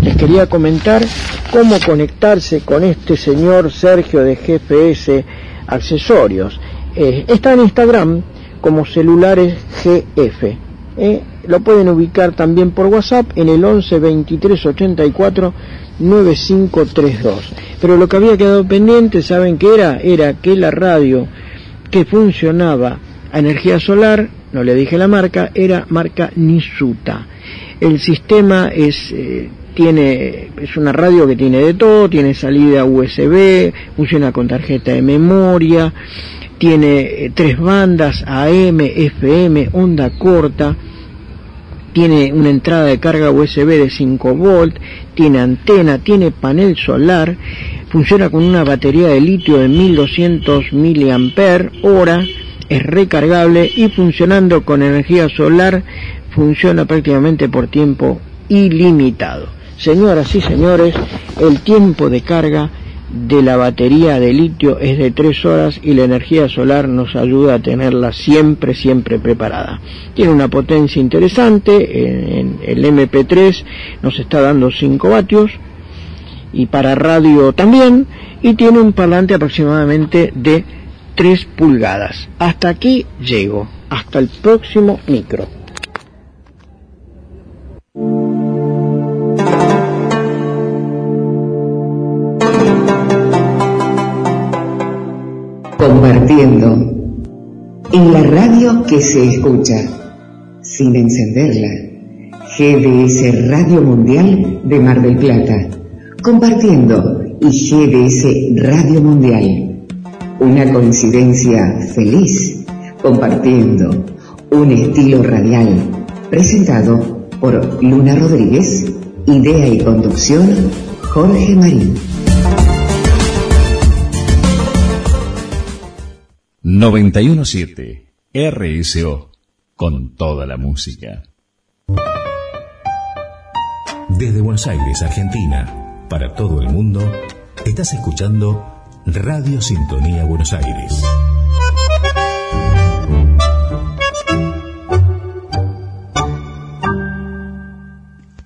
Les quería comentar cómo conectarse con este señor Sergio de GPS accesorios. Eh, está en Instagram como celulares GF. Eh, lo pueden ubicar también por WhatsApp en el 11 23 84 9532. Pero lo que había quedado pendiente, ¿saben qué era? Era que la radio que funcionaba a energía solar, no le dije la marca, era marca Nisuta. El sistema es eh, tiene es una radio que tiene de todo, tiene salida USB, funciona con tarjeta de memoria, tiene eh, tres bandas AM, FM, onda corta, tiene una entrada de carga USB de 5 volt, tiene antena, tiene panel solar, funciona con una batería de litio de 1200 miliampere hora, es recargable y funcionando con energía solar funciona prácticamente por tiempo ilimitado. Señoras y señores, el tiempo de carga de la batería de litio es de 3 horas y la energía solar nos ayuda a tenerla siempre, siempre preparada. Tiene una potencia interesante, en, el MP3 nos está dando 5 vatios y para radio también y tiene un parlante aproximadamente de 3 pulgadas. Hasta aquí llego, hasta el próximo micro. Compartiendo. En la radio que se escucha, sin encenderla. GDS Radio Mundial de Mar del Plata. Compartiendo y GDS Radio Mundial. Una coincidencia feliz. Compartiendo. Un estilo radial, presentado por Luna Rodríguez, idea y conducción, Jorge Marín. 917 RSO con toda la música. Desde Buenos Aires, Argentina, para todo el mundo, estás escuchando Radio Sintonía Buenos Aires.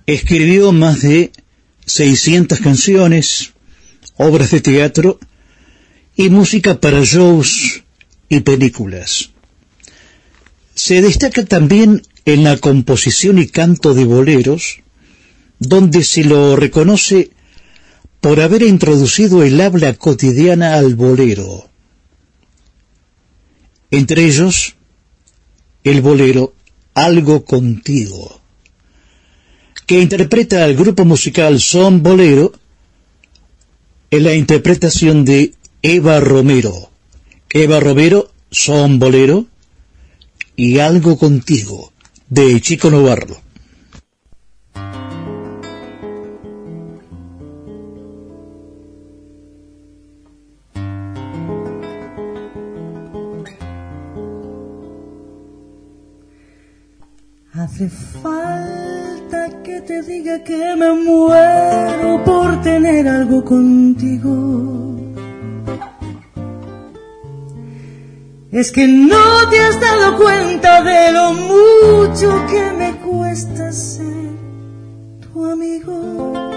Escribió más de 600 canciones, obras de teatro y música para shows y películas. Se destaca también en la composición y canto de boleros, donde se lo reconoce por haber introducido el habla cotidiana al bolero. Entre ellos, el bolero Algo Contigo, que interpreta al grupo musical Son Bolero en la interpretación de Eva Romero. Eva Romero, Son Bolero y Algo Contigo, de Chico Novarro. Hace falta que te diga que me muero por tener algo contigo. Es que no te has dado cuenta de lo mucho que me cuesta ser tu amigo.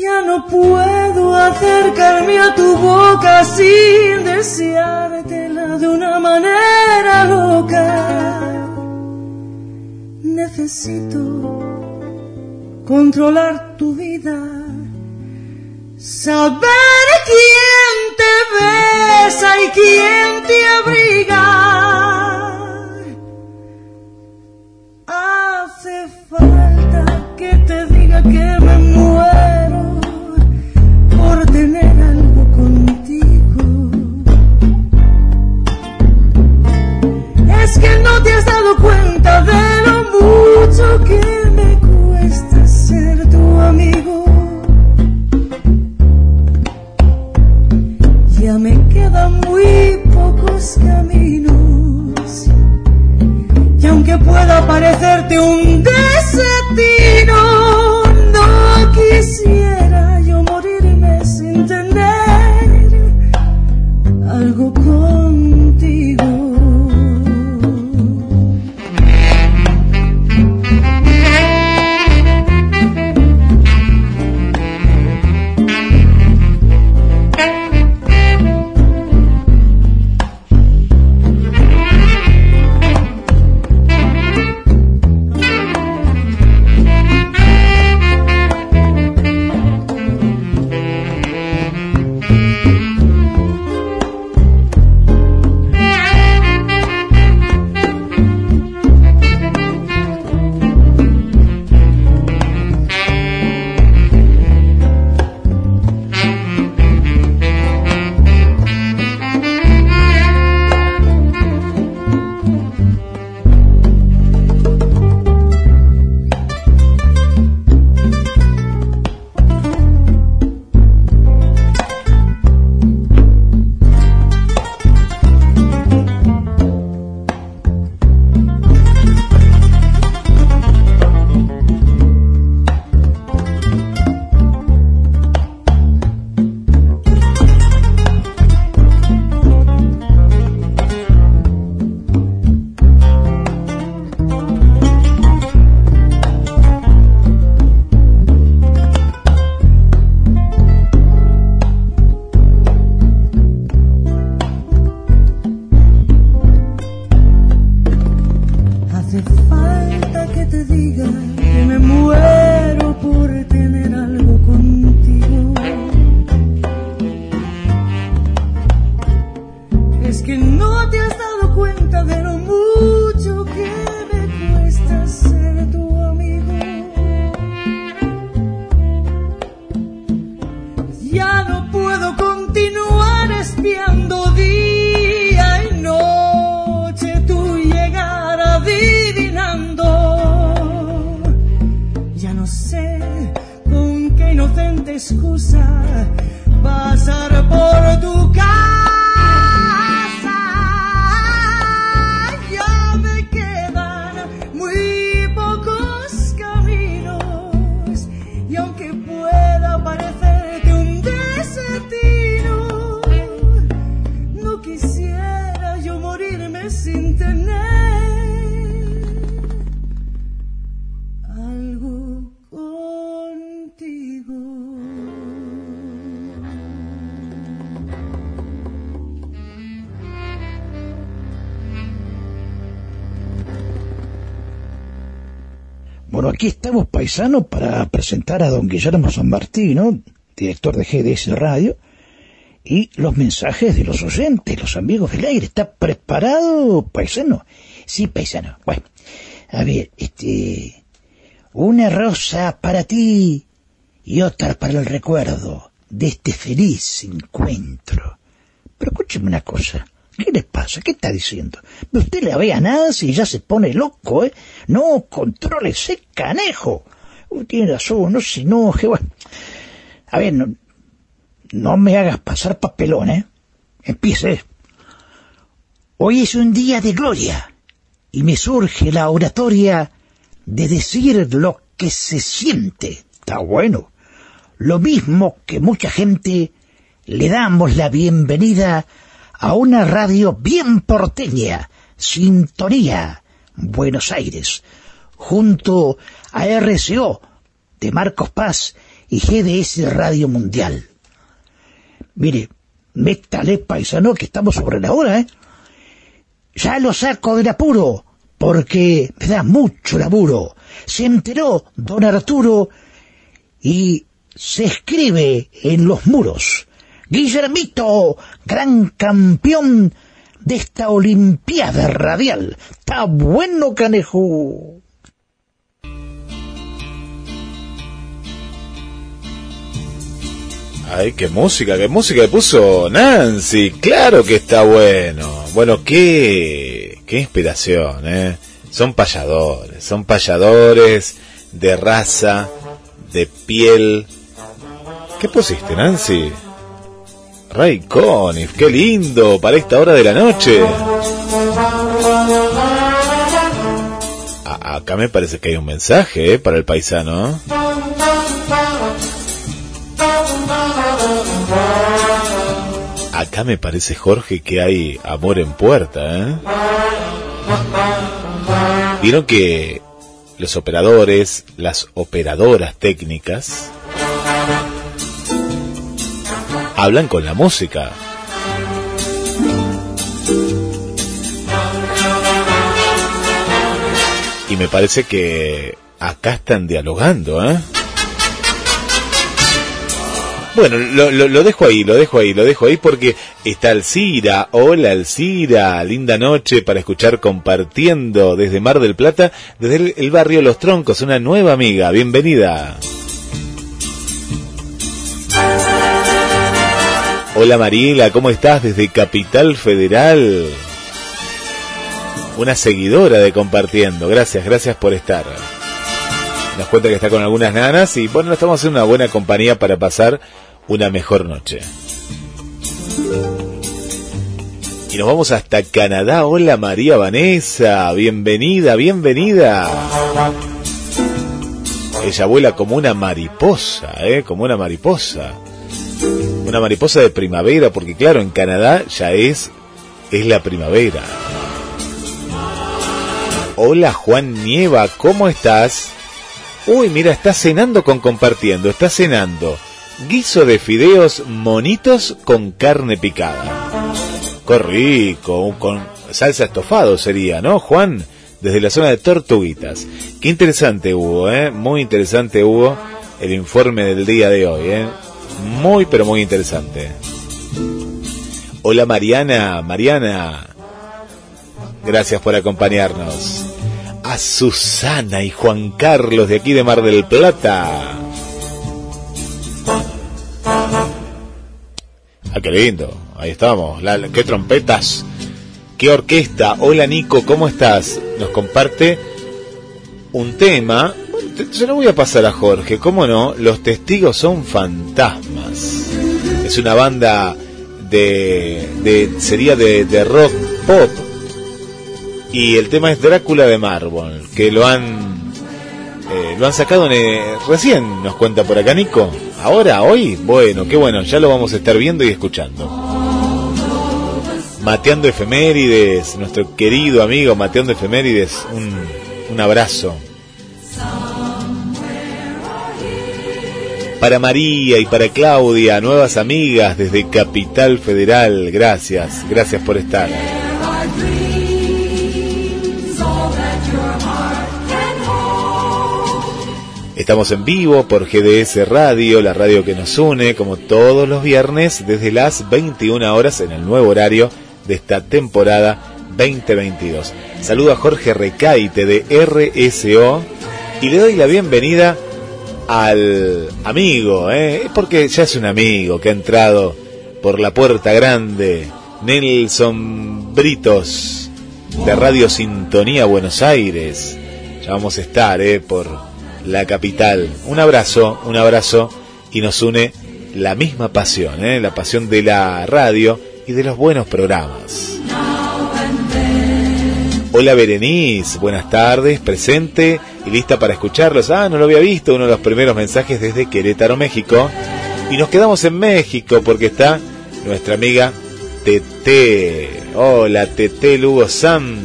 Ya no puedo acercarme a tu boca sin deseártela de una manera loca. Necesito controlar tu vida, saber quién te besa y quién te abriga. Hace falta que te diga que me muero Es que no te has dado cuenta de lo mucho que me cuesta ser tu amigo. Ya me quedan muy pocos caminos. Y aunque pueda parecerte un desatino, no quisiera estamos paisanos para presentar a don Guillermo San Martino, director de GDS Radio, y los mensajes de los oyentes, los amigos del aire. ¿Está preparado, paisano? Sí, paisano. Bueno, a ver, este... Una rosa para ti y otra para el recuerdo de este feliz encuentro. Pero escúcheme una cosa. ¿Qué le pasa? ¿Qué está diciendo? Usted le vea nada si ya se pone loco, ¿eh? No, controle ese canejo. Uy, tiene razón, no se enoje. Bueno, a ver, no, no me hagas pasar papelón, ¿eh? Empiece. Hoy es un día de gloria y me surge la oratoria de decir lo que se siente. Está bueno. Lo mismo que mucha gente le damos la bienvenida una radio bien porteña, Sintonía, Buenos Aires, junto a RCO de Marcos Paz y GDS Radio Mundial. Mire, métale paisano que estamos sobre la hora, ¿eh? Ya lo saco del apuro, porque me da mucho laburo. Se enteró don Arturo y se escribe en los muros. Guillermito, gran campeón de esta Olimpiada Radial. Está bueno, canejo. Ay, qué música, qué música le puso Nancy. Claro que está bueno. Bueno, qué, qué inspiración, ¿eh? Son payadores, son payadores de raza, de piel. ¿Qué pusiste, Nancy? Ray Conniff, qué lindo para esta hora de la noche. Acá me parece que hay un mensaje ¿eh? para el paisano. Acá me parece, Jorge, que hay amor en puerta. ¿eh? Vieron que los operadores, las operadoras técnicas, hablan con la música. Y me parece que acá están dialogando, ¿eh? Bueno, lo, lo, lo dejo ahí, lo dejo ahí, lo dejo ahí porque está Alcira. Hola Alcira, linda noche para escuchar compartiendo desde Mar del Plata, desde el, el barrio Los Troncos, una nueva amiga. Bienvenida. Hola Mariela, ¿cómo estás desde Capital Federal? Una seguidora de compartiendo. Gracias, gracias por estar. Nos cuenta que está con algunas nanas y bueno, estamos en una buena compañía para pasar una mejor noche. Y nos vamos hasta Canadá. Hola María Vanessa, bienvenida, bienvenida. Ella vuela como una mariposa, ¿eh? Como una mariposa. Una mariposa de primavera, porque claro, en Canadá ya es, es la primavera. Hola Juan Nieva, ¿cómo estás? Uy, mira, está cenando con compartiendo, está cenando. Guiso de fideos monitos con carne picada. Qué rico, con salsa estofado sería, ¿no, Juan? Desde la zona de Tortuguitas. Qué interesante, Hugo, ¿eh? Muy interesante, Hugo, el informe del día de hoy, ¿eh? Muy, pero muy interesante. Hola Mariana, Mariana. Gracias por acompañarnos. A Susana y Juan Carlos de aquí de Mar del Plata. Ah, qué lindo. Ahí estamos. Qué trompetas. Qué orquesta. Hola Nico, ¿cómo estás? Nos comparte un tema. Te- se lo voy a pasar a Jorge, ¿cómo no? Los testigos son fantasmas. Es una banda de, de sería de, de rock pop y el tema es Drácula de Mármol, que lo han eh, lo han sacado en, eh, recién, nos cuenta por acá Nico. Ahora, hoy, bueno, qué bueno, ya lo vamos a estar viendo y escuchando. Mateando Efemérides, nuestro querido amigo Mateando Efemérides, un, un abrazo. Para María y para Claudia, nuevas amigas desde Capital Federal, gracias, gracias por estar. Estamos en vivo por GDS Radio, la radio que nos une, como todos los viernes, desde las 21 horas en el nuevo horario de esta temporada 2022. Saludo a Jorge Recaite de RSO y le doy la bienvenida al amigo, ¿eh? porque ya es un amigo que ha entrado por la puerta grande, Nelson Britos de Radio Sintonía Buenos Aires. Ya vamos a estar ¿eh? por la capital. Un abrazo, un abrazo y nos une la misma pasión, ¿eh? la pasión de la radio y de los buenos programas. Hola Berenice, buenas tardes, presente y lista para escucharlos. Ah, no lo había visto, uno de los primeros mensajes desde Querétaro, México. Y nos quedamos en México porque está nuestra amiga Tete. Hola Tete Lugo Sam.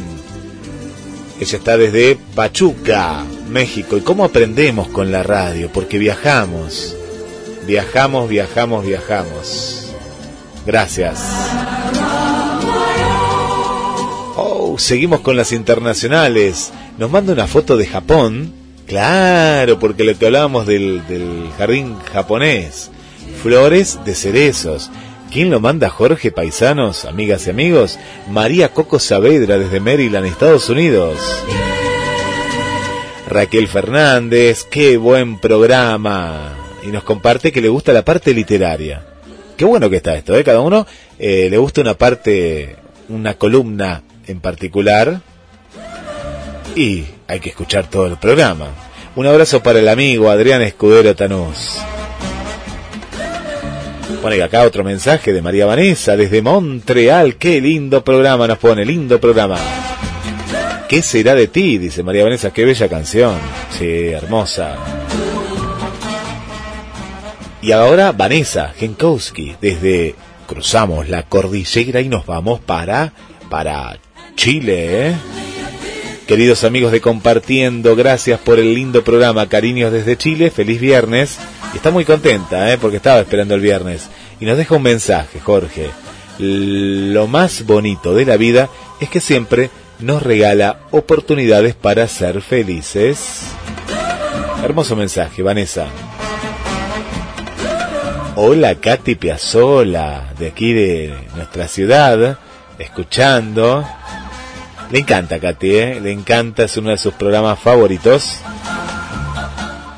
Ella está desde Pachuca, México. ¿Y cómo aprendemos con la radio? Porque viajamos. Viajamos, viajamos, viajamos. Gracias. Oh, seguimos con las internacionales. Nos manda una foto de Japón. Claro, porque lo que hablábamos del, jardín japonés. Flores de cerezos. ¿Quién lo manda? Jorge Paisanos, amigas y amigos. María Coco Saavedra desde Maryland, Estados Unidos. Raquel Fernández, qué buen programa. Y nos comparte que le gusta la parte literaria. Qué bueno que está esto, ¿eh? Cada uno eh, le gusta una parte, una columna en particular. Y hay que escuchar todo el programa. Un abrazo para el amigo Adrián Escudero Tanús. Pone acá otro mensaje de María Vanessa desde Montreal. Qué lindo programa nos pone, lindo programa. ¿Qué será de ti? Dice María Vanessa, qué bella canción. Sí, hermosa. Y ahora Vanessa Genkowski, desde cruzamos la cordillera y nos vamos para para Chile, ¿eh? Queridos amigos de Compartiendo, gracias por el lindo programa, cariños desde Chile, feliz viernes. Y está muy contenta, ¿eh? porque estaba esperando el viernes. Y nos deja un mensaje, Jorge. Lo más bonito de la vida es que siempre nos regala oportunidades para ser felices. Hermoso mensaje, Vanessa. Hola, Katy Piazzola, de aquí de nuestra ciudad, escuchando. Le encanta, Katy, ¿eh? le encanta, es uno de sus programas favoritos.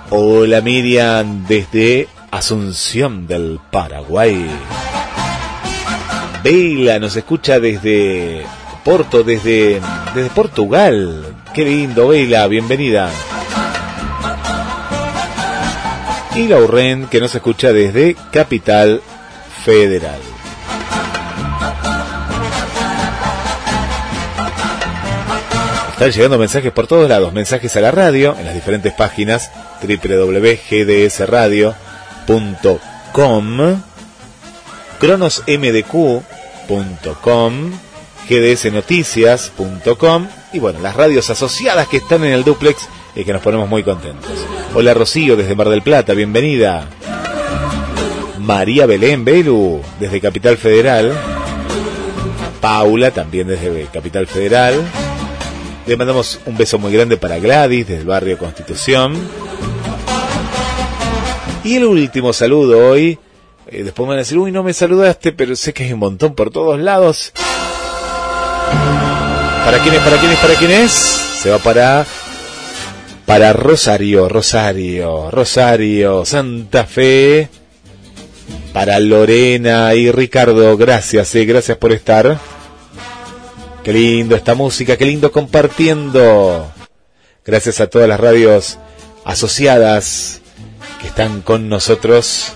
Hola, Miriam, desde Asunción del Paraguay. Veila nos escucha desde Porto, desde, desde Portugal. Qué lindo, Veila, bienvenida. Y Lauren, que nos escucha desde Capital Federal. Están llegando mensajes por todos lados, mensajes a la radio, en las diferentes páginas www.gdsradio.com, cronosmdq.com, gdsnoticias.com y bueno, las radios asociadas que están en el duplex y que nos ponemos muy contentos. Hola Rocío desde Mar del Plata, bienvenida. María Belén Belu desde Capital Federal. Paula también desde Capital Federal. Le mandamos un beso muy grande para Gladys desde el barrio Constitución. Y el último saludo hoy. eh, después me van a decir, uy, no me saludaste, pero sé que hay un montón por todos lados. ¿Para quién es? ¿Para quién es? ¿Para quién es? Se va para para Rosario, Rosario, Rosario, Santa Fe, para Lorena y Ricardo, gracias, eh, gracias por estar. Qué lindo esta música, qué lindo compartiendo. Gracias a todas las radios asociadas que están con nosotros.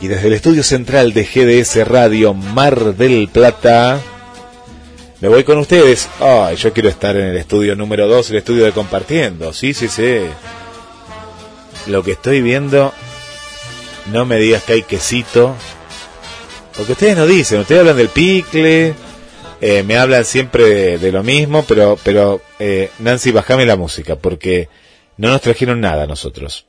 Y desde el estudio central de GDS Radio Mar del Plata, me voy con ustedes. Ay, yo quiero estar en el estudio número 2, el estudio de compartiendo. Sí, sí, sí. Lo que estoy viendo, no me digas que hay quesito. Porque ustedes no dicen, ustedes hablan del picle, eh, me hablan siempre de, lo mismo, pero, pero eh, Nancy, bajame la música, porque no nos trajeron nada a nosotros.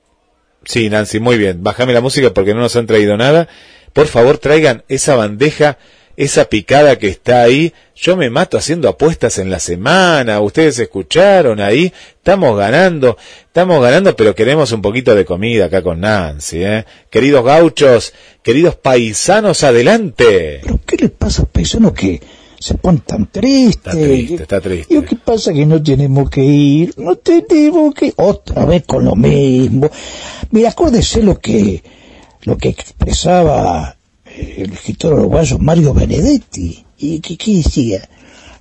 Sí, Nancy, muy bien, bajame la música porque no nos han traído nada. Por favor, traigan esa bandeja esa picada que está ahí, yo me mato haciendo apuestas en la semana, ustedes escucharon ahí, estamos ganando, estamos ganando, pero queremos un poquito de comida acá con Nancy, ¿eh? Queridos gauchos, queridos paisanos, adelante. ¿Pero qué le pasa paisanos que se ponen tan tristes? Está triste, está triste. ¿Y qué pasa que no tenemos que ir? No tenemos que... Otra vez con lo mismo. Mira, acuérdese lo que, lo que expresaba el escritor uruguayo Mario Benedetti. ¿Y qué, qué decía?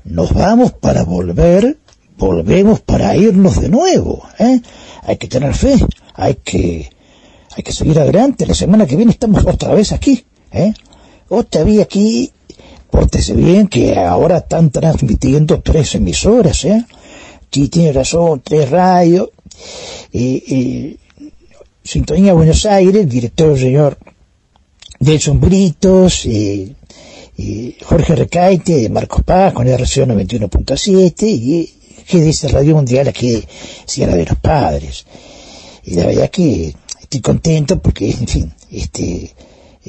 Nos vamos para volver, volvemos para irnos de nuevo. ¿eh? Hay que tener fe, hay que, hay que seguir adelante. La semana que viene estamos otra vez aquí. ¿eh? Otra vez aquí, pórtese bien, que ahora están transmitiendo tres emisoras. ¿eh? Sí, tiene razón, tres radios. Eh, Sintonía Buenos Aires, director señor Nelson Britos, Jorge Recaite, Marcos Paz con RCO 91.7 y GDS Radio Mundial aquí Sierra de los Padres. Y la verdad que estoy contento porque, en fin, este,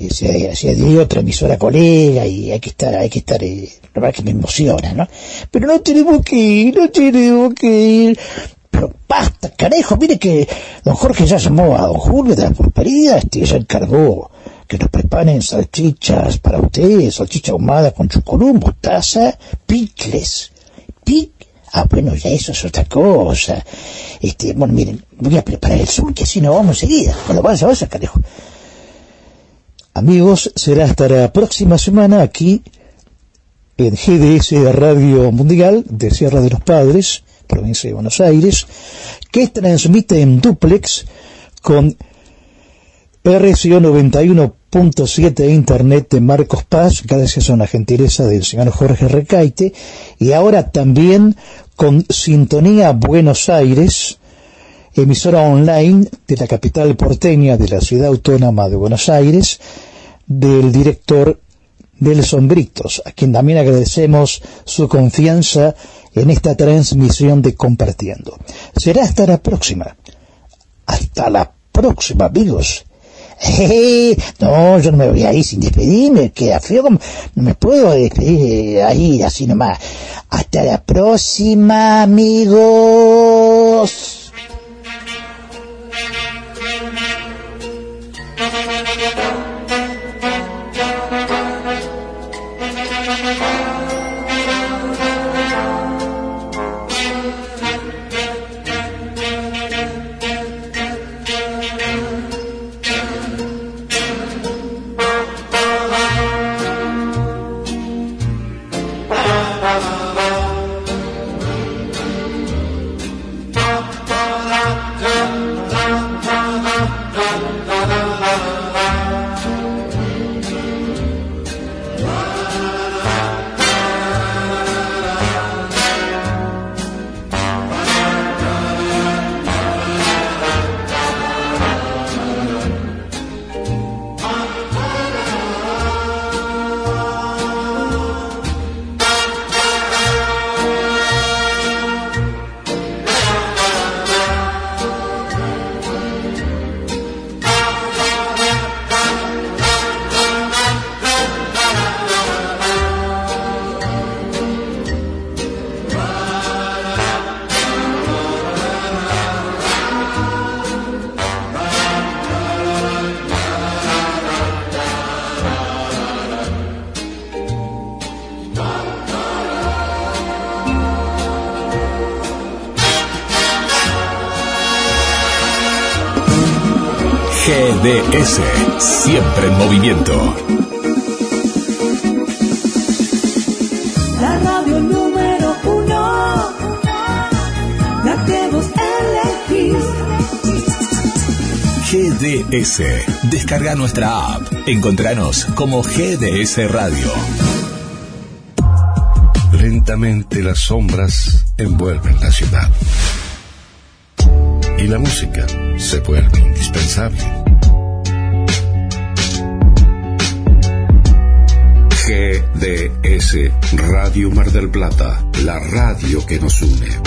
se, se adhirió otra emisora colega y hay que estar, hay que estar, eh, la verdad que me emociona, ¿no? Pero no tenemos que ir, no tenemos que ir. Pero basta, carajo, mire que don Jorge ya llamó a don Julio de la pulpería, este, ya encargó que nos preparen salchichas para ustedes, salchicha ahumada con chucurú, mostaza, picles. Pic ah, bueno, ya eso es otra cosa. Este, bueno, miren, voy a preparar el sur, que así nos vamos enseguida. Bueno, vaya, vaya, carejo. Amigos, será hasta la próxima semana aquí en GDS Radio Mundial de Sierra de los Padres, provincia de Buenos Aires, que transmite en duplex con RCO 91.7 Internet de Marcos Paz, gracias a una gentileza del señor Jorge Recaite, y ahora también con Sintonía Buenos Aires, emisora online de la capital porteña de la ciudad autónoma de Buenos Aires, del director Nelson Britos, a quien también agradecemos su confianza en esta transmisión de Compartiendo. Será hasta la próxima. Hasta la próxima, amigos. Eh, no, yo no me voy a ir sin despedirme, queda feo, no me puedo despedir ahí así nomás. Hasta la próxima, amigos. Descarga nuestra app. Encontranos como GDS Radio. Lentamente las sombras envuelven la ciudad. Y la música se vuelve indispensable. GDS Radio Mar del Plata, la radio que nos une.